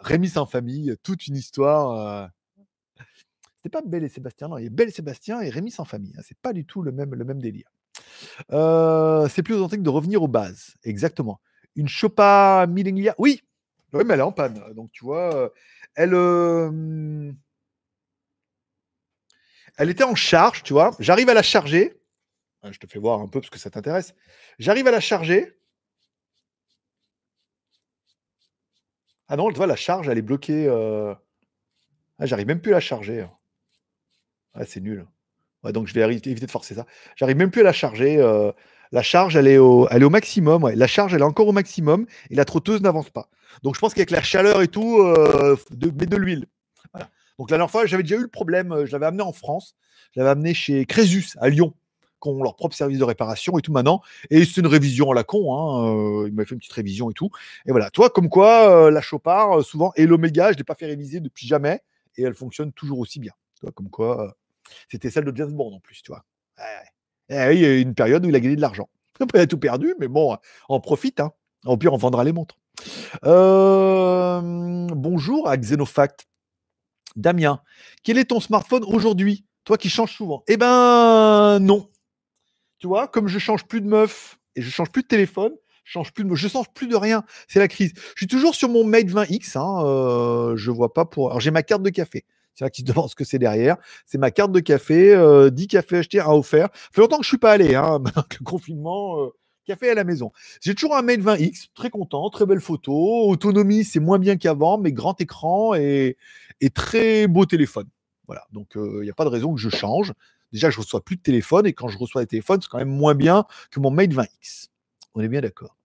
Rémi sans famille, toute une histoire. euh, c'était pas Belle et Sébastien, non, il y a Belle et Sébastien et Rémi sans famille. hein, C'est pas du tout le même, délire. C'est plus authentique de revenir aux bases. Exactement. Une Chopa Millinglia. Oui, oui, mais elle est en panne. Donc tu vois, elle, elle était en charge, tu vois. J'arrive à la charger. Ah, Je te fais voir un peu parce que ça t'intéresse. J'arrive à la charger. Ah non, tu vois, la charge, elle est bloquée. Ah, j'arrive même plus à la charger. Ouais, c'est nul. Donc je vais éviter de forcer ça. J'arrive même plus à la charger. euh, la charge, elle est au, maximum. La charge, elle est encore au maximum et la trotteuse n'avance pas. Donc je pense qu'avec la chaleur et tout, euh, de, mais de l'huile. Donc la dernière fois, j'avais déjà eu le problème. euh, Je l'avais amené en France. Je l'avais amené chez Crésus à Lyon, qui ont leur propre service de réparation et tout maintenant. Et c'est une révision à la con. Hein. euh, il fait une petite révision et tout. Et voilà. Toi, comme quoi, la Chopard, souvent, et l'Omega, je l'ai pas fait réviser depuis jamais et elle fonctionne toujours aussi bien. Tu vois, comme quoi, c'était celle de James Bond en plus, tu vois. Il y a eu une période où il a gagné de l'argent. Il a tout perdu, mais bon, on profite. Hein. Au pire, on vendra les montres. Bonjour à Xenofact. Damien, quel est ton smartphone aujourd'hui? Toi qui changes souvent. Eh ben, non. Tu vois, comme je change plus de meuf et je change plus de téléphone, je change plus de, change plus de rien. C'est la crise. Je suis toujours sur mon Mate 20X. Hein, euh, je vois pas pour. Alors j'ai ma carte de café. C'est là qui se demande ce que c'est derrière. C'est ma carte de café, euh, 10 cafés achetés, un offert. Ça fait longtemps que je suis pas allé, hein, le confinement, euh, café à la maison. J'ai toujours un Mate 20X, très content, très belle photo. Autonomie, c'est moins bien qu'avant, mais grand écran et, très beau téléphone. Voilà, donc il n'y a pas de raison que je change. Déjà, je reçois plus de téléphone et quand je reçois des téléphones, c'est quand même moins bien que mon Mate 20X. On est bien d'accord.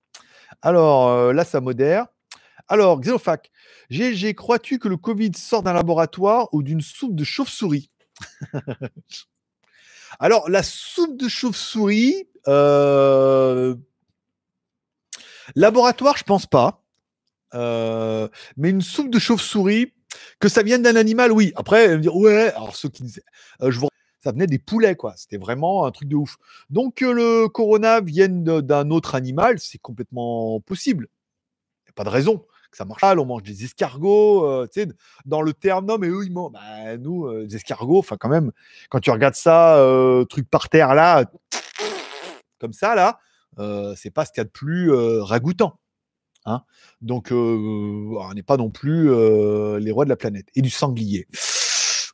Alors euh, là, ça modère. Alors, Xenofac, GG, crois-tu que le Covid sort d'un laboratoire ou d'une soupe de chauve-souris? Alors, la soupe de chauve-souris, euh, laboratoire, je pense pas. Euh, mais une soupe de chauve-souris, que ça vienne d'un animal, oui. Après, dire, ouais, alors ceux qui euh, je ça venait des poulets, quoi. C'était vraiment un truc de ouf. Donc, que le corona vienne d'un autre animal, c'est complètement possible. Il n'y a pas de raison ça marche mal. On mange des escargots, euh, tu sais, dans le terme, non, mais eux, ils mangent. Bah, nous, euh, des escargots, enfin, quand même, quand tu regardes ça, euh, truc par terre, là, comme ça, là, c'est pas ce qu'il y a de plus ragoûtant. Hein Donc, on n'est pas non plus les rois de la planète. Et du sanglier.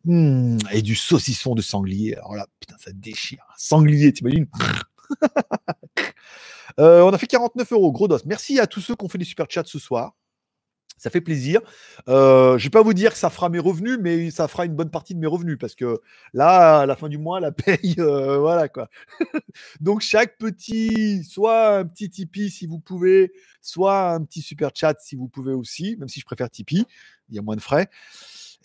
Mmh, et du saucisson de sanglier. Alors là, putain, ça déchire. Sanglier, t'imagines? Euh, On a fait 49 euros, gros dos. Merci à tous ceux qui ont fait des super chats ce soir. Ça fait plaisir. Euh, je vais pas vous dire que ça fera mes revenus, mais ça fera une bonne partie de mes revenus parce que là, à la fin du mois, la paye, euh, voilà quoi. Donc chaque petit, soit un petit Tipeee si vous pouvez, soit un petit super chat si vous pouvez aussi, même si je préfère Tipeee, il y a moins de frais.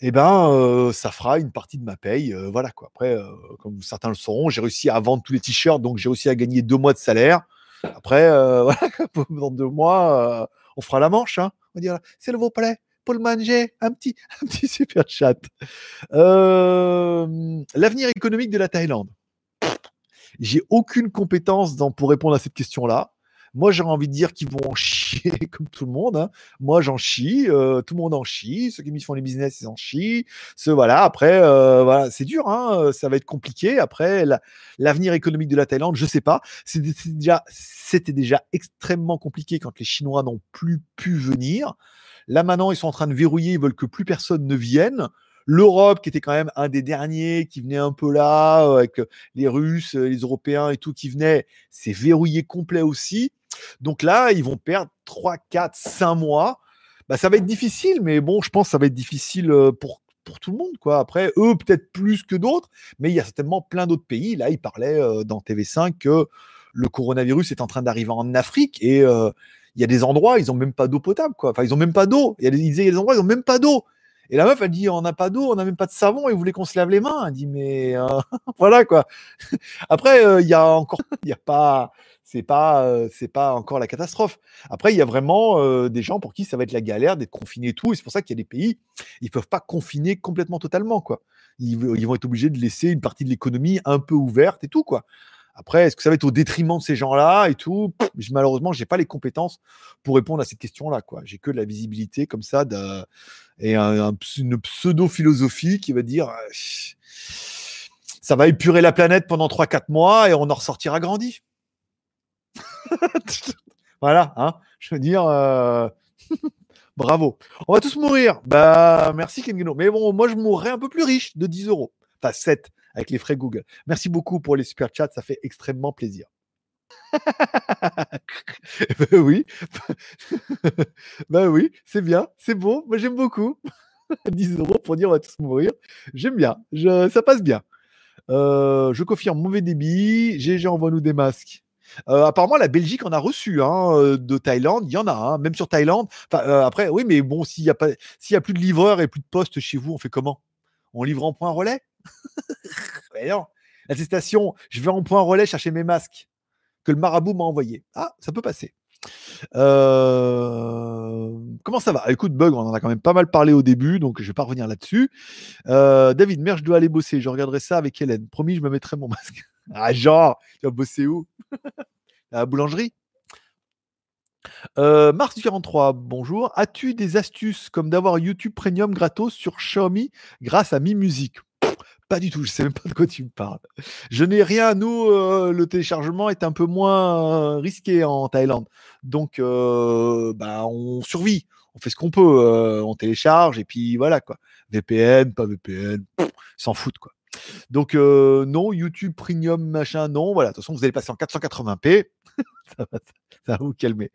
Eh ben, euh, ça fera une partie de ma paye, euh, voilà quoi. Après, comme certains le sauront, j'ai réussi à vendre tous les t-shirts, donc j'ai réussi à gagner deux mois de salaire. Après, voilà, dans deux mois, on fera la manche. Hein. On dira, c'est le plaît, pour le manger, un petit, un petit super chat. Euh, L'avenir économique de la Thaïlande. J'ai aucune compétence pour répondre à cette question-là. Moi, j'ai envie de dire qu'ils vont en chier comme tout le monde. hein. Moi, j'en chie. euh, tout le monde en chie. Ceux qui font les business, ils en chient. Ce, voilà. Après, euh, voilà, c'est dur. Hein, ça va être compliqué. Après, la- l'avenir économique de la Thaïlande, je sais pas. C'était déjà, déjà extrêmement compliqué quand les Chinois n'ont plus pu venir. Là, maintenant, ils sont en train de verrouiller. Ils veulent que plus personne ne vienne. L'Europe, qui était quand même un des derniers, qui venait un peu là, euh, avec les Russes, euh, les Européens et tout qui venaient, c'est verrouillé complet aussi. Donc là, ils vont perdre 3, 4, 5 mois. Bah, ça va être difficile, mais bon, je pense que ça va être difficile euh, pour, pour tout le monde. Quoi. Après, eux, peut-être plus que d'autres, mais il y a certainement plein d'autres pays. Là, ils parlaient euh, dans TV5 que le coronavirus est en train d'arriver en Afrique et euh, il y a des endroits, ils n'ont même pas d'eau potable. Quoi. Enfin, ils n'ont même pas d'eau. Il y a des, ils disaient, il y a des endroits, ils n'ont même pas d'eau. Et la meuf, elle dit, on n'a pas d'eau, on n'a même pas de savon, et vous voulez qu'on se lave les mains. Elle dit, mais euh, voilà quoi. Après, euh, il y a encore, il y a pas, c'est pas, euh, c'est pas encore la catastrophe. Après, il y a vraiment euh, des gens pour qui ça va être la galère d'être confiné et tout. Et c'est pour ça qu'il y a des pays, ils peuvent pas confiner complètement totalement quoi. Ils, ils vont être obligés de laisser une partie de l'économie un peu ouverte et tout quoi. Après, est-ce que ça va être au détriment de ces gens-là et tout? Pff, je- Malheureusement, j'ai pas les compétences pour répondre à cette question-là. J'ai que de la visibilité comme ça et une pseudo-philosophie qui va dire euh, ça va épurer la planète pendant 3-4 mois et on en ressortira grandi. voilà, hein, je veux dire, euh, bravo. On va tous mourir. Bah, merci Kengeno. Mais bon, moi, je mourrais un peu plus riche de 10 euros. Enfin, 7 avec les frais Google. Merci beaucoup pour les super chats, ça fait extrêmement plaisir. ben oui, ben oui, c'est bien, c'est bon, moi j'aime beaucoup. 10 euros pour dire on va tous mourir, j'aime bien, ça passe bien. Euh, je confirme, mauvais débit. GG envoie-nous des masques. Euh, apparemment, la Belgique en a reçu hein, euh, de Thaïlande. Il y en a, hein, même sur Thaïlande. après, oui, mais bon, s'il n'y a, pas, s'il a plus de livreurs et plus de postes chez vous, on fait comment? On livre en point relais? Mais non. L'attestation, je vais en point relais chercher mes masques que le marabout m'a envoyé. Ah, ça peut passer. Euh, comment ça va? Écoute, Bug, on en a quand même pas mal parlé au début, donc je vais pas revenir là-dessus. Euh, David, merde, je dois aller bosser. Je regarderai ça avec Hélène. Promis, je me mettrai mon masque. ah, genre, tu vas bosser où? À la boulangerie? Euh, Mars 43, bonjour. As-tu des astuces comme d'avoir YouTube Premium gratos sur Xiaomi grâce à Mi Music pas du tout, je sais même pas de quoi tu me parles. Je n'ai rien. Nous, euh, le téléchargement est un peu moins euh, risqué en Thaïlande. Donc, euh, bah, on survit. On fait ce qu'on peut. on télécharge et puis voilà quoi. VPN, pas VPN, s'en foutent quoi. Donc, non, YouTube Premium, machin, non. Voilà, de toute façon, vous allez passer en 480p. ça, va, vous calmer.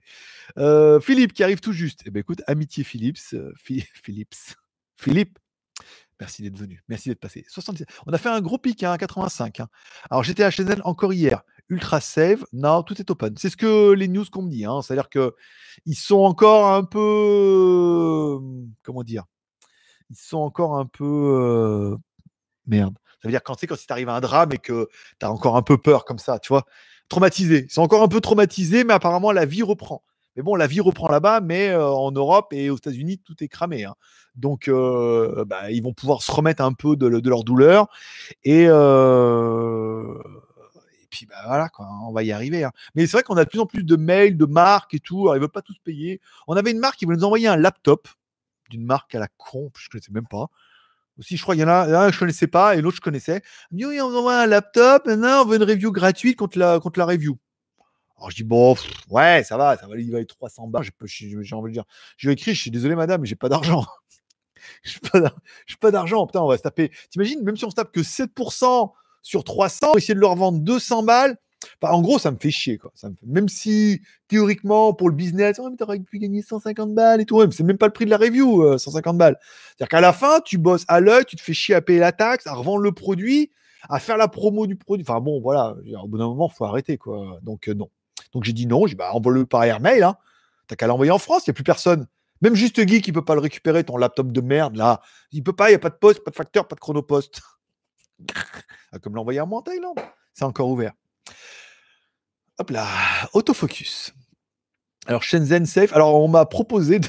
Philippe qui arrive tout juste. Eh ben, écoute, amitié Philips. Philips. Philippe, Merci d'être venu. Merci d'être passé. On a fait un gros pic, hein, 85. Hein. Alors j'étais à Shenzhen encore hier. Ultra save, non, tout est open. C'est ce que les news qu'on me dit. Hein. C'est-à-dire qu'ils sont encore un peu. Comment dire? Ils sont encore un peu. Merde. Ça veut dire quand, quand il t'arrive un drame et que tu as encore un peu peur comme ça, tu vois? Traumatisé. Ils sont encore un peu traumatisés, mais apparemment la vie reprend. Mais bon, la vie reprend là-bas, mais euh, en Europe et aux États-Unis, tout est cramé. Hein. Donc, euh, bah, ils vont pouvoir se remettre un peu de, leur douleur. Et, euh, puis, bah, voilà, quoi, on va y arriver. Hein. Mais c'est vrai qu'on a de plus en plus de mails, de marques et tout. Ils ne veulent pas tous payer. On avait une marque qui voulait nous envoyer un laptop d'une marque à la con, je ne connaissais même pas. Aussi, je crois qu'il y en a un que je ne connaissais pas et l'autre je connaissais. Il oui, on envoie un laptop, maintenant on veut une review gratuite contre la, contre la review. Alors je dis, bon, ouais, ça va, ça va, il va être 300 balles. J'ai envie de dire. Je lui écrit, je suis désolé, madame, mais j'ai pas d'argent. Je n'ai pas d'argent. Putain, on va se taper. T'imagines, même si on se tape que 7% sur 300, essayer de leur vendre 200 balles. en gros, ça me fait chier. Quoi. Même si théoriquement, pour le business, oh, tu aurais pu gagner 150 balles et tout. Ouais, c'est même pas le prix de la review, 150 euh, balles. C'est-à-dire qu'à la fin, tu bosses à l'œil, tu te fais chier à payer la taxe, à revendre le produit, à faire la promo du produit. Enfin bon, voilà, au bout d'un moment, il faut arrêter. Quoi. Donc, euh, non. Donc j'ai dit non, j'ai bah, envoie-le par airmail. Hein. T'as qu'à l'envoyer en France, il n'y a plus personne. Même juste Guy qui peut pas le récupérer, ton laptop de merde, là. Il peut pas, il n'y a pas de poste, pas de facteur, pas de chronopost. Ah, comme l'envoyer à moi en Thaïlande. C'est encore ouvert. Hop là, autofocus. Alors Shenzhen Safe. Alors on m'a proposé de...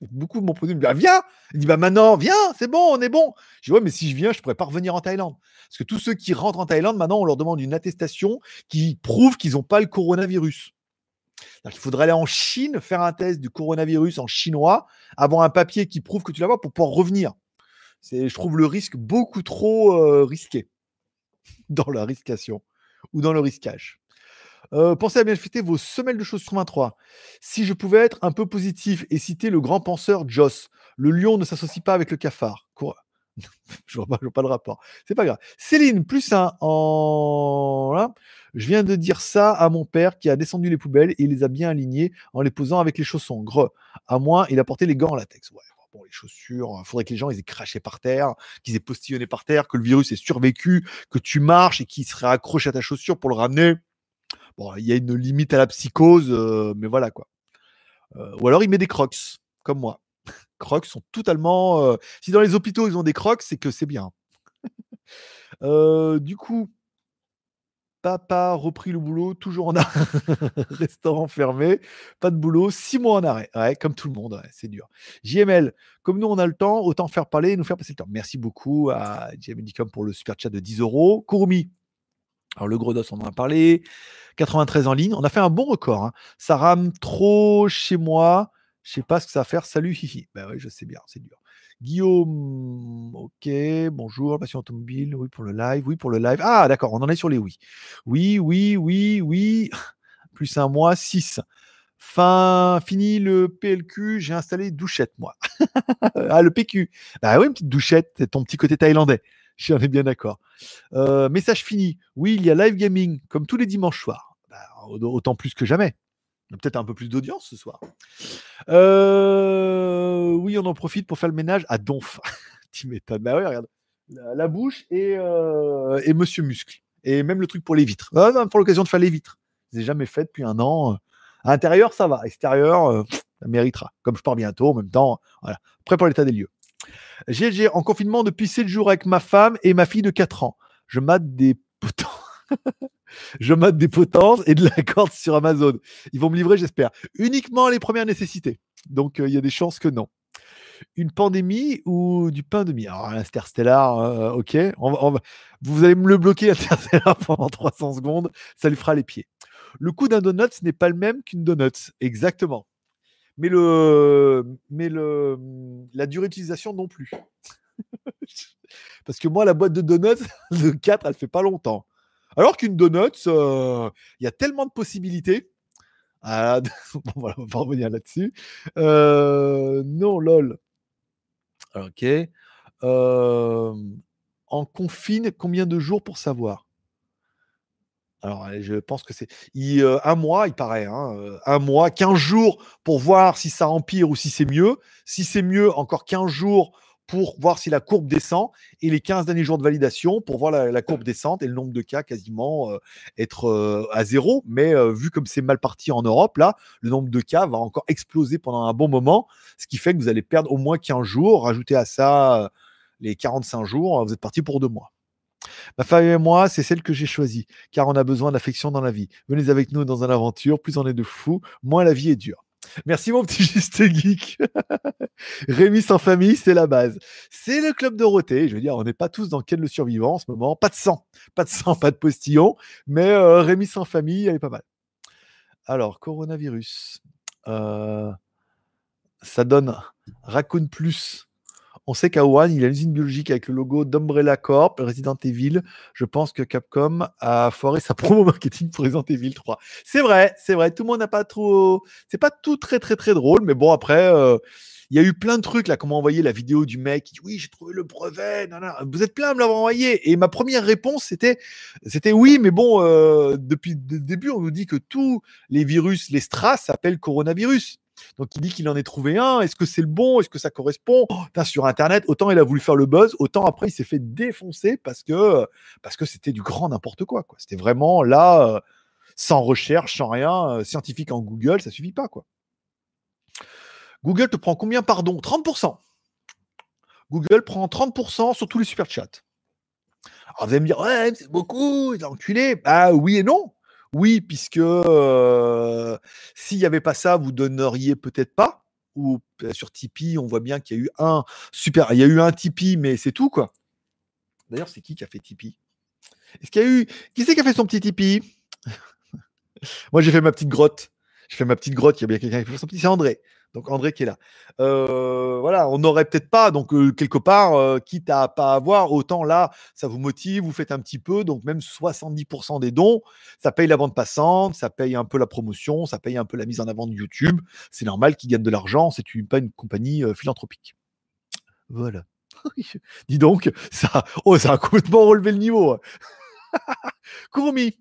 Beaucoup m'ont proposé, bah, viens Il dit, bah maintenant, viens, c'est bon, on est bon. Je dis, ouais, mais si je viens, je pourrais pas revenir en Thaïlande. Parce que tous ceux qui rentrent en Thaïlande, maintenant, on leur demande une attestation qui prouve qu'ils n'ont pas le coronavirus. Il faudrait aller en Chine, faire un test du coronavirus en chinois, avoir un papier qui prouve que tu l'as pour pouvoir revenir. Je trouve le risque beaucoup trop euh, risqué dans la riscation ou dans le risquage. Euh, pensez à bien fêter vos semelles de chaussures 23. Si je pouvais être un peu positif et citer le grand penseur Joss, le lion ne s'associe pas avec le cafard. Quoi je vois, pas, vois pas le rapport. C'est pas grave. Céline, plus un en. Je viens de dire ça à mon père qui a descendu les poubelles et il les a bien alignées en les posant avec les chaussons. Gros. À moins, il a porté les gants en latex. Bon, les chaussures, il faudrait que les gens ils aient craché par terre, qu'ils aient postillonné par terre, que le virus ait survécu, que tu marches et qu'il serait accroché à ta chaussure pour le ramener. Bon, il y a une limite à la psychose, euh, mais voilà quoi. Euh, ou alors il met des crocs, comme moi. crocs sont totalement. Euh, si dans les hôpitaux ils ont des crocs, c'est que c'est bien. du coup, papa repris le boulot, toujours en arrêt, restaurant fermé, pas de boulot, six mois en arrêt. Ouais, comme tout le monde, c'est dur. JML, comme nous on a le temps, autant faire parler et nous faire passer le temps. Merci beaucoup à JML pour le super chat de 10 euros. Kurumi, alors le gros dos, on en a parlé. 93 en ligne. On a fait un bon record. Hein. Ça rame trop chez moi. Je sais pas ce que ça va faire. Salut, hihi. Ben oui, je sais bien, c'est dur. Guillaume, ok, bonjour, passion automobile, oui pour le live, oui pour le live. Ah, d'accord, on en est sur les oui. Oui, oui, oui, oui. Plus un mois, 6. Fin, fini le PLQ, j'ai installé douchette, moi. ah, le PQ. Bah oui, une petite douchette, c'est ton petit côté thaïlandais. J'en ai bien d'accord. Euh, message fini. Oui, il y a live gaming, comme tous les dimanches soirs. Bah, autant plus que jamais. Peut-être un peu plus d'audience ce soir. Euh, oui, on en profite pour faire le ménage à Donf. tu m'étonnes. Bah regarde. la, bouche et, euh, et Monsieur Muscle. Et même le truc pour les vitres. Ah, pour l'occasion de faire les vitres. Je l'ai jamais fait depuis un an. À ça va. Extérieur, ça méritera. Comme je pars bientôt, en même temps, voilà. Prêt pour l'état des lieux. GLG en confinement depuis 7 jours avec ma femme et ma fille de 4 ans. Je mate des potences. Je potences et de la corde sur Amazon. Ils vont me livrer, j'espère. Uniquement les premières nécessités. Donc, euh, il y a des chances que non. Une pandémie ou du pain de mie? Alors, Interstellar, euh, ok. Vous allez me le bloquer, Interstellar, pendant 300 secondes. Ça lui fera les pieds. Le coût d'un donut n'est pas le même qu'une donut. Exactement. Mais, le, mais le, la durée d'utilisation non plus. Parce que moi, la boîte de donuts, de 4, elle fait pas longtemps. Alors qu'une donut, euh, il y a tellement de possibilités. Ah, bon, on va revenir là-dessus. Euh, non, lol. Ok. Euh, en confine, combien de jours pour savoir? Alors, je pense que c'est euh, un mois, il paraît. hein, euh, un mois, 15 jours pour voir si ça empire ou si c'est mieux. Si c'est mieux, encore 15 jours pour voir si la courbe descend. Et les 15 derniers jours de validation pour voir la, courbe descente et le nombre de cas quasiment euh, être à zéro. Mais vu comme c'est mal parti en Europe, là, le nombre de cas va encore exploser pendant un bon moment. Ce qui fait que vous allez perdre au moins 15 jours. Rajoutez à ça les 45 jours, vous êtes parti pour deux mois. Ma femme et moi, c'est celle que j'ai choisie, car on a besoin d'affection dans la vie. Venez avec nous dans une aventure, plus on est de fous, moins la vie est dure. Merci mon petit juste geek. Rémi sans famille, c'est la base. C'est le club Dorothée. Je veux dire, on n'est pas tous dans quel le survivant en ce moment. Pas de sang, pas de sang, pas de postillon. Mais euh, Rémi sans famille, elle est pas mal. Alors, coronavirus. Euh, ça donne Raccoon Plus. On sait qu'à Wuhan, il a une usine biologique avec le logo d'Umbrella Corp, Resident Evil. Je pense que Capcom a foiré sa promo marketing pour Resident Evil 3. C'est vrai, c'est vrai. Tout le monde n'a pas trop. C'est pas tout très, très, très drôle. Mais bon, après, euh, il y a eu plein de trucs là. Comment envoyer la vidéo du mec dit Oui, j'ai trouvé le brevet. Vous êtes plein à me l'avoir envoyé. Et ma première réponse, c'était c'était oui, mais bon, euh, depuis le début, on nous dit que tous les virus, les strass, s'appellent coronavirus. Donc il dit qu'il en est trouvé un. Est-ce que c'est le bon? Est-ce que ça correspond? Oh, Sur Internet, autant il a voulu faire le buzz, autant après il s'est fait défoncer parce que c'était du grand n'importe quoi. C'était vraiment là, euh, sans recherche, sans rien, euh, scientifique en Google, ça suffit pas quoi. Google te prend combien? Pardon 30%. Google prend 30% sur tous les super chats. Alors vous allez me dire, ouais, c'est beaucoup, il est enculé. Ah oui et non. Oui, puisque s'il n'y avait pas ça, vous donneriez peut-être pas? Ou euh, sur Tipeee, on voit bien qu'il y a eu un super. Il y a eu un Tipeee, mais c'est tout, quoi. D'ailleurs, c'est qui qui a fait Tipeee? Est-ce qu'il y a eu. Qui c'est qui a fait son petit Tipeee? Moi, j'ai fait ma petite grotte. J'ai fait ma petite grotte. Il y a bien quelqu'un qui a fait son petit. C'est André. Donc André qui est là. Euh, voilà, on n'aurait peut-être pas, donc euh, quelque part, euh, quitte à pas avoir, autant là, ça vous motive, vous faites un petit peu, donc même 70% des dons, ça paye la bande passante, ça paye un peu la promotion, ça paye un peu la mise en avant de YouTube. C'est normal qu'ils gagnent de l'argent, c'est pas une compagnie philanthropique. Voilà. Dis donc, ça, oh, ça a complètement relevé le niveau. Kurumi,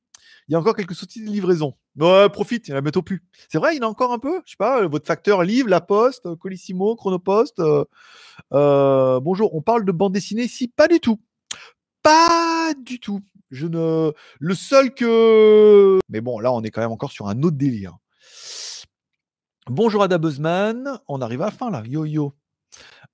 il y a encore quelques soucis de livraison. Ouais, profite, il y en a bientôt plus. C'est vrai, il y en a encore un peu Je sais pas, euh, votre facteur livre, La Poste, euh, Colissimo, Chronopost. euh, euh, bonjour, on parle de bande dessinée ici Pas du tout. Pas du tout. Je ne. Le seul que. Mais bon, là, on est quand même encore sur un autre délire. Bonjour Ada Buzzman, on arrive à la fin là. Yo yo.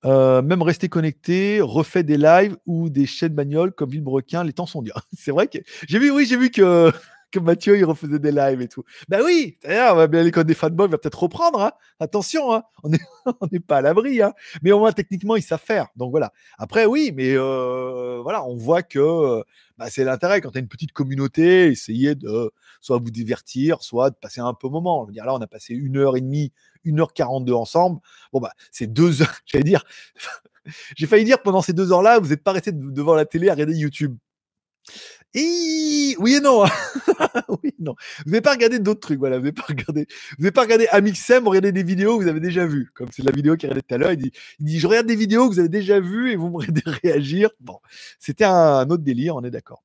Euh, même rester connecté, refait des lives ou des chaînes bagnoles comme Villebrequin, les temps sont durs. C'est vrai que j'ai vu, oui, j'ai vu que, que Mathieu il refaisait des lives et tout. Bah oui, d'ailleurs, on va bien l'école des fanboys va peut-être reprendre. hein. Attention, hein, on n'est pas à l'abri. hein. Mais au moins, techniquement, ils savent faire. Donc voilà. Après, oui, mais euh, voilà, on voit que euh, bah, c'est l'intérêt quand tu as une petite communauté, essayer de soit vous divertir, soit de passer un peu moment. Je veux dire, là, on a passé une heure et demie, une heure quarante-deux ensemble. Bon, bah, c'est deux heures, j'allais dire. J'ai failli dire pendant ces deux heures-là, vous n'êtes pas resté de- devant la télé à regarder YouTube. Oui et non. oui et non. Vous n'avez pas regardé d'autres trucs, voilà. Vous n'avez pas regardé. Vous n'avez pas regardé Amixem, regardez des vidéos que vous avez déjà vues. Comme c'est la vidéo qu'il regardait tout à l'heure, il dit, il dit, je regarde des vidéos que vous avez déjà vues et vous me regardez réagir. Bon, c'était un, un autre délire, on est d'accord.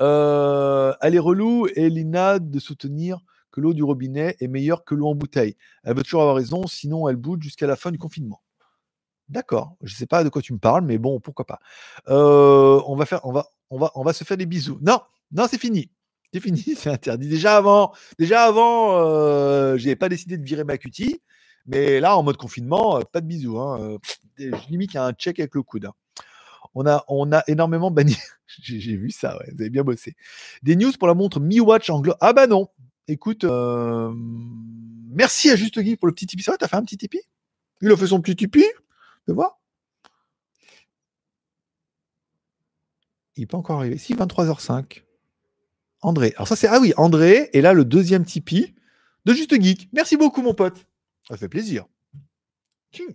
Euh, elle est relou et Lina de soutenir que l'eau du robinet est meilleure que l'eau en bouteille. Elle veut toujours avoir raison, sinon elle boude jusqu'à la fin du confinement. D'accord. Je sais pas de quoi tu me parles, mais bon, pourquoi pas. On va faire, on va, on va, on va se faire des bisous. Non, non, c'est fini. C'est fini, c'est interdit. Déjà avant, déjà avant, j'ai pas décidé de virer ma cutie, mais là, en mode confinement, pas de bisous. Hein. Limite, il y a un check avec le coude. hein. On a, on a énormément banni. j'ai vu ça, vous avez bien bossé. Des news pour la montre Mi Watch anglo. Ah bah non. Écoute, merci à Juste Guy pour le petit Tipeee. Ça va, t'as fait un petit Tipeee Il a fait son petit Tipeee Tu voir Il n'est pas encore arrivé. Si, 23h05. André. Alors ça, c'est... Ah oui, André. Et là, le deuxième Tipeee de Juste Geek. Merci beaucoup, mon pote. Ça fait plaisir.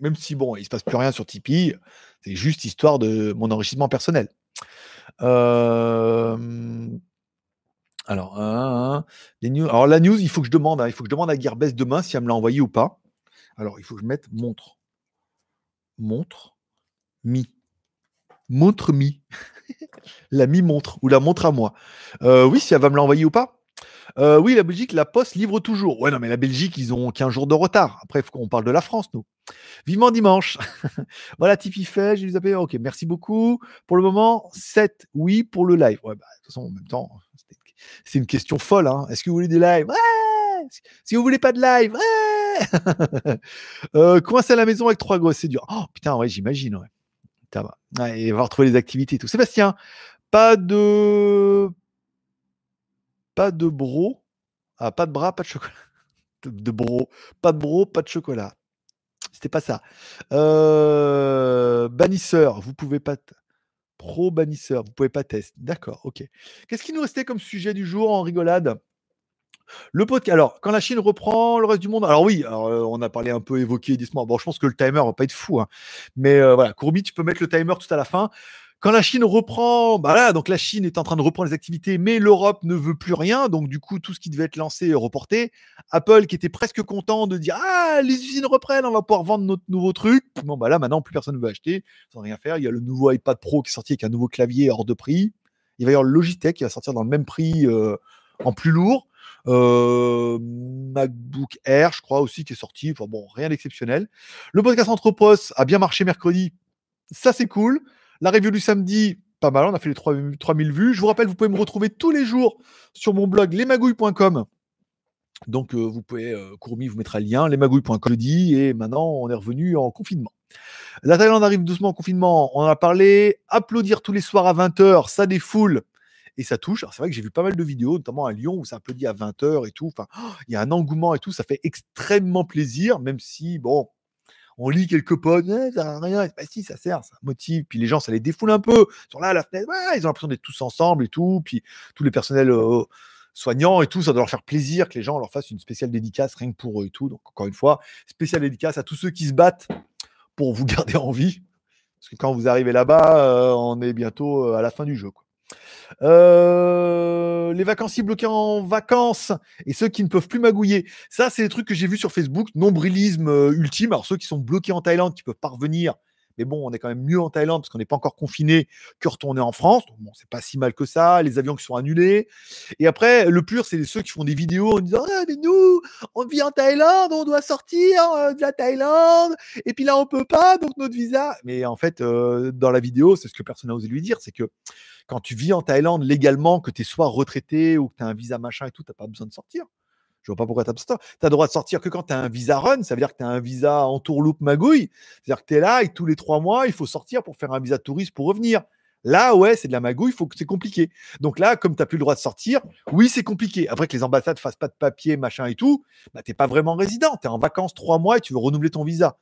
Même si, bon, il ne se passe plus rien sur Tipeee. C'est juste histoire de mon enrichissement personnel. Euh, Alors, un, un, les news. La news, il faut que je demande. hein, il faut que je demande à Gearbest demain si elle me l'a envoyé ou pas. Alors, il faut que je mette montre. Montre. Mi. Montre mi. la mi-montre. Ou la montre à moi. Euh, oui, si elle va me l'envoyer ou pas. Euh, oui, la Belgique, la Poste livre toujours. Ouais, non, mais la Belgique, ils ont 15 jours de retard. Après, qu'on parle de la France, nous. Vivement dimanche. voilà, Tipeee fait, j'ai les appelé. Ok, merci beaucoup. Pour le moment, 7, oui, pour le live. Ouais, bah, de toute façon, en même temps, c'est une question folle. Hein. Est-ce que vous voulez des lives Si vous voulez pas de live, ouais euh, Coincé à la maison avec trois gosses, c'est dur. Oh, putain, ouais, j'imagine, va. Ouais, et va retrouver les activités et tout. Sébastien, pas de. Pas de bro. Ah, pas de bras, pas de chocolat. De, bro. Pas de bro, pas de chocolat. C'était pas ça. Euh, bannisseur, vous pouvez pas. Pro bannisseur, vous pouvez pas tester. D'accord, ok. Qu'est-ce qui nous restait comme sujet du jour en rigolade? Le podcast. Alors, quand la Chine reprend le reste du monde. Alors oui, euh, on a parlé un peu évoqué doucement. Bon, je pense que le timer va pas être fou. hein. Mais euh, voilà, Courbi, tu peux mettre le timer tout à la fin. Quand la Chine reprend, bah là, donc la Chine est en train de reprendre les activités, mais l'Europe ne veut plus rien. Donc, du coup, tout ce qui devait être lancé est reporté. Apple, qui était presque content de dire Ah, les usines reprennent, on va pouvoir vendre notre nouveau truc. Bon, bah là, maintenant, plus personne ne veut acheter, sans rien faire. Il y a le nouveau iPad Pro qui est sorti avec un nouveau clavier hors de prix. Il va y avoir Logitech qui va sortir dans le même prix euh, en plus lourd. Euh, MacBook Air, je crois aussi, qui est sorti. Enfin bon, rien d'exceptionnel. Le podcast Anthropos a bien marché mercredi. Ça, c'est cool. La review du samedi, pas mal. On a fait les 3000 3000 vues. Je vous rappelle, vous pouvez me retrouver tous les jours sur mon blog lesmagouilles.com. Donc, euh, vous pouvez, euh, vous mettra le lien, lesmagouilles.com, et maintenant, on est revenu en confinement. La Thaïlande arrive doucement en confinement, on en a parlé. Applaudir tous les soirs à 20h, ça défoule et ça touche. Alors, c'est vrai que j'ai vu pas mal de vidéos, notamment à Lyon, où ça applaudit à 20h et tout. Enfin, oh, il y a un engouement et tout, ça fait extrêmement plaisir, même si, bon, on lit quelques potes, Eh, ça rien. Bah, si, ça sert, ça motive. Puis les gens, ça les défoule un peu. Ils sont là à la fenêtre, ils ont l'impression d'être tous ensemble et tout. Puis tous les personnels euh, soignants et tout, ça doit leur faire plaisir que les gens leur fassent une spéciale dédicace rien que pour eux et tout. Donc, encore une fois, spéciale dédicace à tous ceux qui se battent pour vous garder en vie. Parce que quand vous arrivez là-bas, euh, on est bientôt euh, à la fin du jeu. Euh, les vacanciers bloqués en vacances et ceux qui ne peuvent plus magouiller. Ça, c'est des trucs que j'ai vus sur Facebook. Nombrilisme euh, ultime. Alors, ceux qui sont bloqués en Thaïlande, qui peuvent pas revenir. Mais bon, on est quand même mieux en Thaïlande parce qu'on n'est pas encore confiné que retourner en France. Donc, bon, c'est pas si mal que ça. Les avions qui sont annulés. Et après, le pur, c'est ceux qui font des vidéos en disant Ah, mais nous, on vit en Thaïlande, on doit sortir euh, de la Thaïlande. Et puis là, on peut pas, donc notre visa. Mais en fait, dans la vidéo, c'est ce que personne n'a osé lui dire c'est que quand tu vis en Thaïlande légalement, que tu es soit retraité ou que tu as un visa machin et tout, tu n'as pas besoin de sortir. Je vois pas pourquoi tu as besoin de sortir. Tu as le droit de sortir que quand tu as un visa run, ça veut dire que tu as un visa en tourloupe magouille. C'est-à-dire que tu es là et tous les trois mois, il faut sortir pour faire un visa touriste pour revenir. Là, ouais, c'est de la magouille, faut que c'est compliqué. Donc là, comme tu n'as plus le droit de sortir, oui, c'est compliqué. Après que les ambassades fassent pas de papier, machin et tout, bah, tu n'es pas vraiment résident. Tu es en vacances trois mois et tu veux renouveler ton visa.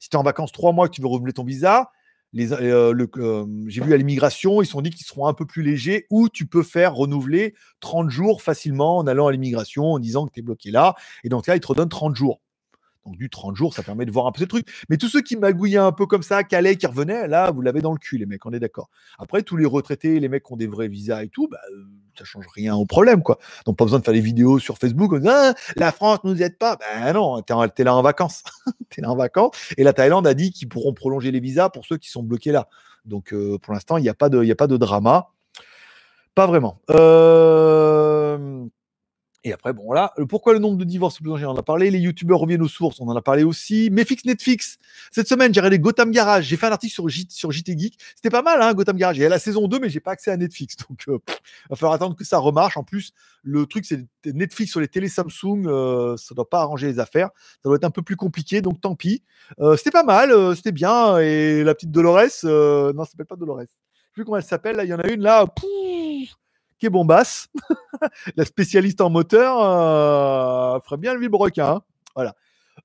Si tu es en vacances trois mois et tu veux renouveler ton visa, euh, le- euh, j'ai vu à l'immigration, ils sont dit qu'ils seront un peu plus légers, ou tu peux faire renouveler 30 jours facilement en allant à l'immigration, en disant que tu es bloqué là. Et donc là, ils te redonnent 30 jours. Du 30 jours, ça permet de voir un peu ce truc. Mais tous ceux qui magouillaient un peu comme ça, Calais, qui revenaient, là, vous l'avez dans le cul, les mecs, on est d'accord. Après, tous les retraités, les mecs qui ont des vrais visas et tout, bah, euh, ça change rien au problème, quoi. Donc pas besoin de faire des vidéos sur Facebook en disant Ah, la France nous aide pas. Ben non, t'es, là en vacances. t'es là en vacances. Et la Thaïlande a dit qu'ils pourront prolonger les visas pour ceux qui sont bloqués là. Donc euh, pour l'instant, il n'y a, pas de- y a pas de drama. Pas vraiment. Euh, Et après, bon, là, pourquoi le nombre de divorces plus on en a parlé. Les youtubeurs reviennent aux sources, on en a parlé aussi. Méfix Netflix. Cette semaine, j'ai regardé Gotham Garage. J'ai fait un article sur, sur JT Geek. C'était pas mal, hein, Gotham Garage. Il y a la saison 2, mais j'ai pas accès à Netflix. Donc, il va falloir attendre que ça remarche. En plus, le truc, c'est Netflix sur les télé Samsung. Euh, ça doit pas arranger les affaires. Ça doit être un peu plus compliqué, donc tant pis. Euh, c'était pas mal, euh, c'était bien. Et la petite Dolores, non, ça s'appelle pas Dolores. Je sais plus comment elle s'appelle. Il y en a une là qui est bombasse. la spécialiste en moteur euh, ferait bien le vibrequin. Hein. Voilà.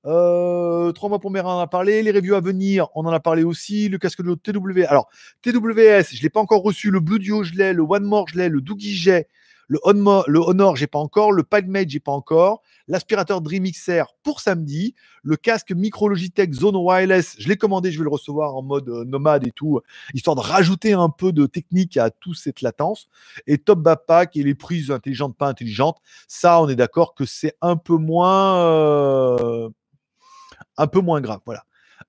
Euh, trois mois pour on en a parlé. Les reviews à venir, on en a parlé aussi. Le casque de TW. Alors, TWS, je ne l'ai pas encore reçu. Le Blue Duo, je l'ai. Le One More, je l'ai. Le Doogie, j'ai. Le Honor, le Honor, j'ai pas encore. Le PadMate, j'ai pas encore. L'aspirateur Dream XR pour samedi. Le casque Micro Logitech Zone Wireless, je l'ai commandé, je vais le recevoir en mode euh, nomade et tout, histoire de rajouter un peu de technique à toute cette latence. Et Top Backpack et les prises intelligentes, pas intelligentes, ça, on est d'accord que c'est un peu moins, euh, un peu moins grave. Voilà.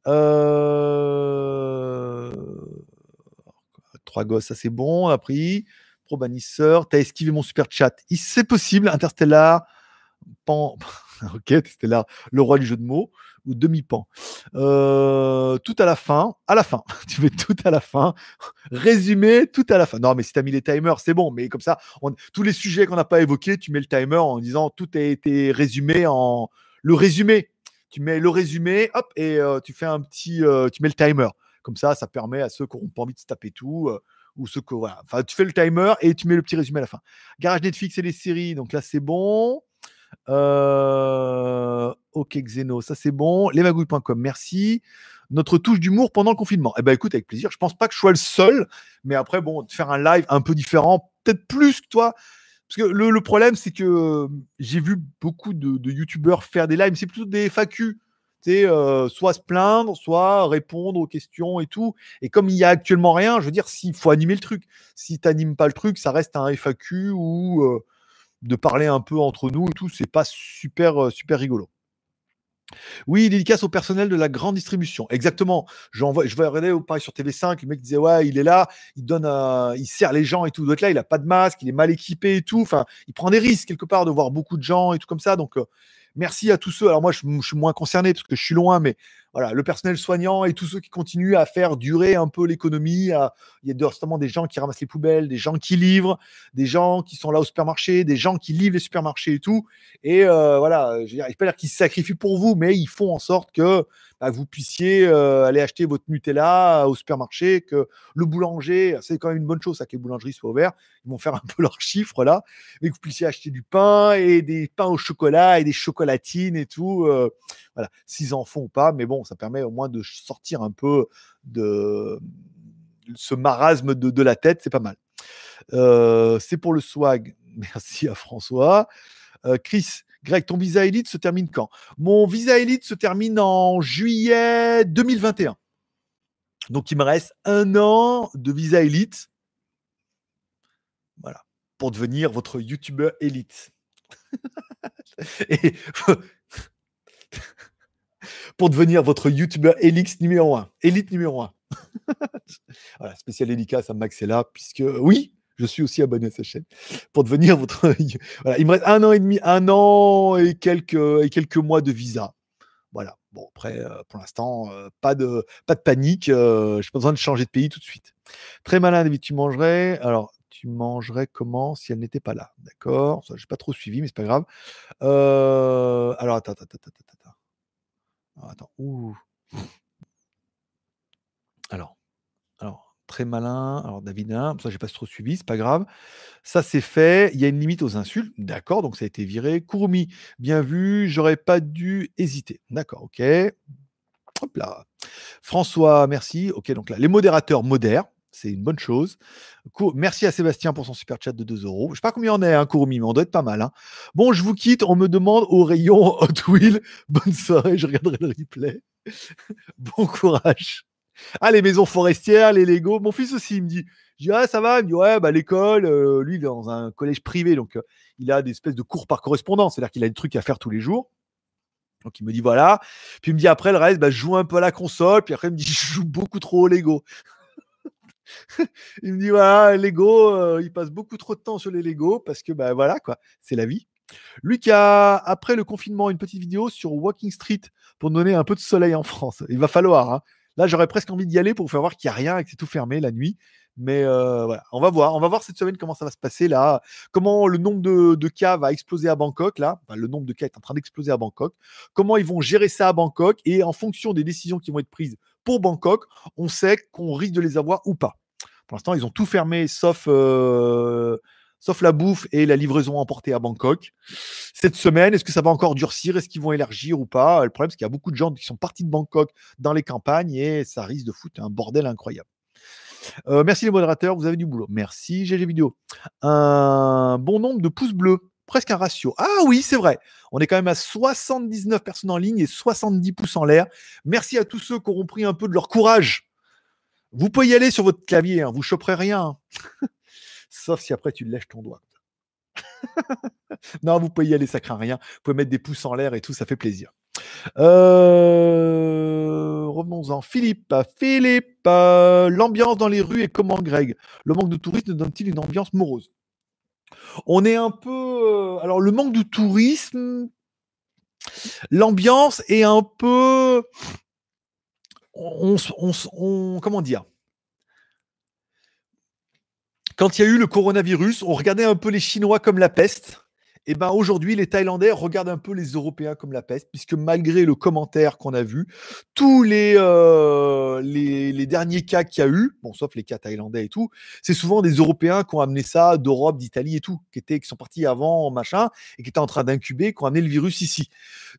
Euh, trois gosses, ça c'est bon, on a pris. Pro bannisseur, t'as esquivé mon super chat. C'est possible, Interstellar, pan. ok, Interstellar, le roi du jeu de mots, ou demi-pan. Euh, tout à la fin, à la fin. tu mets tout à la fin. Résumé, tout à la fin. Non, mais si tu as mis les timers, c'est bon. Mais comme ça, tous les sujets qu'on n'a pas évoqués, tu mets le timer en disant tout a été résumé en. Le résumé. Tu mets le résumé, hop, et euh, tu fais un petit. Euh, tu mets le timer. Comme ça, ça permet à ceux qui n'auront pas envie de se taper tout ou ce que voilà. Enfin, tu fais le timer et tu mets le petit résumé à la fin. Garage Netflix et les séries, donc là c'est bon. Euh, ok Xeno, ça c'est bon. Lesmagouilles.com, merci. Notre touche d'humour pendant le confinement. Eh ben écoute, avec plaisir. Je pense pas que je sois le seul, mais après bon, faire un live un peu différent, peut-être plus que toi. Parce que le, problème, c'est que j'ai vu beaucoup de, de youtubeurs faire des lives, c'est plutôt des FAQ. Euh, soit se plaindre, soit répondre aux questions et tout. Et comme il y a actuellement rien, je veux dire, s'il faut animer le truc. Si tu n'animes pas le truc, ça reste un FAQ ou euh, de parler un peu entre nous et tout, c'est pas super, euh, super rigolo. Oui, dédicace au personnel de la grande distribution. Exactement. J'envoie, je vais regarder pareil sur TV5, le mec disait ouais, il est là, il donne, il sert les gens et tout. D'autres là, il a pas de masque, il est mal équipé et tout. Enfin, il prend des risques quelque part de voir beaucoup de gens et tout comme ça. Donc, merci à tous ceux. Alors moi, je, suis moins concerné parce que je suis loin, mais voilà, le personnel soignant et tous ceux qui continuent à faire durer un peu l'économie. Il y a justement des gens qui ramassent les poubelles, des gens qui livrent, des gens qui sont là au supermarché, des gens qui livrent les supermarchés et tout. Et euh, voilà, je ne pas dire qu'ils se sacrifient pour vous, mais ils font en sorte que bah, vous puissiez euh, aller acheter votre Nutella au supermarché, que le boulanger, c'est quand même une bonne chose, ça que les boulangeries soient ouvertes, ils vont faire un peu leurs chiffres là, mais que vous puissiez acheter du pain et des pains au chocolat et des chocolatines et tout. Euh, voilà, s'ils en font pas, mais bon, ça permet au moins de sortir un peu de ce marasme de, la tête, c'est pas mal. Euh, c'est pour le swag. Merci à François. Chris, Greg, ton visa élite se termine quand? Mon visa élite se termine en juillet 2021. Donc il me reste un an de visa élite. Voilà. Pour devenir votre youtubeur élite. pour devenir votre youtubeur élite numéro 1. Élite numéro 1. voilà, spécial dédicace à Max est là, puisque oui, je suis aussi abonné à sa chaîne pour devenir votre. voilà, il me reste un an et demi, un an et quelques, et quelques mois de visa. Voilà. Bon, après, euh, pour l'instant, euh, pas, de, pas de panique. Euh, je n'ai pas besoin de changer de pays tout de suite. Très malin, David, tu mangerais? Alors, tu mangerais comment si elle n'était pas là? D'accord. Ça, je n'ai pas trop suivi, mais c'est pas grave. alors, attends, attends, attends, attends. Ouh. Alors, très malin. Alors, David, ça, j'ai pas trop suivi, c'est pas grave. Ça, c'est fait. Il y a une limite aux insultes. D'accord, donc ça a été viré. Kurumi, bien vu. J'aurais pas dû hésiter. D'accord, ok. Hop là. François, merci. Ok, donc là, les modérateurs modèrent. C'est une bonne chose. Merci à Sébastien pour son super chat de 2 euros. Je sais pas combien on est, hein, Kurumi, mais on doit être pas mal. Hein. Bon, je vous quitte. On me demande au rayon Hot Wheel. Bonne soirée, je regarderai le replay. bon courage. Ah, les maisons forestières, les Lego. Mon fils aussi, il me dit, je dis, ah, ça va? Il me dit, ouais, bah, l'école, euh, lui, il est dans un collège privé, donc euh, il a des espèces de cours par correspondance, c'est-à-dire qu'il a des trucs à faire tous les jours. Donc il me dit, voilà. Puis il me dit, après, le reste, bah, je joue un peu à la console. Puis après, il me dit, je joue beaucoup trop au Lego. il me dit, voilà, Lego, euh, il passe beaucoup trop de temps sur les Lego parce que, bah, voilà, quoi, c'est la vie. Lucas, après le confinement, une petite vidéo sur Walking Street pour donner un peu de soleil en France. Il va falloir. Hein. Là, j'aurais presque envie d'y aller pour faire voir qu'il n'y a rien et que c'est tout fermé la nuit. Mais euh, voilà, on va voir. On va voir cette semaine comment ça va se passer là. Comment le nombre de, cas va exploser à Bangkok là. le nombre de cas est en train d'exploser à Bangkok. Comment ils vont gérer ça à Bangkok et en fonction des décisions qui vont être prises pour Bangkok, on sait qu'on risque de les avoir ou pas. Pour l'instant, ils ont tout fermé sauf euh, sauf la bouffe et la livraison emportée à Bangkok. Cette semaine, est-ce que ça va encore durcir? Est-ce qu'ils vont élargir ou pas? Le problème, c'est qu'il y a beaucoup de gens qui sont partis de Bangkok dans les campagnes et ça risque de foutre un bordel incroyable. Euh, merci les modérateurs, vous avez du boulot. Merci GG Vidéo. Un bon nombre de pouces bleus, presque un ratio. Ah oui, c'est vrai. On est quand même à 79 personnes en ligne et 70 pouces en l'air. Merci à tous ceux qui auront pris un peu de leur courage. Vous pouvez y aller sur votre clavier, hein, vous choperez rien. Sauf si après tu lèches ton doigt. non, vous pouvez y aller, ça craint rien. Vous pouvez mettre des pouces en l'air et tout, ça fait plaisir. Euh, revenons-en. Philippe, Philippe, euh, l'ambiance dans les rues est comment, Greg? Le manque de tourisme donne-t-il une ambiance morose? On est un peu. Euh, alors, le manque de tourisme, l'ambiance est un peu. on, comment dire? Quand il y a eu le coronavirus, on regardait un peu les Chinois comme la peste. Et ben aujourd'hui, les Thaïlandais regardent un peu les Européens comme la peste, puisque malgré le commentaire qu'on a vu, tous les, euh, les, derniers cas qu'il y a eu, bon, sauf les cas thaïlandais et tout, c'est souvent des Européens qui ont amené ça d'Europe, d'Italie et tout, qui, étaient, qui sont partis avant, machin, et qui étaient en train d'incuber, qui ont amené le virus ici.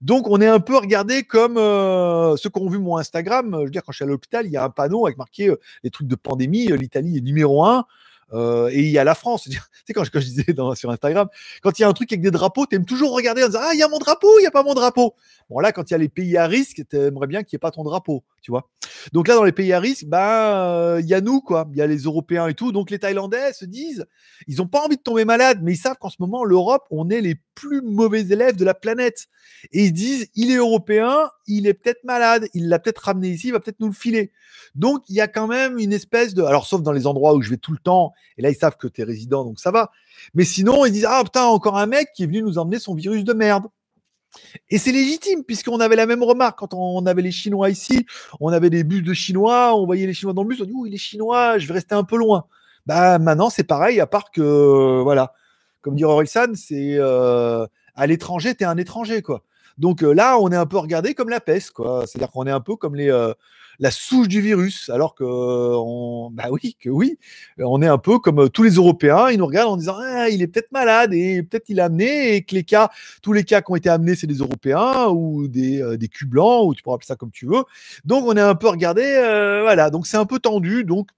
Donc on est un peu regardé comme euh, ceux qui ont vu mon Instagram. Je veux dire, quand je suis à l'hôpital, il y a un panneau avec marqué euh, les trucs de pandémie, l'Italie est numéro un. Euh, et il y a la France. Tu sais, quand, je, disais sur Instagram, quand il y a un truc avec des drapeaux, tu aimes toujours regarder en disant Ah, il y a mon drapeau, il n'y a pas mon drapeau. Bon, là, quand il y a les pays à risque, tu aimerais bien qu'il n'y ait pas ton drapeau, tu vois. Donc là, dans les pays à risque, ben, il y a nous, quoi. Il y a les Européens et tout. Donc les Thaïlandais se disent Ils n'ont pas envie de tomber malades, mais ils savent qu'en ce moment, l'Europe, on est les plus mauvais élèves de la planète. Et ils se disent Il est européen, il est peut-être malade, il l'a peut-être ramené ici, il va peut-être nous le filer. Donc il y a quand même une espèce de. Alors, sauf dans les endroits où je vais tout le temps et là, ils savent que tu es résident, donc ça va. Mais sinon, ils disent Ah putain, encore un mec qui est venu nous emmener son virus de merde. Et c'est légitime, puisqu'on avait la même remarque quand on avait les Chinois ici. On avait des bus de Chinois, on voyait les Chinois dans le bus, on dit Ouh, il est Chinois, je vais rester un peu loin. Bah maintenant, c'est pareil, à part que, voilà, comme dirait Orelsan, c'est euh, à l'étranger, tu es un étranger, quoi. Donc euh, là, on est un peu regardé comme la peste, quoi. C'est-à-dire qu'on est un peu comme les, euh, la souche du virus, alors que on, bah oui, que oui, on est un peu comme euh, tous les Européens, ils nous regardent en disant ah, il est peut-être malade et peut-être il a amené et que les cas, tous les cas qui ont été amenés, c'est des Européens ou des, euh, des culs blancs ou tu pourras appeler ça comme tu veux. Donc on est un peu regardé, euh, voilà, donc c'est un peu tendu, donc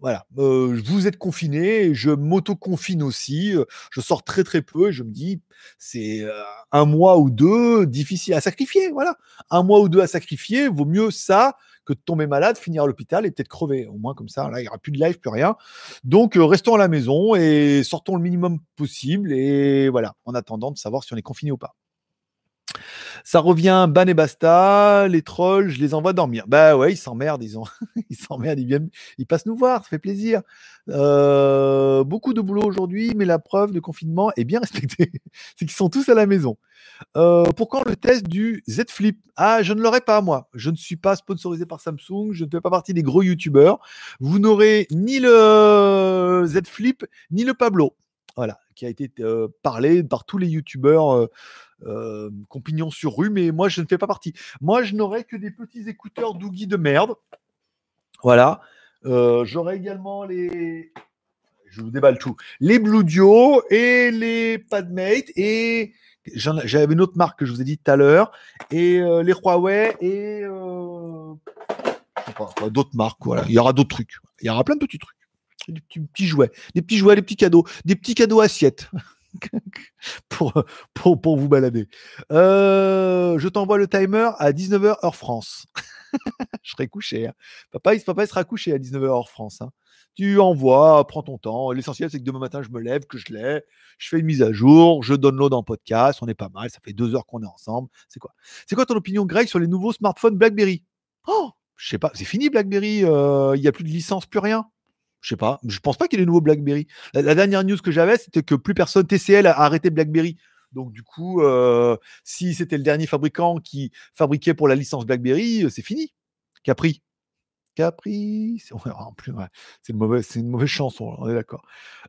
voilà, vous êtes confiné, je m'auto-confine aussi, je sors très très peu et je me dis, c'est un mois ou deux difficile à sacrifier, voilà. Un mois ou deux à sacrifier, vaut mieux ça que de tomber malade, finir à l'hôpital et peut-être crever. Au moins comme ça, là, il n'y aura plus de live, plus rien. Donc, restons à la maison et sortons le minimum possible et voilà, en attendant de savoir si on est confiné ou pas. Ça revient, ban et basta. Les trolls, je les envoie dormir. Bah ouais, ils s'emmerdent, ils, ont... ils s'emmerdent, ils viennent, ils passent nous voir, ça fait plaisir. Euh, beaucoup de boulot aujourd'hui, mais la preuve de confinement est bien respectée. C'est qu'ils sont tous à la maison. Euh, pour quand le test du Z Flip Ah, je ne l'aurai pas moi. Je ne suis pas sponsorisé par Samsung. Je ne fais pas partie des gros youtubeurs. Vous n'aurez ni le Z Flip ni le Pablo. Voilà, qui a été euh, parlé par tous les youtubeurs euh, compagnon sur rue, mais moi je ne fais pas partie. Moi je n'aurai que des petits écouteurs Doogie de merde. Voilà. Euh, j'aurai également les. Je vous déballe tout. Les Blue Dio et les Padmate et j'avais une autre marque que je vous ai dit tout à l'heure et euh, les Huawei et d'autres marques. Voilà. Il y aura d'autres trucs. Il y aura plein de petits trucs. Des petits, jouets, des petits jouets, des petits cadeaux, des petits cadeaux assiettes. pour, vous balader. Euh, je t'envoie le timer à 19h heure France. je serai couché. Hein. Papa, il, papa sera couché à 19h heure France. Hein. Tu envoies, prends ton temps. L'essentiel, c'est que demain matin, je me lève, que je l'ai, je fais une mise à jour, je donne l'eau en podcast. On est pas mal. Ça fait deux heures qu'on est ensemble. C'est quoi? C'est quoi ton opinion, Greg, sur les nouveaux smartphones BlackBerry? Oh, je sais pas. C'est fini, BlackBerry. Euh, il n'y a plus de licence, plus rien? Je sais pas. Je pense pas qu'il y ait des nouveaux BlackBerry. La, dernière news que j'avais, c'était que plus personne TCL a arrêté BlackBerry. Donc du coup, euh, si c'était le dernier fabricant qui fabriquait pour la licence BlackBerry, c'est fini. Capri. Caprice. C'est une, mauvaise, chanson, on est d'accord.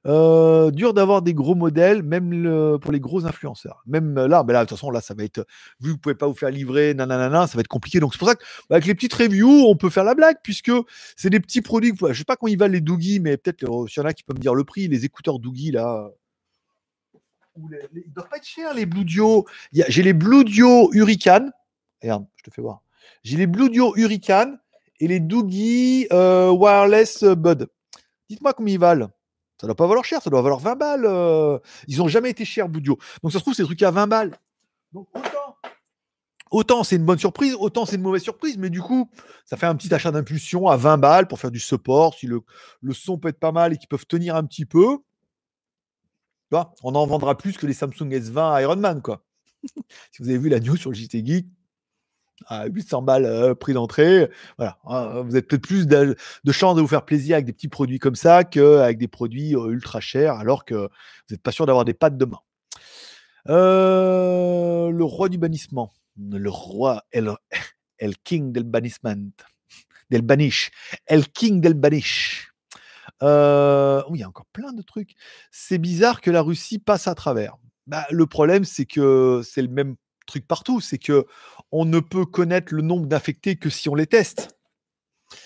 Euh, dur d'avoir des gros modèles, même pour les gros influenceurs. Même là, mais là, de toute façon, là, ça va être. Vu que vous pouvez pas vous faire livrer, nanana, ça va être compliqué. Donc, c'est pour ça que, bah, avec les petites reviews, on peut faire la blague, puisque c'est des petits produits. Je sais pas quand ils valent les Doogie, mais peut-être euh, s'il y en a qui peuvent me dire le prix, les écouteurs Doogie, là. Ils doivent pas être chers, les Blue Dio. J'ai les Blue Dio Hurricane. Regarde, je te fais voir. J'ai les Blue Dio Hurricane et les Doogie euh, Wireless Bud. Dites-moi combien ils valent. Ça doit pas valoir cher, ça doit valoir 20 balles. Euh. Ils n'ont jamais été chers, Boudio. Donc ça se trouve, c'est des trucs à 20 balles. Donc autant, c'est une bonne surprise, autant c'est une mauvaise surprise, mais du coup, ça fait un petit achat d'impulsion à 20 balles pour faire du support. Si le, le son peut être pas mal et qu'ils peuvent tenir un petit peu, on en vendra plus que les Samsung S20 Ironman, quoi. si vous avez vu la news sur le JT Geek, à 800 balles euh, prix d'entrée. Voilà, hein, vous êtes peut-être plus de, chance de vous faire plaisir avec des petits produits comme ça qu'avec des produits euh, ultra chers, alors que vous n'êtes pas sûr d'avoir des pattes demain. Euh, le roi du bannissement, le roi El, King del bannissement, del banish, El King del banish. oui, il y a encore plein de trucs. C'est bizarre que la Russie passe à travers. Bah, le problème, c'est que c'est le même partout, c'est que on ne peut connaître le nombre d'infectés que si on les teste.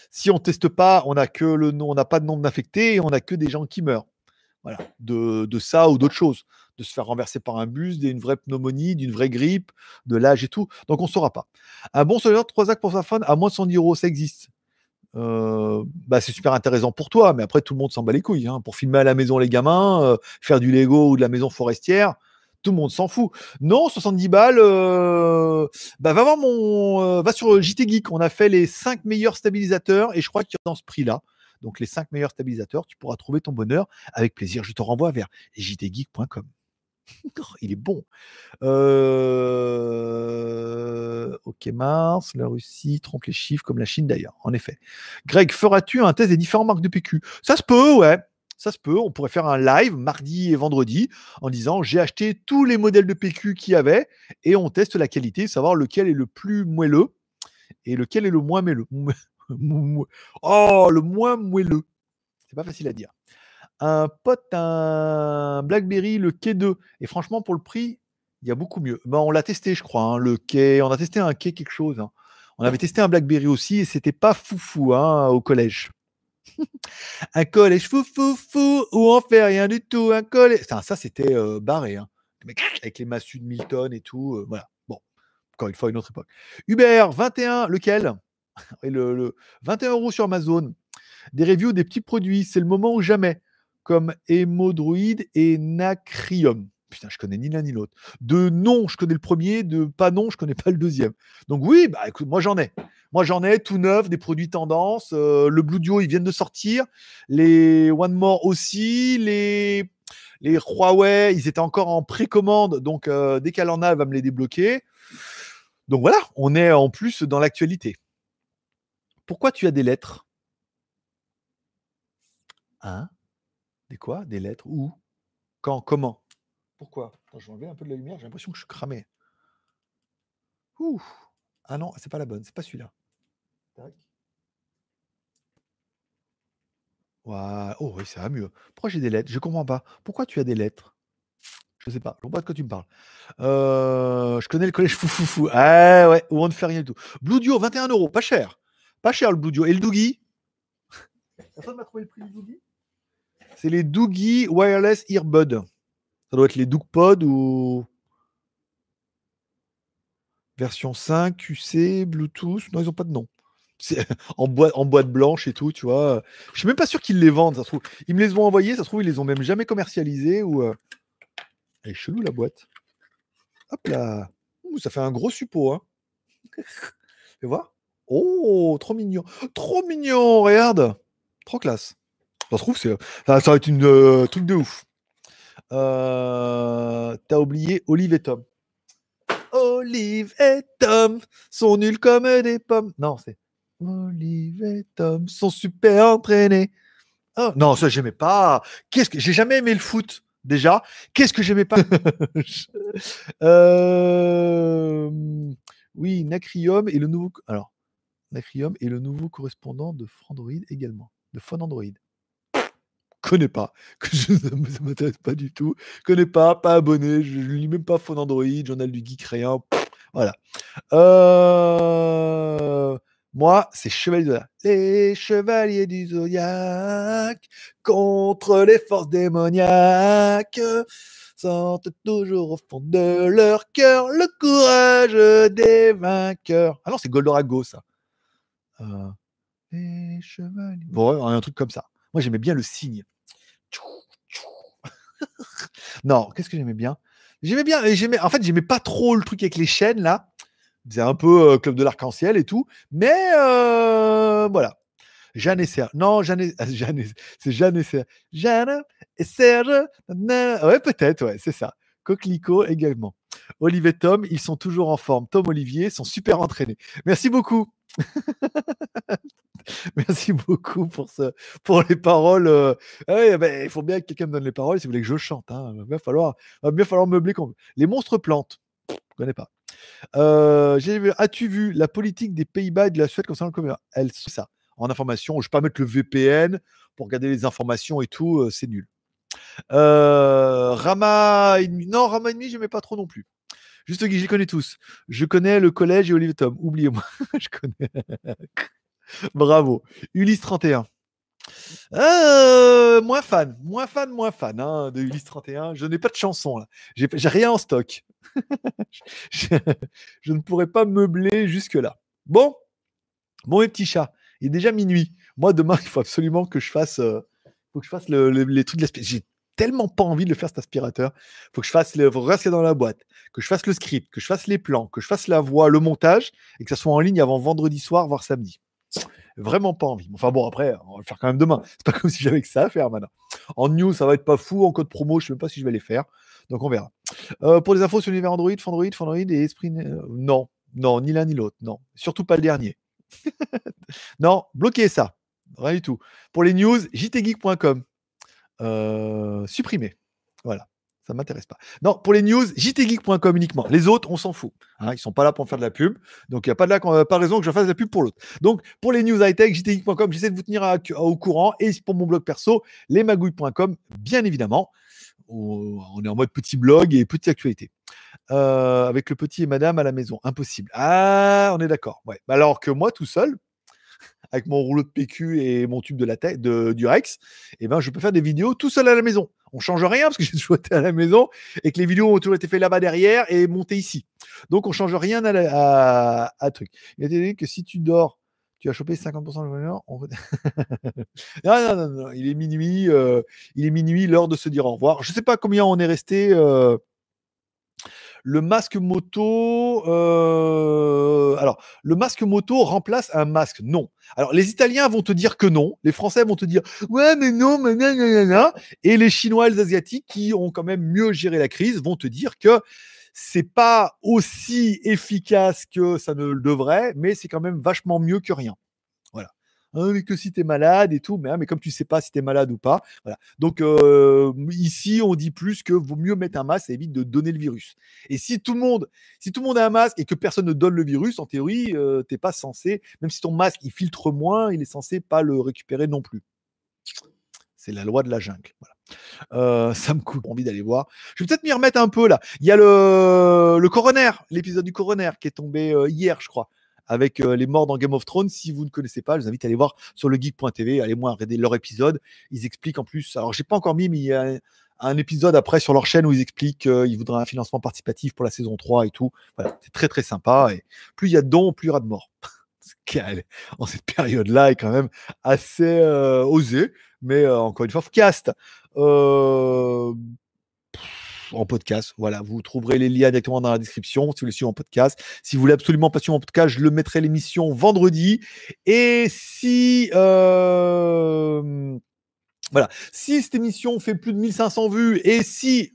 Si on teste pas, on n'a que le on n'a pas de nombre d'infectés et on n'a que des gens qui meurent. De, ça ou d'autres choses, de se faire renverser par un bus, d'une vraie pneumonie, d'une vraie grippe, de l'âge et tout. Donc on ne saura pas. Un bon soldat, 3 actes pour sa fun à moins de 110 euros, ça existe. Euh, bah, c'est super intéressant pour toi, mais après tout le monde s'en bat les couilles. Hein. Pour filmer à la maison les gamins, euh, faire du Lego ou de la maison forestière, tout le monde s'en fout. Non, 70 balles, euh, bah, va voir mon, euh, va sur JT Geek. On a fait les 5 meilleurs stabilisateurs et je crois qu'il y a dans ce prix-là. Donc les 5 meilleurs stabilisateurs, tu pourras trouver ton bonheur avec plaisir. Je te renvoie vers jtgeek.com. Il est bon. Euh, ok, Mars, la Russie trompe les chiffres comme la Chine d'ailleurs, en effet. Greg, feras-tu un test des différentes marques de PQ Ça se peut, ouais. Ça se peut, on pourrait faire un live mardi et vendredi en disant j'ai acheté tous les modèles de PQ qu'il y avait et on teste la qualité, savoir lequel est le plus moelleux et lequel est le moins moelleux. oh, le moins moelleux. C'est pas facile à dire. Un pote, un BlackBerry, le K2. Et franchement, pour le prix, il y a beaucoup mieux. Ben, on l'a testé, je crois. Hein, le K, on a testé un K quelque chose. Hein. On avait testé un BlackBerry aussi et c'était pas foufou hein, au collège un collège fou, fou, fou, où on fait rien du tout. Un collège. Ça, ça c'était euh, barré. Hein. Avec les massues de Milton et tout. Euh, voilà. Bon, encore une fois, une autre époque. Uber, 21, lequel? Et le, 21 euros sur Amazon. Des reviews des petits produits. C'est le moment ou jamais. Comme Hémodroid et Nacrium. Putain, je connais ni l'un ni l'autre. De non, je connais le premier. De pas non, je connais pas le deuxième. Donc oui, bah écoute, moi j'en ai. Moi, j'en ai tout neuf, des produits tendance. Euh, le Blue Duo, ils viennent de sortir. Les One More aussi. Les, les Huawei, ils étaient encore en précommande. Donc, euh, dès qu'elle en a, elle va me les débloquer. Donc voilà, on est en plus dans l'actualité. Pourquoi tu as des lettres? Hein? Des quoi? Des lettres? Où? Quand? Comment? Pourquoi? Je vais enlever un peu de la lumière, j'ai l'impression que je suis cramé. Ouh. Ah non, c'est pas la bonne, c'est pas celui-là. Oh oui, ça va mieux. Pourquoi j'ai des lettres? Je comprends pas. Pourquoi tu as des lettres? Je sais pas. Je vois pas de quoi tu me parles. Euh, je connais le collège fou Ah ouais, où on ne fait rien du tout. Blue Duo, 21 euros, pas cher. Pas cher le Blue Duo. Et le Doogie? Personne m'a trouvé le prix du Doogie? C'est les Doogie Wireless Earbud. Ça doit être les DoogPod ou version 5, QC, Bluetooth? Non, ils n'ont pas de nom. en, boîte, en boîte blanche et tout, tu vois. Je suis même pas sûr qu'ils les vendent, ça se trouve. Ils me les ont envoyés, ça se trouve, ils les ont même jamais commercialisés ou. Euh, elle est chelou la boîte. Hop là. ça fait un gros suppôt, hein. Fais voir. Oh, trop mignon. Trop mignon, regarde. Trop classe. Ça se trouve, c'est, ça, va être une euh, truc de ouf. Euh, t'as oublié Olive et Tom. Olive et Tom sont nuls comme des pommes. Non, c'est Olive et Tom sont super entraînés. Oh, non, ça, j'aimais pas. Qu'est-ce que j'ai jamais aimé le foot déjà. Qu'est-ce que j'aimais pas? Euh... Oui, Nacrium et le nouveau. Alors, Nacrium est le nouveau correspondant de Frandroid également, de Phone Android. Connais pas, que je ne m'intéresse pas du tout. Connais pas, pas abonné, je ne lis même pas Phone Android, Journal du Geek, rien. Voilà. Euh... Moi, c'est Chevalier. Les Chevaliers du Zodiac contre les forces démoniaques sentent toujours au fond de leur cœur le courage des vainqueurs. Ah non, c'est Goldorago, ça. Euh, les Chevaliers. Bon, un truc comme ça. Moi, j'aimais bien le signe. non, qu'est-ce que j'aimais bien? J'aimais bien, j'aimais, en fait, j'aimais pas trop le truc avec les chaînes là c'est un peu euh, Club de l'Arc-en-Ciel et tout. Mais euh, voilà. Jeanne et Serge. Non, Jeanne et... c'est Jeanne et Serge. Jeanne et Serge. Ouais, peut-être, ouais, c'est ça. Coquelicot également. Olivier Tom, ils sont toujours en forme. Tom Olivier sont super entraînés. Merci beaucoup. Merci beaucoup pour, ce, pour les paroles. Euh. Ah ben, il faut bien que quelqu'un me donne les paroles si vous voulez que je chante. Hein. Il va, falloir, va bien falloir meubler. Les monstres plantes. Je ne connais pas. Euh, as-tu vu la politique des Pays-Bas et de la Suède concernant le commerce? Elle, ça. En information, je ne vais pas mettre le VPN pour regarder les informations et tout, euh, c'est nul. Euh, Rama non, Rama je j'aimais pas trop non plus. Juste Guy, je les connais tous. Je connais le collège et Olivier Tom. Oubliez-moi, je connais. Bravo. Ulysse 31. Euh, moins fan, moins fan, moins fan hein, de Ulysse 31. Je n'ai pas de chanson là. J'ai rien en stock. je, ne pourrais pas meubler jusque-là. Bon, bon, mes petits chats, il est déjà minuit. Moi, demain, il faut absolument que je fasse, euh, les trucs de J'ai tellement pas envie de le faire cet aspirateur. Il faut que je fasse le reste dans la boîte, que je fasse le script, que je fasse les plans, que je fasse la voix, le montage et que ça soit en ligne avant vendredi soir, voire samedi vraiment pas envie. Enfin bon, après, on va le faire quand même demain. C'est pas comme si j'avais que ça à faire maintenant. En news, ça va être pas fou. En code promo, je sais même pas si je vais les faire. Donc on verra. Euh, pour les infos sur l'univers Android, Fandroid, Fandroid et Esprit. Euh, non, non, ni l'un ni l'autre. Non, surtout pas le dernier. non, bloquez ça. Rien du tout. Pour les news, jtgeek.com. Euh, supprimé. Voilà ça m'intéresse pas. Non, pour les news, jtgeek.com uniquement. Les autres, on s'en fout. Hein, ils sont pas là pour faire de la pub. Donc, il n'y a pas de pas raison que je fasse de la pub pour l'autre. Donc, pour les news high-tech, jtgeek.com, j'essaie de vous tenir au courant. Et pour mon blog perso, lesmagouilles.com, bien évidemment. On est en mode petit blog et petite actualité. Euh, avec le petit et madame à la maison. Impossible. Ah, on est d'accord. Ouais. Alors que moi, tout seul, avec mon rouleau de PQ et mon tube de la tête de, du Rex, eh ben, je peux faire des vidéos tout seul à la maison. On change rien parce que j'ai toujours été à la maison et que les vidéos ont toujours été faites là-bas derrière et montées ici. Donc on change rien à, à, truc. Il a dit que si tu dors, tu as chopé 50% de valeur. On... non, non, non, non, il est minuit, euh, il est minuit, l'heure de se dire au revoir. Je ne sais pas combien on est resté. Euh, le masque moto, euh, alors le masque moto remplace un masque. Non. Alors les Italiens vont te dire que non, les Français vont te dire ouais mais non, mais non, et les Chinois et les Asiatiques qui ont quand même mieux géré la crise vont te dire que c'est pas aussi efficace que ça ne le devrait, mais c'est quand même vachement mieux que rien. Hein, que si tu es malade et tout, mais, hein, mais comme tu sais pas si tu es malade ou pas. Voilà. Donc euh, ici, on dit plus que vaut mieux mettre un masque, ça évite de donner le virus. Et si tout le monde, si tout le monde a un masque et que personne ne donne le virus, en théorie, euh, tu n'es pas censé, même si ton masque il filtre moins, il est censé pas le récupérer non plus. C'est la loi de la jungle. Euh, ça me coûte envie d'aller voir. Je vais peut-être m'y remettre un peu là. Il y a le, le coroner, l'épisode du coroner qui est tombé hier, je crois avec euh, les morts dans Game of Thrones. Si vous ne connaissez pas, je vous invite à aller voir sur le geek.tv, allez moi regarder leur épisode. Ils expliquent en plus, alors j'ai pas encore mis, mais il y a un épisode après sur leur chaîne où ils expliquent qu'ils voudraient un financement participatif pour la saison 3 et tout. Voilà, c'est très très sympa. Et plus il y a de dons, plus il y aura de morts. en cette période-là est quand même assez euh, osé. Mais euh, encore une fois, cast. Euh, en podcast. Voilà, vous trouverez les liens directement dans la description si vous le suivez en podcast. Si vous voulez absolument pas suivre en podcast, je le mettrai l'émission vendredi. Et si euh, voilà, si cette émission fait plus de 1500 vues et si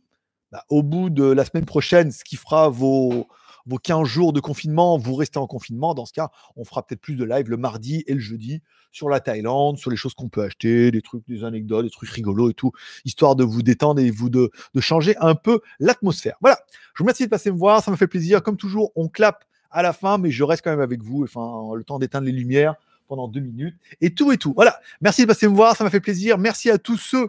bah, au bout de la semaine prochaine, ce qui fera vos vos 15 jours de confinement, vous restez en confinement. Dans ce cas, on fera peut-être plus de live le mardi et le jeudi sur la Thaïlande, sur les choses qu'on peut acheter, des trucs, des anecdotes, des trucs rigolos et tout, histoire de vous détendre et vous de, changer un peu l'atmosphère. Voilà. Je vous remercie de passer me voir. Ça me fait plaisir. Comme toujours, on clappe à la fin, mais je reste quand même avec vous. Enfin, le temps d'éteindre les lumières pendant deux minutes et tout et tout. Voilà. Merci de passer me voir. Ça m'a fait plaisir. Merci à tous ceux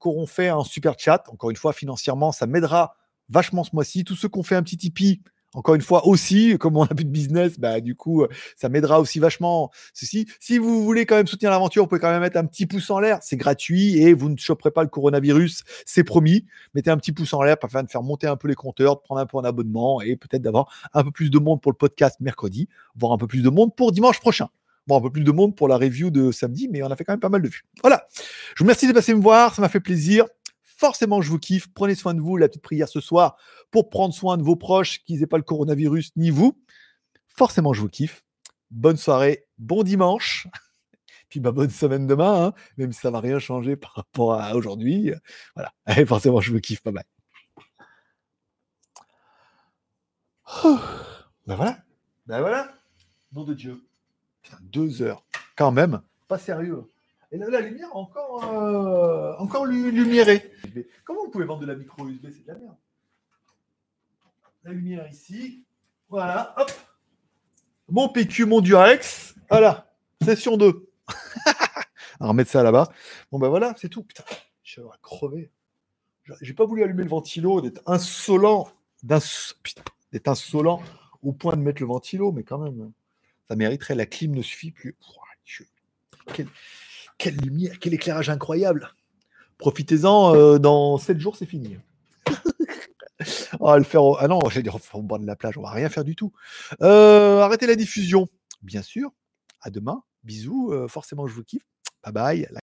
qui auront fait un super chat. Encore une fois, financièrement, ça m'aidera vachement ce mois-ci. Tous ceux qui ont fait un petit Tipeee, encore une fois aussi, comme on n'a plus de business, bah, du coup, ça m'aidera aussi vachement. Ceci, si vous voulez quand même soutenir l'aventure, vous pouvez quand même mettre un petit pouce en l'air. C'est gratuit et vous ne choperez pas le coronavirus, c'est promis. Mettez un petit pouce en l'air afin de faire monter un peu les compteurs, de prendre un peu en abonnement et peut-être d'avoir un peu plus de monde pour le podcast mercredi, voire un peu plus de monde pour dimanche prochain. Bon, un peu plus de monde pour la review de samedi, mais on a fait quand même pas mal de vues. Voilà. Je vous remercie de passer me voir, ça m'a fait plaisir forcément, je vous kiffe. Prenez soin de vous. La petite prière ce soir pour prendre soin de vos proches, qu'ils n'aient pas le coronavirus, ni vous. Forcément, je vous kiffe. Bonne soirée, bon dimanche. Puis bah, bonne semaine demain, hein, même si ça ne va rien changer par rapport à aujourd'hui. Voilà. Forcément, je vous kiffe pas mal. ben voilà. Ben voilà. Nom de Dieu. deux heures. Quand même. Pas sérieux. Et là, la lumière encore, euh, encore. Comment vous pouvez vendre de la micro USB C'est de la merde. La lumière ici. Voilà, hop. Mon PQ, mon Durex. Voilà, session 2. On va ça là-bas. Bon, ben voilà, c'est tout. Putain, je vais crever. J'ai pas voulu allumer le ventilo, d'être insolent, d'être insolent au point de mettre le ventilo, mais quand même, ça mériterait. La clim ne suffit plus. Quel... Quelle lumière, quel éclairage incroyable. Profitez-en, euh, dans 7 jours, c'est fini. on va le faire Ah non, j'allais dire au bord de la plage, on va rien faire du tout. Euh, arrêtez la diffusion, bien sûr. À demain. Bisous. Euh, forcément, je vous kiffe. Bye bye.